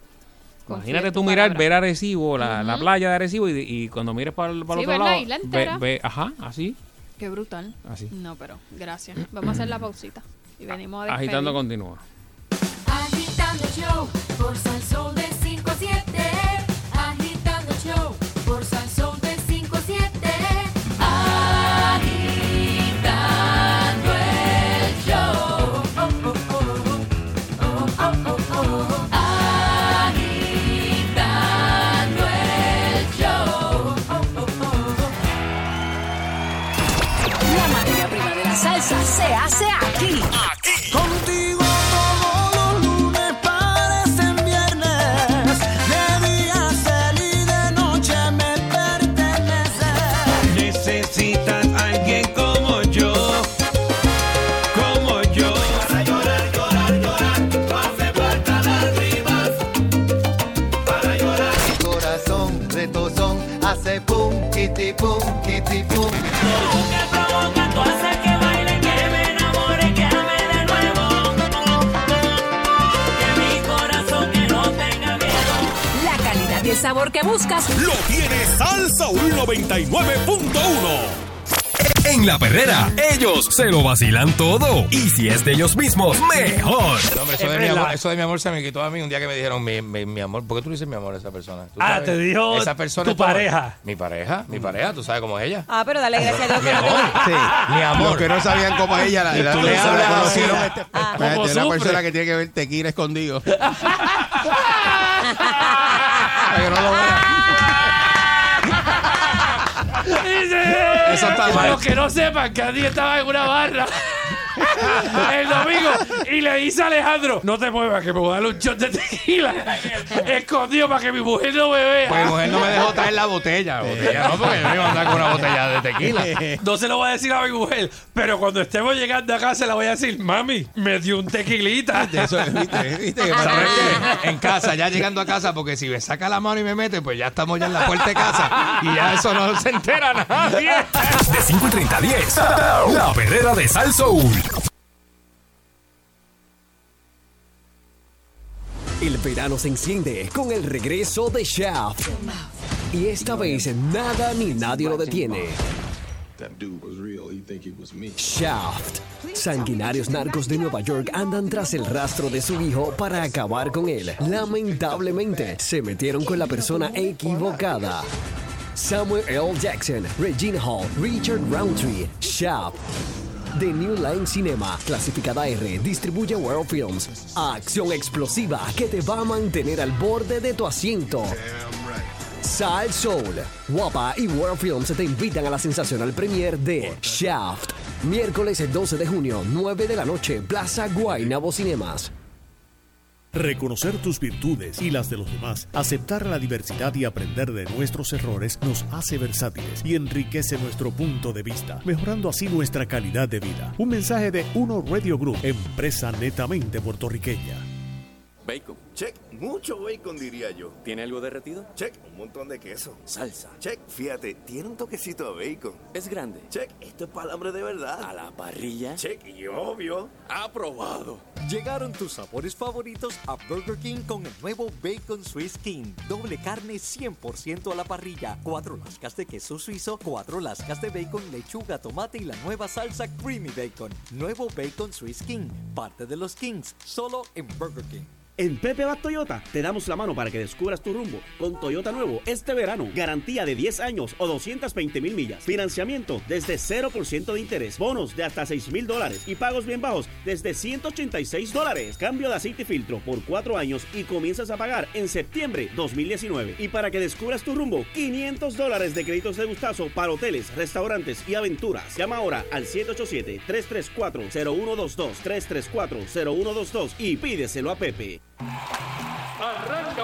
Imagínate tú mirar, palabra. ver Arecibo, la, la playa de Arecibo y, y cuando mires para el, para el Sí, otro ver la lado, isla ve- ve- ajá, así, Qué brutal. Así. No, pero gracias. Vamos a hacer la pausita. Y venimos a despedir. agitando continúa. Agitando el show por Salsón de 99.1. En la perrera, ellos se lo vacilan todo. Y si es de ellos mismos, mejor. No, hombre, eso, de mi amor, eso de mi amor se me quitó a mí un día que me dijeron mi, mi, mi amor. ¿Por qué tú le dices mi amor a esa persona? ¿Tú Ah, te dijo esa persona tu es pareja. Mi pareja, mi pareja, tú sabes cómo es ella. Ah, pero dale gracias a Dios Mi amor, lo- sí, mi amor. Los que no sabían cómo es ella, la, la, Tú la- le la hablas así. Ah. ¿Cómo una persona que tiene que ver tequila escondido. Para que no lo vean. Eso está para mal. los que no sepan que Andy estaba en una barra el domingo y le dice a Alejandro, no te muevas que me voy a dar un shot de tequila escondido para que mi mujer no me vea. Pues mi mujer no me dejó traer la botella. botella no, porque yo no iba a andar con una botella de tequila. No se lo voy a decir a mi mujer, pero cuando estemos llegando a casa le voy a decir, mami, me dio un tequilita. Eso, ¿viste? ¿Viste? Que ¿Sabes qué? En casa, ya llegando a casa, porque si me saca la mano y me mete, pues ya estamos ya en la puerta de casa y ya eso no se entera nadie. De 5 y 30 a 10. La perrera de Sal Soul. El verano se enciende con el regreso de Shaft. Y esta vez nada ni nadie lo detiene. Shaft. Sanguinarios narcos de Nueva York andan tras el rastro de su hijo para acabar con él. Lamentablemente, se metieron con la persona equivocada. Samuel L. Jackson, Regina Hall, Richard Roundtree, Shaft. The New Line Cinema, clasificada R, distribuye World Films. Acción explosiva que te va a mantener al borde de tu asiento. Sal Soul, Guapa y World Films te invitan a la sensacional premiere de Shaft. Miércoles 12 de junio, 9 de la noche, Plaza Guaynabo Cinemas. Reconocer tus virtudes y las de los demás, aceptar la diversidad y aprender de nuestros errores nos hace versátiles y enriquece nuestro punto de vista, mejorando así nuestra calidad de vida. Un mensaje de Uno Radio Group, empresa netamente puertorriqueña. Bacon. Check. Mucho bacon, diría yo. ¿Tiene algo derretido? Check. Un montón de queso. Salsa. Check. Fíjate, tiene un toquecito de bacon. Es grande. Check. Esto es palambre de verdad. A la parrilla. Check. Y obvio, aprobado. Llegaron tus sabores favoritos a Burger King con el nuevo Bacon Swiss King. Doble carne 100% a la parrilla. Cuatro lascas de queso suizo, cuatro lascas de bacon, lechuga, tomate y la nueva salsa Creamy Bacon. Nuevo Bacon Swiss King. Parte de los Kings. Solo en Burger King. En Pepe Bat Toyota te damos la mano para que descubras tu rumbo con Toyota nuevo este verano. Garantía de 10 años o 220 mil millas. Financiamiento desde 0% de interés. Bonos de hasta 6 mil dólares y pagos bien bajos desde 186 dólares. Cambio de aceite y filtro por 4 años y comienzas a pagar en septiembre 2019. Y para que descubras tu rumbo, 500 dólares de créditos de gustazo para hoteles, restaurantes y aventuras. Llama ahora al 787-334-0122, 334-0122 y pídeselo a Pepe.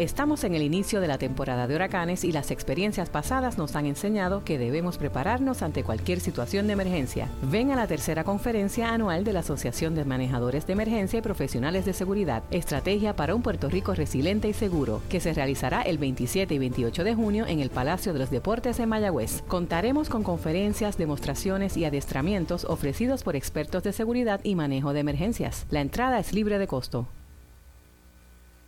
Estamos en el inicio de la temporada de huracanes y las experiencias pasadas nos han enseñado que debemos prepararnos ante cualquier situación de emergencia. Ven a la tercera conferencia anual de la Asociación de Manejadores de Emergencia y Profesionales de Seguridad, Estrategia para un Puerto Rico Resiliente y Seguro, que se realizará el 27 y 28 de junio en el Palacio de los Deportes en Mayagüez. Contaremos con conferencias, demostraciones y adiestramientos ofrecidos por expertos de seguridad y manejo de emergencias. La entrada es libre de costo.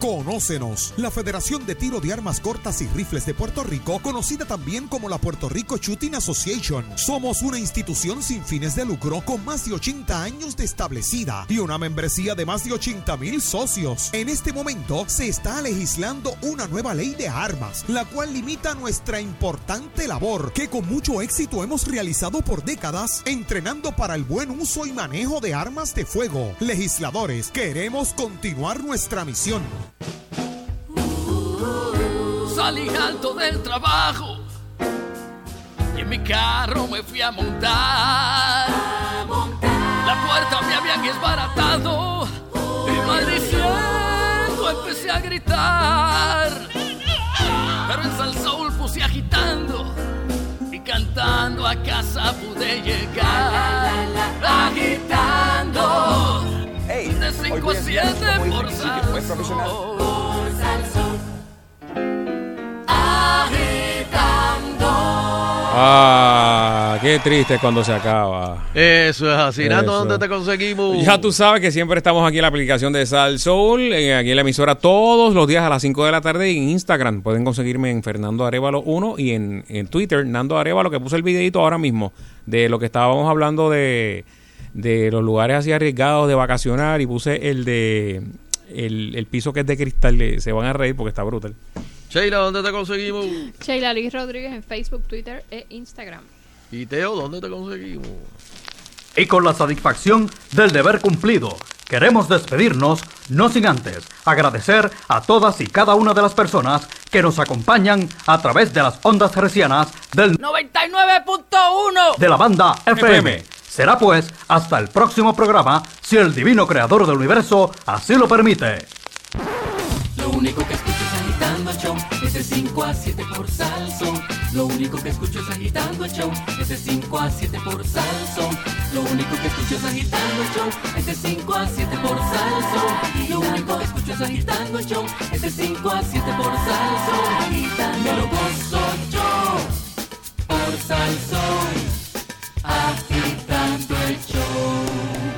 Conócenos, la Federación de Tiro de Armas Cortas y Rifles de Puerto Rico, conocida también como la Puerto Rico Shooting Association. Somos una institución sin fines de lucro con más de 80 años de establecida y una membresía de más de 80 mil socios. En este momento se está legislando una nueva ley de armas, la cual limita nuestra importante labor que con mucho éxito hemos realizado por décadas, entrenando para el buen uso y manejo de armas de fuego. Legisladores, queremos continuar nuestra misión. Salí alto del trabajo y en mi carro me fui a montar. La puerta me habían desbaratado y maldiciendo empecé a gritar. Pero en Salsoul puse agitando y cantando a casa pude llegar. Agitando de 5 a 7 por. Ah, qué triste cuando se acaba. Eso es así. Nato. ¿dónde te conseguimos? Ya tú sabes que siempre estamos aquí en la aplicación de Sal Soul, aquí en la emisora todos los días a las 5 de la tarde y en Instagram. Pueden conseguirme en Fernando Arevalo 1 y en, en Twitter, Nando Arevalo, que puse el videito ahora mismo de lo que estábamos hablando de, de los lugares así arriesgados de vacacionar y puse el de el, el piso que es de cristal. eh, Se van a reír porque está brutal. Sheila, ¿dónde te conseguimos? Sheila Liz Rodríguez en Facebook, Twitter e Instagram. Y Teo, ¿dónde te conseguimos? Y con la satisfacción del deber cumplido, queremos despedirnos, no sin antes agradecer a todas y cada una de las personas que nos acompañan a través de las ondas hercianas del 99.1 de la banda FM. Será pues hasta el próximo programa, si el divino creador del universo así lo permite. Lo único que escucho es agitando el show, es de 5 a 7 por Salsón. Lo único que escucho es agitando el show, es de 5 a 7 por Salsón. Lo único que escucho es agitando el show, es de 5 a 7 por Salsón. Lo único que escucho es agitando el show, es de 5 a 7 por Salsón. Me lo gozo yo por Salsón, agitando Night Show.